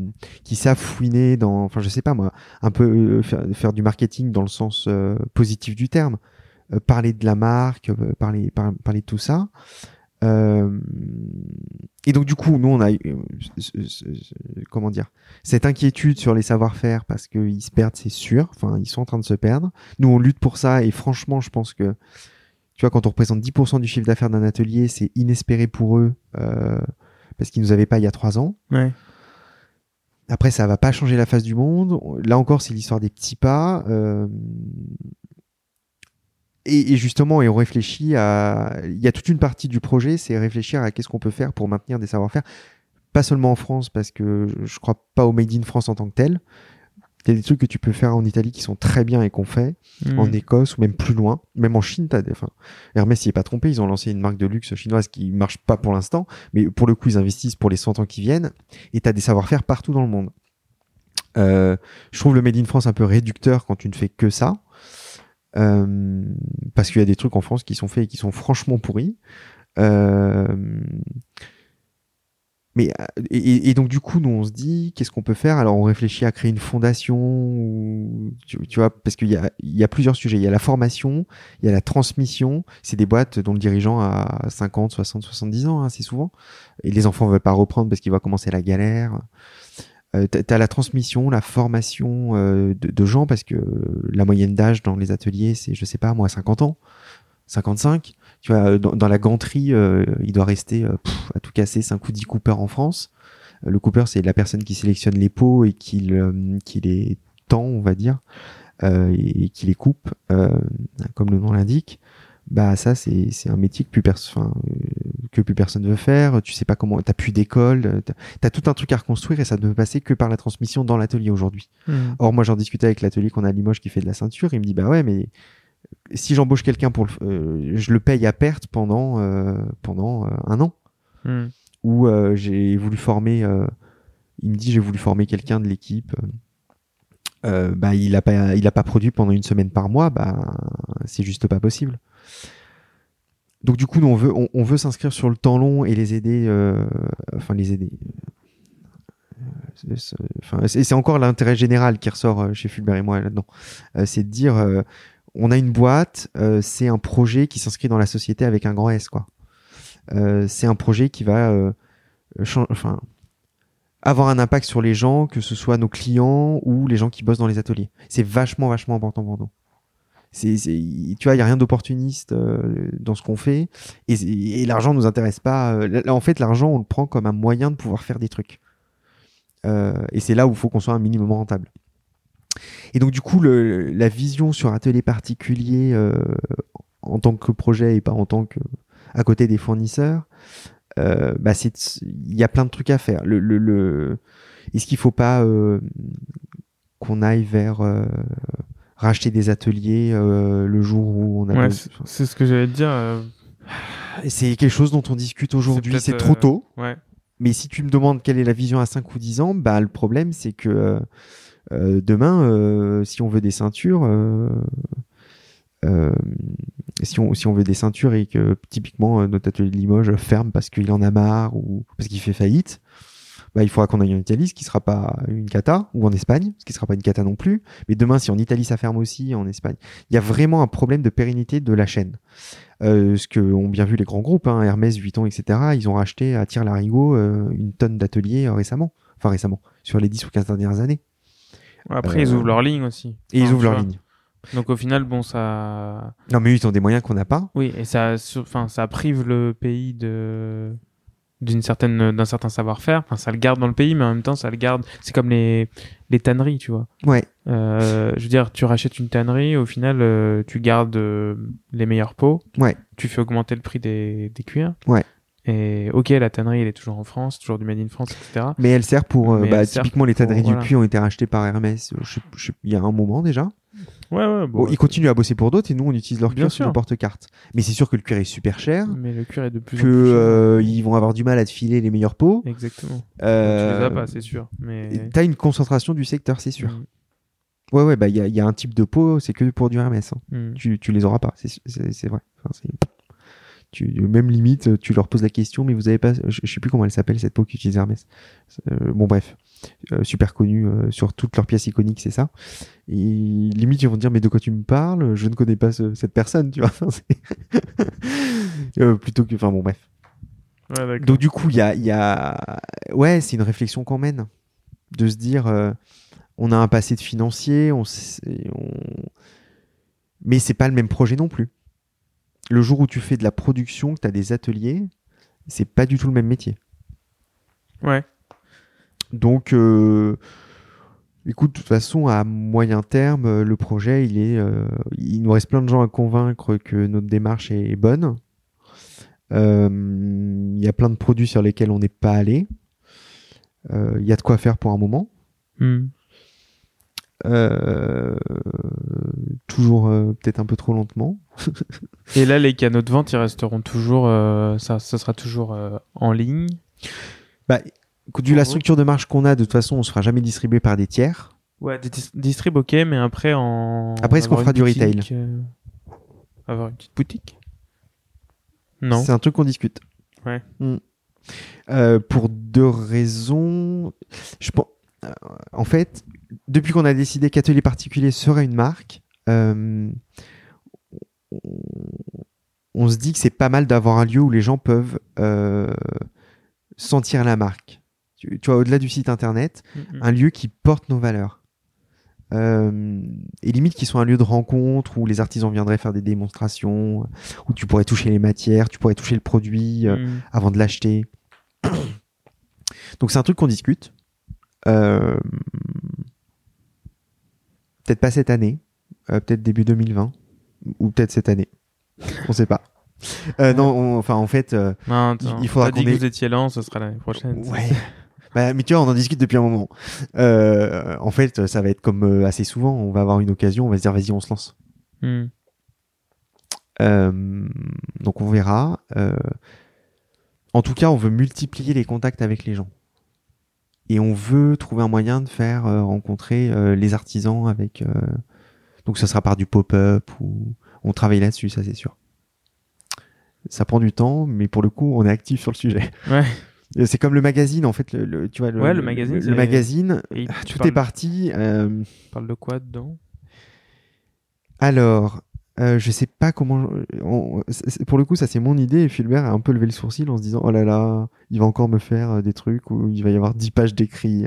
qui savent fouiner dans, enfin, je sais pas moi, un peu euh, faire, faire du marketing dans le sens euh, positif du terme, Euh, parler de la marque, euh, parler, par- parler de tout ça. Euh, et donc du coup, nous on a, eu, euh, comment dire, cette inquiétude sur les savoir-faire parce qu'ils se perdent, c'est sûr. Enfin, ils sont en train de se perdre. Nous, on lutte pour ça et franchement, je pense que Tu vois, quand on représente 10% du chiffre d'affaires d'un atelier, c'est inespéré pour eux euh, parce qu'ils nous avaient pas il y a trois ans. Ouais. Après, ça va pas changer la face du monde. Là encore, c'est l'histoire des petits pas. euh, et, et justement, et on réfléchit à. Il y a toute une partie du projet, c'est réfléchir à qu'est-ce qu'on peut faire pour maintenir des savoir-faire. Pas seulement en France, parce que je- crois pas au Made in France en tant que tel. Il y a des trucs que tu peux faire en Italie qui sont très bien et qu'on fait Mm. en Écosse ou même plus loin, même en Chine, t'as des, enfin, Hermès s'y est pas trompé, ils ont lancé une marque de luxe chinoise qui marche pas pour l'instant, mais pour le coup, ils investissent pour les 100 ans qui viennent, et t'as des savoir-faire partout dans le monde. Euh, je trouve le Made in France un peu réducteur quand tu ne fais que ça, euh, parce qu'il y a des trucs en France qui sont faits et qui sont franchement pourris. Euh, mais et, donc du coup, nous on se dit qu'est-ce qu'on peut faire? Alors on réfléchit à créer une fondation, tu, vois, parce qu'il y a, y a plusieurs sujets. Il y a la formation, il y a la transmission. C'est des boîtes dont le dirigeant a 50, 60, 70 ans, hein, assez souvent. Et les enfants veulent pas reprendre parce qu'il va commencer la galère. Euh, t'as- T'as la transmission, la formation euh, de, gens parce que la moyenne d'âge dans les ateliers, c'est, je sais pas, moi, 50 ans, 55. Tu vois, euh, dans, la ganterie, euh, il doit rester à tout casser 5 ou 10 coupeurs en France. Le cooper, c'est la personne qui sélectionne les pots et qui, le- qui les tend, on va dire, et, qui les coupe, comme le nom l'indique. Bah ça, c'est c'est un métier que plus, euh, que plus personne veut faire. Tu sais pas comment, t'as plus d'école, euh, t'as- tout un truc à reconstruire et ça ne peut passer que par la transmission dans l'atelier aujourd'hui. Mm. Or, moi, j'en discutais avec l'atelier qu'on a à Limoges qui fait de la ceinture. Il me dit, bah ouais, mais si j'embauche quelqu'un pour le, euh, je le paye à perte pendant, euh, pendant euh, un an. Mm. Où euh, j'ai voulu former, il me dit, j'ai voulu former quelqu'un de l'équipe. Bah, il a pas, il a pas produit pendant une semaine par mois. Bah, c'est juste pas possible. Donc, du coup, on veut, s'inscrire sur le temps long et les aider, euh, enfin, les aider. C'est- encore l'intérêt général qui ressort euh, chez Fulbert et moi là-dedans. Euh, c'est de dire, on a une boîte, c'est un projet qui s'inscrit dans la société avec un grand S, c'est un projet qui va, avoir un impact sur les gens, que ce soit nos clients ou les gens qui bossent dans les ateliers. C'est vachement, vachement important pour nous. Tu vois, il y a rien d'opportuniste euh, dans ce qu'on fait, et, et l'argent nous intéresse pas. euh, là, en fait, l'argent, on le prend comme un moyen de pouvoir faire des trucs. Euh, et c'est là où il faut qu'on soit un minimum rentable. Et donc du coup, la vision sur atelier particulier en tant que projet et pas en tant que à côté des fournisseurs, bah il y a plein de trucs à faire. Est-ce qu'il faut pas qu'on aille vers racheter des ateliers euh, le jour où on a Ouais, besoin- c'est ce que j'allais te dire. euh, c'est quelque chose dont on discute aujourd'hui. C'est trop euh, tôt. Ouais. Mais si tu me demandes quelle est la vision à 5 ou 10 ans, bah le problème c'est que euh, demain, euh, si on veut des ceintures, euh, euh, si, on, si on veut des ceintures et que typiquement notre atelier de Limoges ferme parce qu'il en a marre ou parce qu'il fait faillite, bah, il faudra qu'on aille en Italie, ce qui sera pas une cata, ou en Espagne, ce qui sera pas une cata non plus. Mais demain, si en Italie ça ferme aussi, en Espagne, il y a vraiment un problème de pérennité de la chaîne. Euh, ce que ont bien vu les grands groupes, hein, Hermès, Vuitton, etc. Ils ont racheté à Tire-Larigot euh, une tonne d'ateliers euh, récemment, enfin récemment, sur les 10 ou 15 dernières années. Après, ils ouvrent leur ligne aussi. Et ils ouvrent leur vois. ligne. Donc au final, bon, ça. Non, mais ils ont des moyens qu'on n'a pas. Oui, et ça, enfin, ça prive le pays de d'une certaine d'un certain savoir-faire. Enfin, ça le garde dans le pays, mais en même temps, ça le garde. C'est comme les les tanneries, tu vois. Ouais. Euh, je veux dire, tu rachètes une tannerie, au final, euh, tu gardes euh, les meilleurs pots. Ouais. Tu fais augmenter le prix des, des cuirs. Ouais. Et ok, la tannerie, elle est toujours en France, toujours du Made in France, etc. Mais elle sert pour. euh, bah, elle sert typiquement, les pour- tanneries voilà. du puits ont été rachetées par Hermès euh, je je il y a un moment déjà. Ouais, ouais, bon. Bon, ils continuent à bosser pour d'autres et nous, on utilise leur cuir sur nos porte-cartes. Mais c'est sûr que le cuir est super cher, Mais le cuir est de plus que en plus cher. euh, ils vont avoir du mal à te filer les meilleurs pots. Exactement. Euh, Tu les as pas, c'est sûr. Mais. T'as une concentration du secteur, c'est sûr. Mm, Ouais, ouais, bah il y a, il y a un type de pot, c'est que pour du Hermès. hein. mm. Tu, tu les auras pas, c'est vrai. Enfin, tu, même limite, tu leur poses la question, mais vous avez pas, je, je sais plus comment elle s'appelle cette peau qu'utilise Hermès. Euh, bon bref, Euh, super connu euh, sur toutes leurs pièces iconiques, c'est ça. Et limite ils vont te dire mais de quoi tu me parles? Je ne connais pas ce- cette personne, tu vois. Euh, plutôt que, enfin bon bref. Ouais. Donc du coup, il y a, y a... Ouais, c'est une réflexion qu'on mène. De se dire, on a un passé de financier, on... on... mais c'est pas le même projet non plus. Le jour où tu fais de la production, que tu as des ateliers, c'est pas du tout le même métier. Ouais. Donc, euh, écoute, de toute façon, à moyen terme, euh, le projet, il est, euh, il nous reste plein de gens à convaincre que notre démarche est bonne. Euh, Il y a plein de produits sur lesquels on n'est pas allé. Il y a de quoi faire pour un moment. Hmm. Euh, toujours euh, peut-être un peu trop lentement. Et là, les canaux de vente, ils resteront toujours, euh, ça, ça sera toujours en ligne. Bah, vu la structure de marche qu'on a, de toute façon, on se fera jamais distribuer par des tiers. Ouais, des dis- distrib, ok, mais après en. Après, est-ce qu'on fera du retail Avoir une petite boutique? Non. C'est un truc qu'on discute. Ouais. Mm. Pour deux raisons. Je pense, en fait, depuis qu'on a décidé qu'Atelier Particulier serait une marque, euh, on, se dit que c'est pas mal d'avoir un lieu où les gens peuvent euh, sentir la marque. Tu, tu vois, au-delà du site internet, Mhm. un lieu qui porte nos valeurs. Euh, et limite qui soit un lieu de rencontre où les artisans viendraient faire des démonstrations, où tu pourrais toucher les matières, tu pourrais toucher le produit euh, Mhm. avant de l'acheter. Donc c'est un truc qu'on discute. Peut-être pas cette année, euh, peut-être début 2020, ou peut-être cette année. On sait pas. Euh, non, on- enfin en fait, euh, Non, il faudra dit qu'on que vous étiez lent, ce sera l'année prochaine. Ouais. Bah, mais tu vois, on en discute depuis un moment. Euh, en fait, ça va être comme euh, assez souvent. On va avoir une occasion, on va se dire, vas-y, on se lance. Hmm. Euh, donc, on verra. Euh, en tout cas, on veut multiplier les contacts avec les gens. Et on veut trouver un moyen de faire euh, rencontrer euh, les artisans avec. euh, donc, ce sera par du pop-up ou on travaille là-dessus, ça c'est sûr. Ça prend du temps, mais pour le coup, on est actif sur le sujet. Ouais. C'est comme le magazine, en fait. Le, le- tu vois, le, Ouais, le magazine, Le, magazine, tout parles- est parti. euh, tu parles de quoi dedans? Alors, euh, je sais pas comment. on- c'est- c'est- pour le coup, ça c'est mon idée. Et Fulbert a un peu levé le sourcil en se disant Oh là là, il va encore me faire euh, des trucs où il va y avoir 10 pages d'écrit.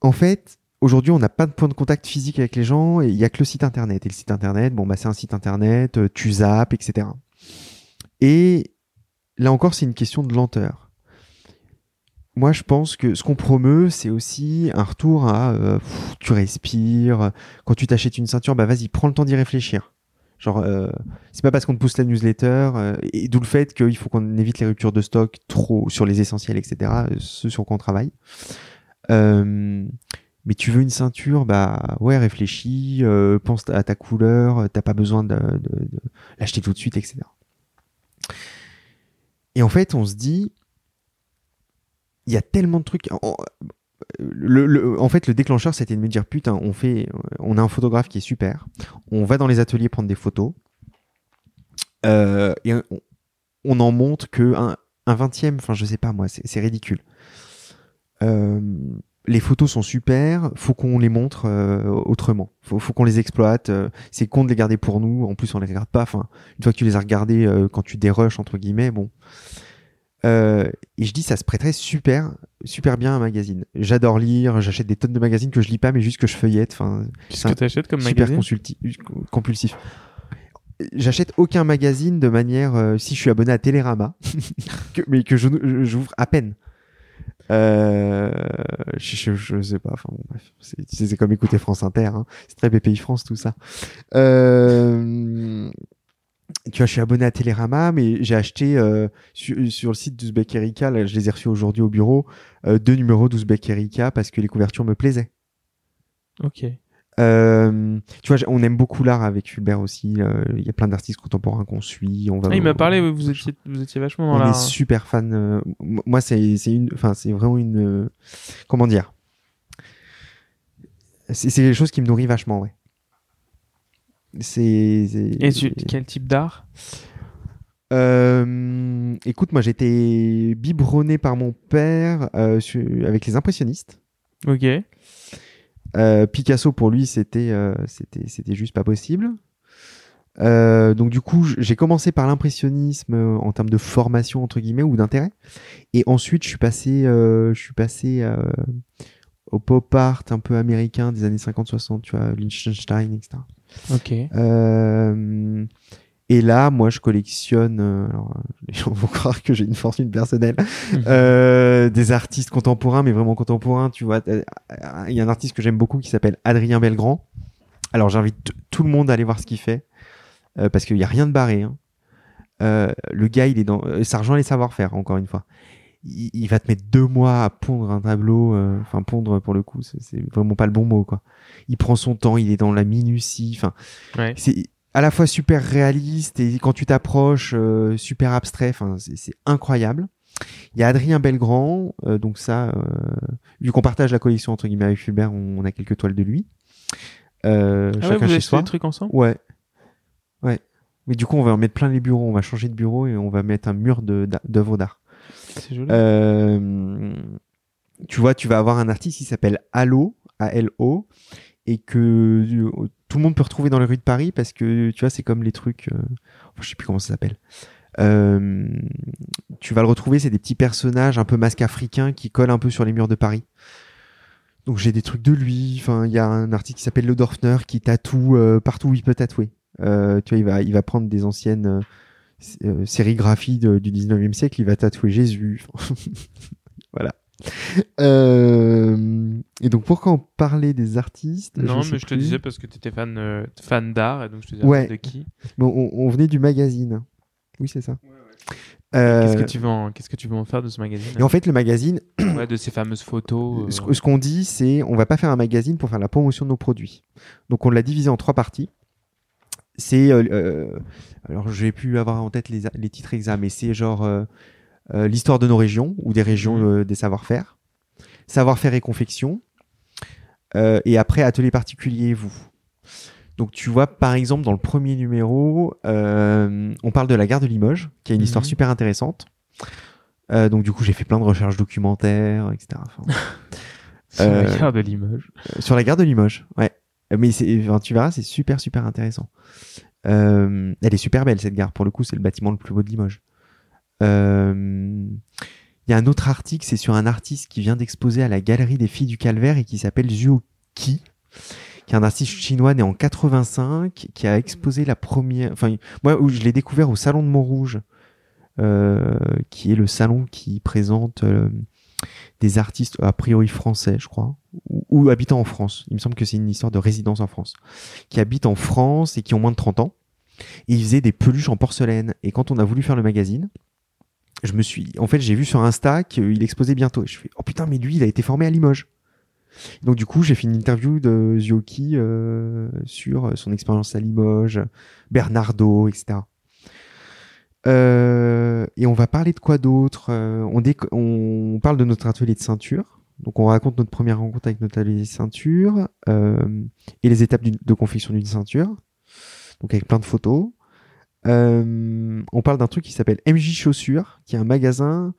En fait, aujourd'hui, on n'a pas de point de contact physique avec les gens et il y a que le site internet. Et le site internet, bon, bah, c'est un site internet, euh, tu zappes, etc. Et là encore, c'est une question de lenteur. Moi, je pense que ce qu'on promeut, c'est aussi un retour à euh, tu respires. Quand tu t'achètes une ceinture, bah vas-y, prends le temps d'y réfléchir. Genre, euh, c'est pas parce qu'on te pousse la newsletter, euh, et d'où le fait qu'il faut qu'on évite les ruptures de stock trop sur les essentiels, etc. euh, Ce sur quoi on travaille. Mais tu veux une ceinture, bah ouais, réfléchis, pense à ta couleur, t'as pas besoin de- de l'acheter tout de suite, etc. Et en fait, on se dit, il y a tellement de trucs. En, fait, le déclencheur, c'était de me dire putain, on fait, on a un photographe qui est super. On va dans les ateliers prendre des photos Euh, et on, en montre que un, vingtième. Enfin, je sais pas moi, c'est ridicule. Euh, les photos sont super, faut qu'on les montre euh, autrement. Faut, qu'on les exploite. c'est con de les garder pour nous. En plus, on les regarde pas. Enfin, une fois que tu les as regardées, quand tu dérushes entre guillemets, bon. Euh, et je dis, ça se prêterait super, super bien à un magazine. J'adore lire, j'achète des tonnes de magazines que je lis pas, mais juste que je feuillette. Enfin, Qu'est-ce que t'achètes comme super magazine consulti- compulsif. J'achète aucun magazine de manière, euh, si je suis abonné à Télérama, que- mais que je- j'ouvre à peine. Euh, je, je, je sais pas, enfin bon, c'est comme écouter France Inter, hein. c'est très BPI France tout ça. Euh, tu vois, je suis abonné à Télérama, mais j'ai acheté euh, sur, sur le site d'Ouzbek Erika, là, je les ai reçus aujourd'hui au bureau, euh, deux numéros d'Ouzbek Erika parce que les couvertures me plaisaient. Ok. Euh, tu vois, on aime beaucoup l'art avec Fulbert aussi. euh, Il y a plein d'artistes contemporains qu'on suit. On va Ah, il m'a parlé, oui, vous étiez, vous étiez vachement dans on est super fan. euh, moi, c'est c'est une, enfin, c'est vraiment une, euh, comment dire? C'est c'est quelque chose qui me nourrit vachement, ouais. C'est. Et tu, quel type d'art? Euh, écoute, moi, j'étais biberonné par mon père euh, avec les impressionnistes. Ok. Euh, Picasso pour lui c'était euh, c'était c'était juste pas possible. Euh, donc du coup j'ai commencé par l'impressionnisme euh, en termes de formation entre guillemets ou d'intérêt et ensuite je suis passé euh, je suis passé au pop art un peu américain des années 50-60 tu vois Liechtenstein etc. Ok. Euh, et là, moi, je collectionne. euh, alors, euh, les gens vont croire que j'ai une fortune personnelle. euh, des artistes contemporains, mais vraiment contemporains. Tu vois, il y a un artiste que j'aime beaucoup qui s'appelle Adrien Belgrand. Alors, j'invite tout le monde à aller voir ce qu'il fait euh, parce qu'il y a rien de barré. hein. Euh, le gars, il est dans. Ça rejoint les savoir-faire, encore une fois. Il, il va te mettre deux mois à pondre un tableau. euh, Enfin, pondre pour le coup, c'est- vraiment pas le bon mot, quoi. Il prend son temps, il est dans la minutie. Enfin, Ouais. c'est à la fois super réaliste et quand tu t'approches euh, super abstrait enfin c'est incroyable il y a Adrien Belgrand euh, donc ça euh, vu qu'on partage la collection entre guillemets avec Fulbert on, on a quelques toiles de lui euh, Ah ouais, chacun vous avez chez fait soi des trucs ensemble? Ouais ouais mais du coup on va en mettre plein les bureaux on va changer de bureau et on va mettre un mur d'œuvres d'art Euh, tu vois, tu vas avoir un artiste qui s'appelle Allo, A-L-O, et que euh, tout le monde peut retrouver dans les rues de Paris parce que, tu vois, c'est comme les trucs, euh, je sais plus comment ça s'appelle. Tu vas le retrouver, c'est des petits personnages un peu masques africains qui collent un peu sur les murs de Paris. Donc j'ai des trucs de lui. Enfin, il y a un artiste qui s'appelle Le Dorfner qui tatoue partout où il peut tatouer. Tu vois, il va, il va prendre des anciennes euh, s- sérigraphies de- du 19e siècle, il va tatouer Jésus. voilà. Euh, et donc pourquoi on parlait des artistes non, mais je te plus. disais parce que tu étais fan, euh, fan d'art, et donc je te disais Ouais. de qui? Bon, on, on venait du magazine. Oui, c'est ça. Euh, Qu'est-ce que tu veux en, qu'est-ce que tu veux en faire de ce magazine? Et en fait, le magazine, Ouais, de ces fameuses photos. euh, ce, ce qu'on dit, c'est on va pas faire un magazine pour faire la promotion de nos produits. Donc on l'a divisé en trois parties. C'est euh, euh, alors j'ai pu avoir en tête les, les titres exacts, mais c'est genre euh, l'histoire de nos régions ou des régions euh, des savoir-faire, savoir-faire et confection, et après atelier particulier vous. Donc tu vois par exemple dans le premier numéro, euh, on parle de la gare de Limoges, qui a une histoire Mhm. super intéressante. Euh, donc du coup j'ai fait plein de recherches documentaires, etc. Enfin, sur la gare de Limoges. sur la gare de Limoges, ouais. Euh, Mais tu verras, c'est super super intéressant. Euh, elle est super belle cette gare. Pour le coup, c'est le bâtiment le plus beau de Limoges. Euh, Il y a un autre article, c'est sur un artiste qui vient d'exposer à la Galerie des Filles du Calvaire et qui s'appelle Zhuo Qi, qui est un artiste chinois né en 85, qui a exposé la première. Enfin, moi, je l'ai découvert au Salon de Montrouge, euh, qui est le salon qui présente euh, des artistes a priori français, je crois, ou, ou habitant en France. Il me semble que c'est une histoire de résidence en France, qui habitent en France et qui ont moins de 30 ans. Et ils faisaient des peluches en porcelaine. Et quand on a voulu faire le magazine, je me suis, en fait, j'ai vu sur Insta qu'il exposait bientôt. Et je fais, oh putain, mais lui, il a été formé à Limoges. Donc du coup, j'ai fait une interview de Zioki euh, sur son expérience à Limoges, Bernardo, etc. Euh, et on va parler de quoi d'autre Euh, on, on parle de notre atelier de ceinture. Donc on raconte notre première rencontre avec notre atelier de ceinture euh, et les étapes d'une- de confection d'une ceinture. Donc avec plein de photos. Euh, on parle d'un truc qui s'appelle MJ Chaussures, qui est un magasin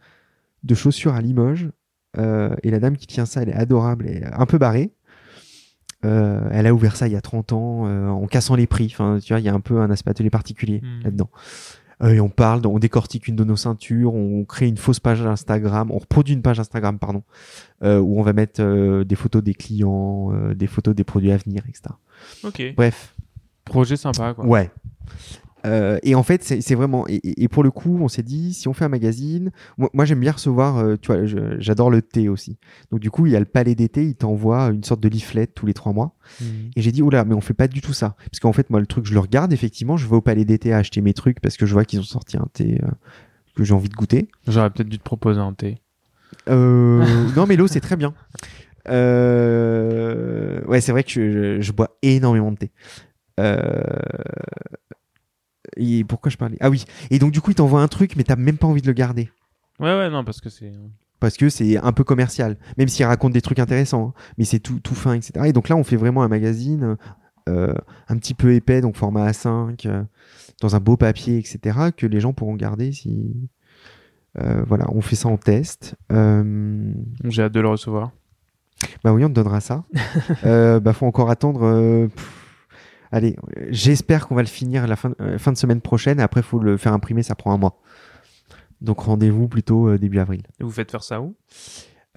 de chaussures à Limoges. Euh, et la dame qui tient ça, elle est adorable et un peu barrée. Euh, elle a ouvert ça il y a 30 ans euh, en cassant les prix. Enfin, tu vois, il y a un peu un aspect atelier particulier Hmm. là-dedans. Euh, et on parle, on décortique une de nos ceintures, on crée une fausse page Instagram, on reproduit une page Instagram, pardon, euh, où on va mettre euh, des photos des clients, euh, des photos des produits à venir, etc. Ok. Bref, Projet sympa, quoi. Ouais. Euh, et en fait, c'est vraiment. Et, pour le coup, on s'est dit, si on fait un magazine, moi, moi, j'aime bien recevoir. euh, tu vois, j'adore le thé aussi. Donc du coup, il y a le palais d'été, il t'envoie une sorte de leaflet tous les trois mois. Mhm. Et j'ai dit, oula, mais on fait pas du tout ça. Parce qu'en fait, moi, le truc, je le regarde, effectivement, je vais au palais d'été acheter mes trucs parce que je vois qu'ils ont sorti un thé euh, que j'ai envie de goûter. J'aurais peut-être dû te proposer un thé. Euh, non, mais l'eau, c'est très bien. Euh, ouais, c'est vrai que je, je- je bois énormément de thé. Euh, et pourquoi je parlais? Ah oui. Et donc, du coup, il t'envoie un truc, mais t'as même pas envie de le garder. Ouais, ouais, non, parce que c'est. Parce que c'est un peu commercial. Même s'il raconte des trucs intéressants. hein. Mais c'est tout, tout fin, etc. Et donc là, on fait vraiment un magazine euh, un petit peu épais, donc format A5, euh, dans un beau papier, etc. Que les gens pourront garder si. Euh, voilà, on fait ça en test. Euh, J'ai hâte de le recevoir. Bah oui, on te donnera ça. euh, bah faut encore attendre. euh, pff, allez, j'espère qu'on va le finir la fin, euh, fin de semaine prochaine. Après, faut le faire imprimer, ça prend un mois. Donc rendez-vous plutôt euh, début avril. Et vous faites faire ça où?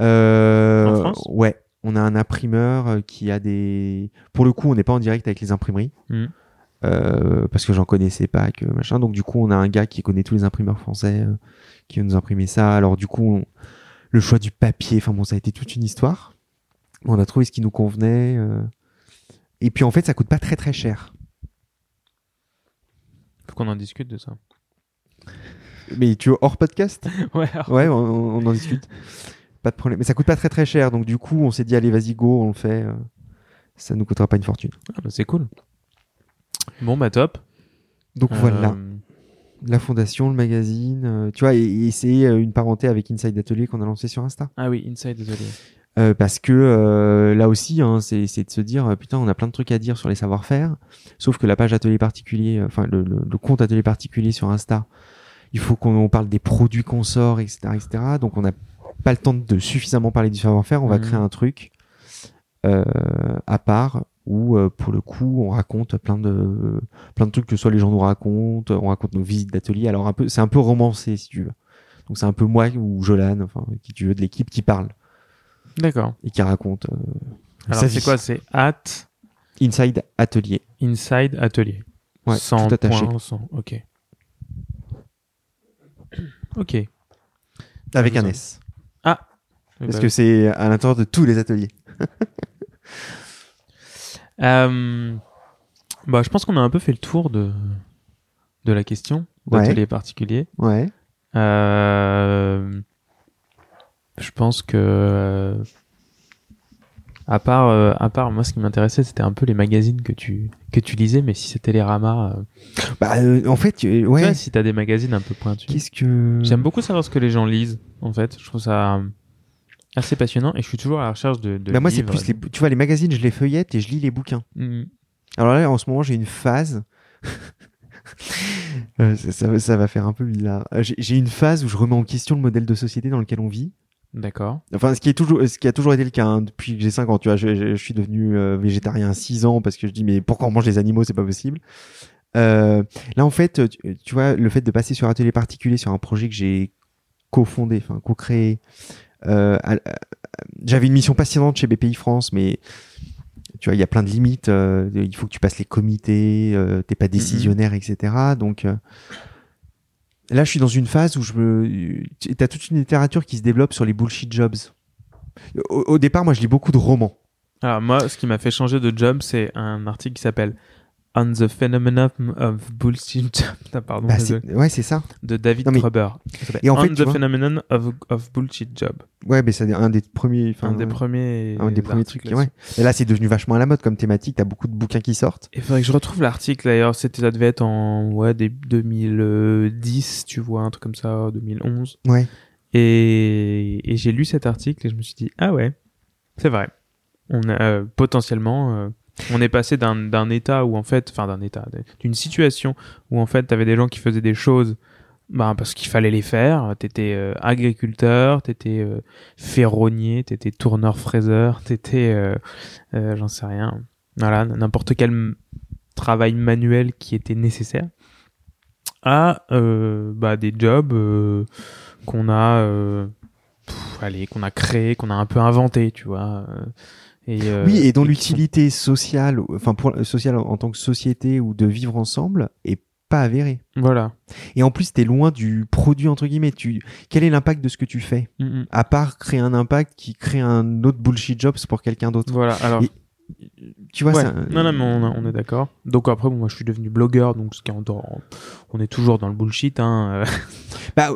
Euh, En France? Ouais, on a un imprimeur qui a des. Pour le coup, on n'est pas en direct avec les imprimeries. Euh, parce que j'en connaissais pas que machin donc du coup on a un gars qui connaît tous les imprimeurs français euh, qui va nous imprimer ça alors du coup on- le choix du papier enfin bon ça a été toute une histoire on a trouvé ce qui nous convenait euh, et puis en fait ça coûte pas très très cher Faut qu'on en discute de ça. mais tu veux hors podcast? Ouais. ouais on, on en discute pas de problème mais ça coûte pas très très cher donc du coup on s'est dit allez vas-y go on le fait ça nous coûtera pas une fortune Ah, bah, c'est cool. Bon, bah top. donc voilà Euh, la fondation le magazine euh, tu vois et, et c'est euh, une parenté avec Inside Atelier qu'on a lancé sur Insta Ah oui, Inside, désolé. Euh, parce que euh, là aussi, hein, c'est de se dire euh, putain, on a plein de trucs à dire sur les savoir-faire. Sauf que la page atelier particulier, euh, enfin le, le- le compte atelier particulier sur Insta, il faut qu'on on parle des produits qu'on sort, etc., etc. Donc on n'a pas le temps de suffisamment parler du savoir-faire. On va créer un truc euh, à part où euh, pour le coup on raconte plein de plein de trucs que soit les gens nous racontent, on raconte nos visites d'atelier. Alors un peu, c'est un peu romancé si tu veux. Donc c'est un peu moi ou Jolan, enfin qui tu veux de l'équipe qui parle D'accord. et qui raconte euh, Alors, c'est quoi C'est at Inside Atelier. Inside Atelier. Ouais, sans tout attaché. Ok. Ok. Avec un Vous en- S. Eh Parce ben, que c'est à l'intérieur de tous les ateliers. Euh, bah, je pense qu'on a un peu fait le tour de, de la question Ouais. d'atelier particulier. Ouais. Euh, je pense que euh, à part euh, à part moi ce qui m'intéressait c'était un peu les magazines que tu que tu lisais mais si c'était les ramas euh, Bah, euh, en fait, euh, tu ouais. vois, si t'as des magazines un peu pointus Qu'est-ce que. j'aime beaucoup savoir ce que les gens lisent en fait je trouve ça euh, assez passionnant et je suis toujours à la recherche de, de Bah, moi, c'est plus les. Tu vois, les magazines, je les feuillette et je lis les bouquins. Mm. Alors là, en ce moment, j'ai une phase. Ça, ça va- ça va faire un peu bizarre. J'ai une phase où je remets en question le modèle de société dans lequel on vit. D'accord Enfin, ce qui est toujours, ce qui a toujours été le cas hein, depuis que j'ai 5 ans. Tu vois, je, je- je suis devenu euh, végétarien à 6 ans parce que je dis mais pourquoi on mange les animaux, c'est pas possible. Euh, là, en fait, tu, tu vois, le fait de passer sur atelier particulier sur un projet que j'ai cofondé, enfin co-créé. euh, J'avais une mission passionnante chez BPI France, mais tu vois, il y a plein de limites. euh, il faut que tu passes les comités, t'es pas décisionnaire, etc. Donc là, je suis dans une phase où je me. T'as toute une littérature qui se développe sur les bullshit jobs. Au, au départ, moi, je lis beaucoup de romans. alors moi ce qui m'a fait changer de job c'est un article qui s'appelle On the Phenomenon of Bullshit Job pardon Bah, c'est- ouais, c'est ça. de David Non, mais- s'appelle Et en On fait, the vois- Phenomenon of, of Bullshit Job. Ouais, mais c'est un des premiers. un des premiers. un des premiers trucs. Ouais. Et là, c'est devenu vachement à la mode comme thématique. T'as beaucoup de bouquins qui sortent. Il faudrait que je retrouve l'article d'ailleurs. C'était, ça devait être en ouais, des 2010, tu vois, un truc comme ça, 2011. Ouais. Et, et j'ai lu cet article et je me suis dit, ah ouais, c'est vrai. On a euh, potentiellement. euh, on est passé d'un, état où en fait, enfin d'un état, d'une situation où en fait t'avais des gens qui faisaient des choses bah, parce qu'il fallait les faire. T'étais euh, agriculteur, t'étais euh, ferronnier, t'étais tourneur-fraiseur, t'étais, euh, euh, j'en sais rien, voilà, n'importe quel travail manuel qui était nécessaire, à bah, des jobs qu'on a, allez, qu'on a créé, qu'on a un peu inventé, tu vois. Euh, Et, euh, oui, et dont sont- l'utilité sociale, enfin pour sociale en tant que société ou de vivre ensemble, est pas avérée. Voilà. Et en plus, t'es loin du produit entre guillemets. Tu, quel est l'impact de ce que tu fais? Mm, mm. À part créer un impact qui crée un autre bullshit jobs pour quelqu'un d'autre. Voilà. Alors, Et- Tu vois, Ouais. ça, Non, non, mais on, on est d'accord. Donc après, bon, moi, je suis devenu blogueur, donc ce qui est en- on est toujours dans le bullshit. Hein. euh. Bah,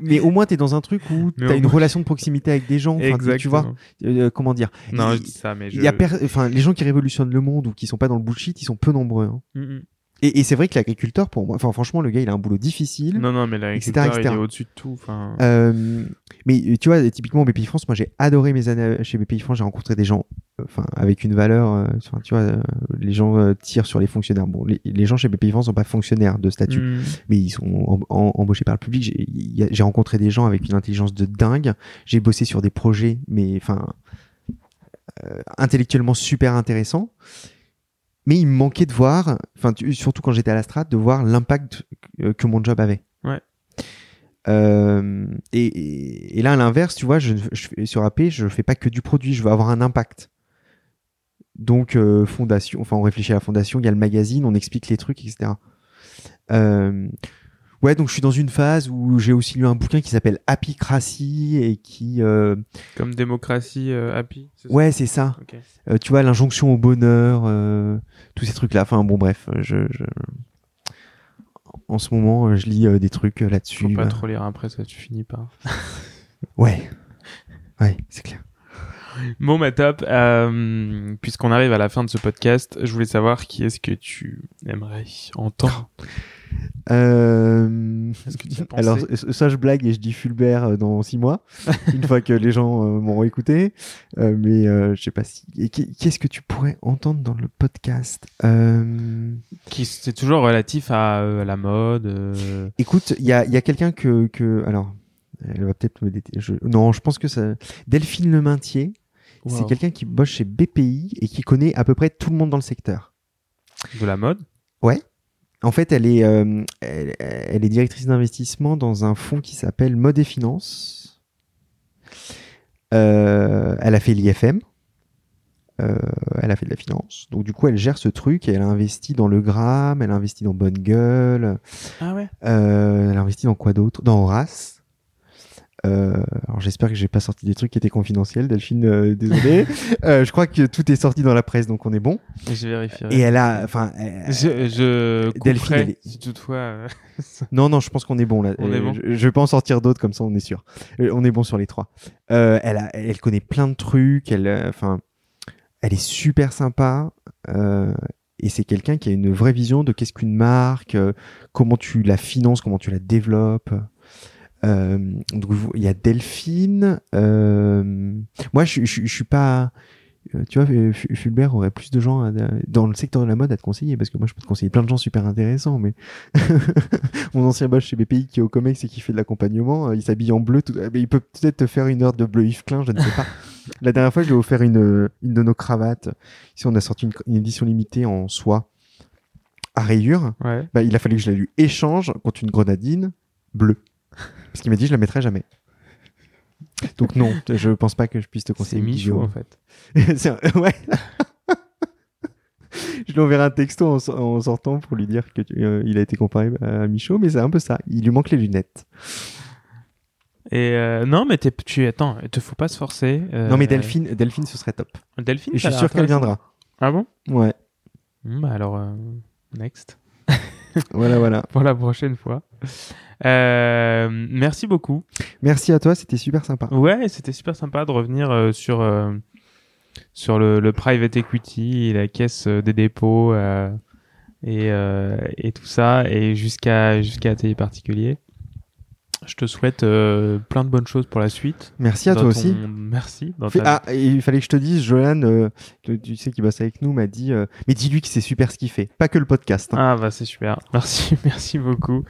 mais au moins t'es dans un truc où t'as une moins- relation de proximité avec des gens. Enfin, tu vois, euh, comment dire Non, Il- je dis ça, mais je. Il y a per- enfin, les gens qui révolutionnent le monde ou qui sont pas dans le bullshit, ils sont peu nombreux. hein. Mm, mm. Et, et c'est vrai que l'agriculteur, pour moi, enfin franchement, le gars, il a un boulot difficile. Non, non, mais l'agriculteur, etc., il est etc. au-dessus de tout. Euh, mais tu vois, typiquement BPI France, moi j'ai adoré mes années chez BPI France. J'ai rencontré des gens, euh, enfin avec une valeur. euh, tu vois, euh, les gens tirent sur les fonctionnaires. Bon, les, les gens chez BPI France sont pas fonctionnaires de statut, Mm. mais ils sont em- em- embauchés par le public. J'ai rencontré des gens avec une intelligence de dingue. J'ai bossé sur des projets, mais enfin intellectuellement super intéressants. Mais il me manquait de voir, enfin surtout quand j'étais à la strate, de voir l'impact euh, que mon job avait. Ouais. Euh, et, et- et là, à l'inverse, tu vois, je, je sur AP, je fais pas que du produit, je veux avoir un impact. Donc, euh, fondation, enfin, on réfléchit à la fondation, il y a le magazine, on explique les trucs, etc. Euh, ouais, donc je suis dans une phase où j'ai aussi lu un bouquin qui s'appelle Happycracy et qui, euh, Comme démocratie euh, happy. ouais, c'est ça. Euh, tu vois, l'injonction au bonheur, euh, tous ces trucs-là. Enfin, bon, bref, je, je- en ce moment, je lis euh, des trucs euh, Faut là-dessus. pas bah. trop lire après, ça tu finis pas. Ouais, ouais, c'est clair. Bon, bah top. Euh, Puisqu'on arrive à la fin de ce podcast, je voulais savoir qui est-ce que tu aimerais entendre. Euh... Que Alors, ça, je blague et je dis Fulbert euh, dans six mois, une fois que les gens euh, m'auront écouté. Euh, mais euh, je sais pas si. Qu'est-ce que tu pourrais entendre dans le podcast euh... Qui c'est toujours relatif à euh, la mode. euh, Écoute, il y a, il y a quelqu'un que, que. Alors, elle va peut-être me détester. Je... Non, je pense que ça. Delphine Le Maintier, c'est wow. quelqu'un qui bosse chez BPI et qui connaît à peu près tout le monde dans le secteur. de la mode? En fait, elle est, euh, elle, elle est directrice d'investissement dans un fonds qui s'appelle Mode et Finance. Euh, elle a fait l'IFM. Euh, elle a fait de la finance. Donc, du coup, elle gère ce truc et elle a investi dans Le Gramme, elle a investi dans Bonne Gueule, Ah ouais. elle a investi dans quoi d'autre? Dans Horace. Euh, alors j'espère que j'ai pas sorti des trucs qui étaient confidentiels, Delphine, euh, désolé. Euh, je crois que tout est sorti dans la presse, donc on est bon. Je vérifierai. Et elle a, enfin, elle- Je, je Delphine, elle est- si toutefois. euh, Non, non, je pense qu'on est bon là. On est Euh, bon. Je, je vais pas en sortir d'autres comme ça, on est sûr. Euh, on est bon sur les trois. Euh, elle, a, elle connaît plein de trucs. Elle, euh, enfin, elle est super sympa. euh, et c'est quelqu'un qui a une vraie vision de qu'est-ce qu'une marque, euh, comment tu la finances, comment tu la développes. Euh, donc il y a Delphine. euh, moi, je, je, je suis pas. euh, Tu vois, Fu- Fulbert aurait plus de gens à- dans le secteur de la mode à te conseiller parce que moi, je peux te conseiller plein de gens super intéressants, mais mon ancien boss chez BPI qui est au Comex et qui fait de l'accompagnement, il s'habille en bleu. Tout... mais il peut peut-être te faire une heure de bleu Yves Klein, je ne sais pas. La dernière fois, je lui ai offert une, une de nos cravates. Ici, on a sorti une, une édition limitée en soie à rayures. Ouais. Bah, il a fallu que je la lui échange contre une grenadine bleue. Parce qu'il m'a dit, je la mettrai jamais. Donc non, je pense pas que je puisse te C'est conseiller. Michou en fait. Ouais. je lui enverrai un texto en, so- en sortant pour lui dire que tu- euh, il a été comparé à Michaud, mais c'est un peu ça. Il lui manque les lunettes. Et euh, non, mais tu attends, il te faut pas se forcer. euh, Non mais Delphine, Delphine, ce serait top. Delphine. Et je suis sûr qu'elle viendra. Ah bon? Ouais. Hmm, Bah alors next Voilà, voilà. pour la prochaine fois. Euh, merci beaucoup. Merci à toi, c'était super sympa. Ouais, c'était super sympa de revenir euh, sur euh, sur le, le private equity, et la caisse euh, des dépôts euh, et euh, et tout ça et jusqu'à jusqu'à tes particuliers. Je te souhaite euh, plein de bonnes choses pour la suite. Merci à Dans toi ton- aussi. Merci. Dans Fais- ta- Ah, et il fallait que je te dise, Johan, euh, tu sais qui bosse avec nous, m'a dit, euh, mais dis-lui que c'est super ce qu'il fait, pas que le podcast. hein. Ah bah c'est super. Merci, merci beaucoup.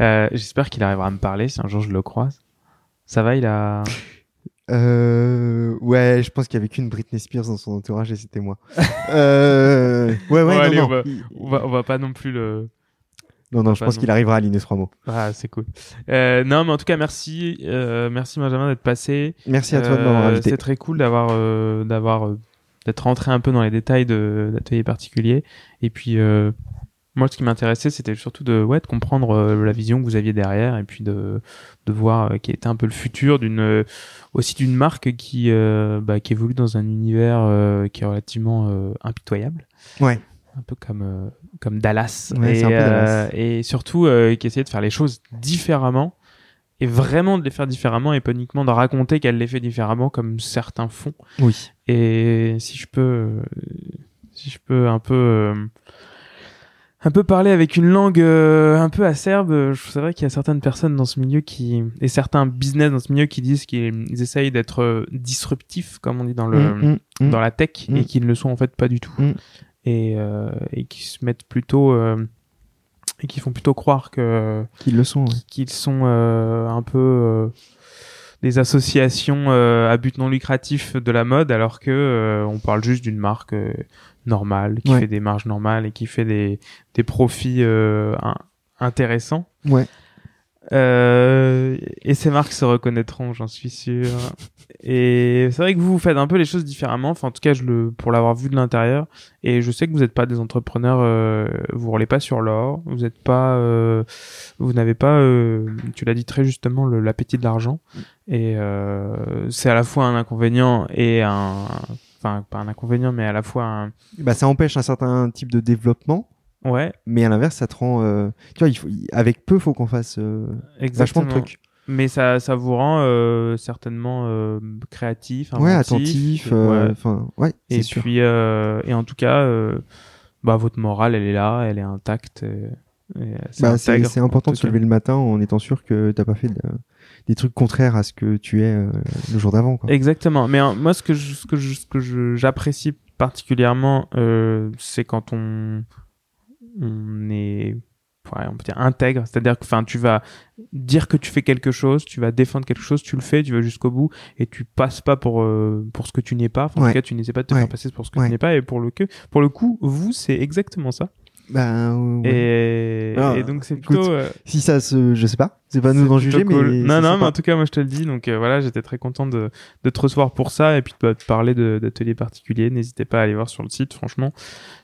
Euh, J'espère qu'il arrivera à me parler si un jour je le croise. Ça va, il a. Euh, ouais, je pense qu'il y avait qu'une Britney Spears dans son entourage et c'était moi. euh, ouais, ouais, Bon, non, allez, non. on va- Il- On va, on va pas non plus le. Non, non, je pense qu'il arrivera à aligner trois mots. Ah, c'est cool. Euh, non, mais en tout cas, merci, euh, merci Benjamin d'être passé. Merci à toi de m'avoir Euh, invité. C'est très cool d'avoir, euh, d'avoir, euh, d'être rentré un peu dans les détails de d'ateliers particuliers. Et puis, euh, moi, ce qui m'intéressait, c'était surtout de, ouais, de comprendre euh, la vision que vous aviez derrière, et puis de, de voir euh, quel était un peu le futur d'une, euh, aussi d'une marque qui, euh, bah, qui évolue dans un univers euh, qui est relativement euh, impitoyable Ouais. Un peu comme euh, comme Dallas Ouais, et, un peu Dallas. euh, et surtout euh, qui essayait de faire les choses différemment et vraiment de les faire différemment et pas uniquement de raconter qu'elle les fait différemment comme certains font Oui. et si je peux euh, si je peux un peu euh, un peu parler avec une langue euh, un peu acerbe je- c'est vrai qu'il y a certaines personnes dans ce milieu qui et certains business dans ce milieu qui disent qu'ils ils essayent d'être disruptifs comme on dit dans le Mm, mm, mm. dans la tech et qui ne le sont en fait pas du tout. Et, euh, et qui se mettent plutôt euh, et qui font plutôt croire que Qu'ils le sont. qu'ils sont euh, un peu des associations à but non lucratif de la mode alors que on parle juste d'une marque normale qui Ouais. fait des marges normales et qui fait des des profits in- intéressants Ouais. Euh, et ces marques se reconnaîtront, j'en suis sûr. Et c'est vrai que vous, vous faites un peu les choses différemment. Enfin, en tout cas, je le, pour l'avoir vu de l'intérieur. Et je sais que vous n'êtes pas des entrepreneurs, euh, vous roulez pas sur l'or. Vous n'êtes pas, euh, vous n'avez pas, euh, tu l'as dit très justement, l'appétit de l'argent. Et euh, c'est à la fois un inconvénient et un, enfin, pas un inconvénient, mais à la fois un, Bah, ça empêche un certain type de développement, ouais, mais à l'inverse, ça te rend. euh, Tu vois, il faut, avec peu, faut qu'on fasse euh, vachement de trucs. Mais ça, ça vous rend euh, certainement euh, créatif, Ouais, attentif. et- euh, ouais. Et sûr. puis, euh, et en tout cas, euh, bah, votre morale, elle est là, elle est intacte. Bah, c'est important de se lever le matin en étant sûr que t'as pas fait de- des trucs contraires à ce que tu es le jour d'avant. Exactement. Mais euh, moi, ce que je- ce que je- ce que je- j'apprécie particulièrement, c'est quand on, on est, on peut dire intègre. C'est-à-dire que, enfin, tu vas dire que tu fais quelque chose, tu vas défendre quelque chose, tu le fais, tu vas jusqu'au bout et tu passes pas pour euh, pour ce que tu n'es pas. Enfin, En tout cas, tu n'essaies pas de te Ouais. faire passer pour ce que Ouais. tu n'es pas. Et pour le que, pour le coup, vous, c'est exactement ça. Bah, ouais. Et, Ah, et donc c'est écoute, plutôt. euh, Si ça se, je sais pas, c'est pas nous d'en juger, cool. mais non, non, mais en tout cas, moi je te le dis. Donc euh, voilà, j'étais très content de, de te recevoir pour ça et puis de te parler de- d'ateliers particuliers. N'hésitez pas à aller voir sur le site. Franchement,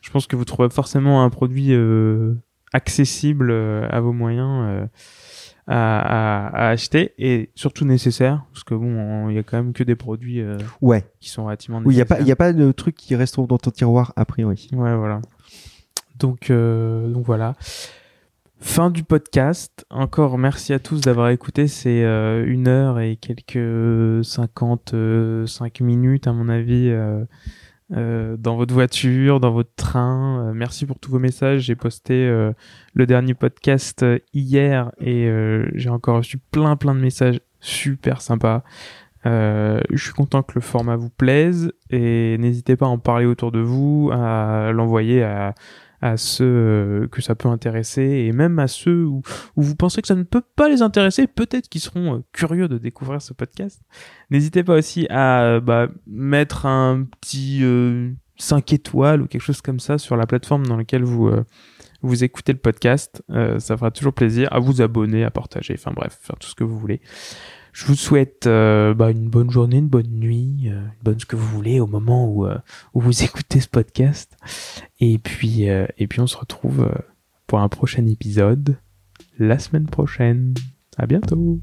je pense que vous trouverez forcément un produit euh, accessible euh, à vos moyens. euh, à, à, à acheter et surtout nécessaire parce que bon il y a quand même que des produits euh, ouais. qui sont relativement Oui, il y a pas, il y a pas de trucs qui restent dans ton tiroir a priori. Ouais, voilà. Donc, donc voilà. Fin du podcast. Encore merci à tous d'avoir écouté. C'est euh, une heure et quelques 55 minutes, à mon avis, euh, dans votre voiture, dans votre train. Euh, merci pour tous vos messages. J'ai posté euh, le dernier podcast hier et j'ai encore reçu plein, plein de messages super sympas. Je suis content que le format vous plaise et n'hésitez pas à en parler autour de vous, à l'envoyer à, à ceux euh, que ça peut intéresser et même à ceux où, vous pensez que ça ne peut pas les intéresser, peut-être qu'ils seront euh, curieux de découvrir ce podcast. N'hésitez pas aussi à bah, mettre un petit euh, 5 étoiles ou quelque chose comme ça sur la plateforme dans laquelle vous, euh, vous écoutez le podcast. Ça fera toujours plaisir à vous abonner, à partager, enfin bref, faire tout ce que vous voulez. Je vous souhaite euh, bah, une bonne journée, une bonne nuit, euh, une bonne ce que vous voulez au moment où, euh, où vous écoutez ce podcast. Et puis, euh, et puis on se retrouve euh, pour un prochain épisode la semaine prochaine. À bientôt.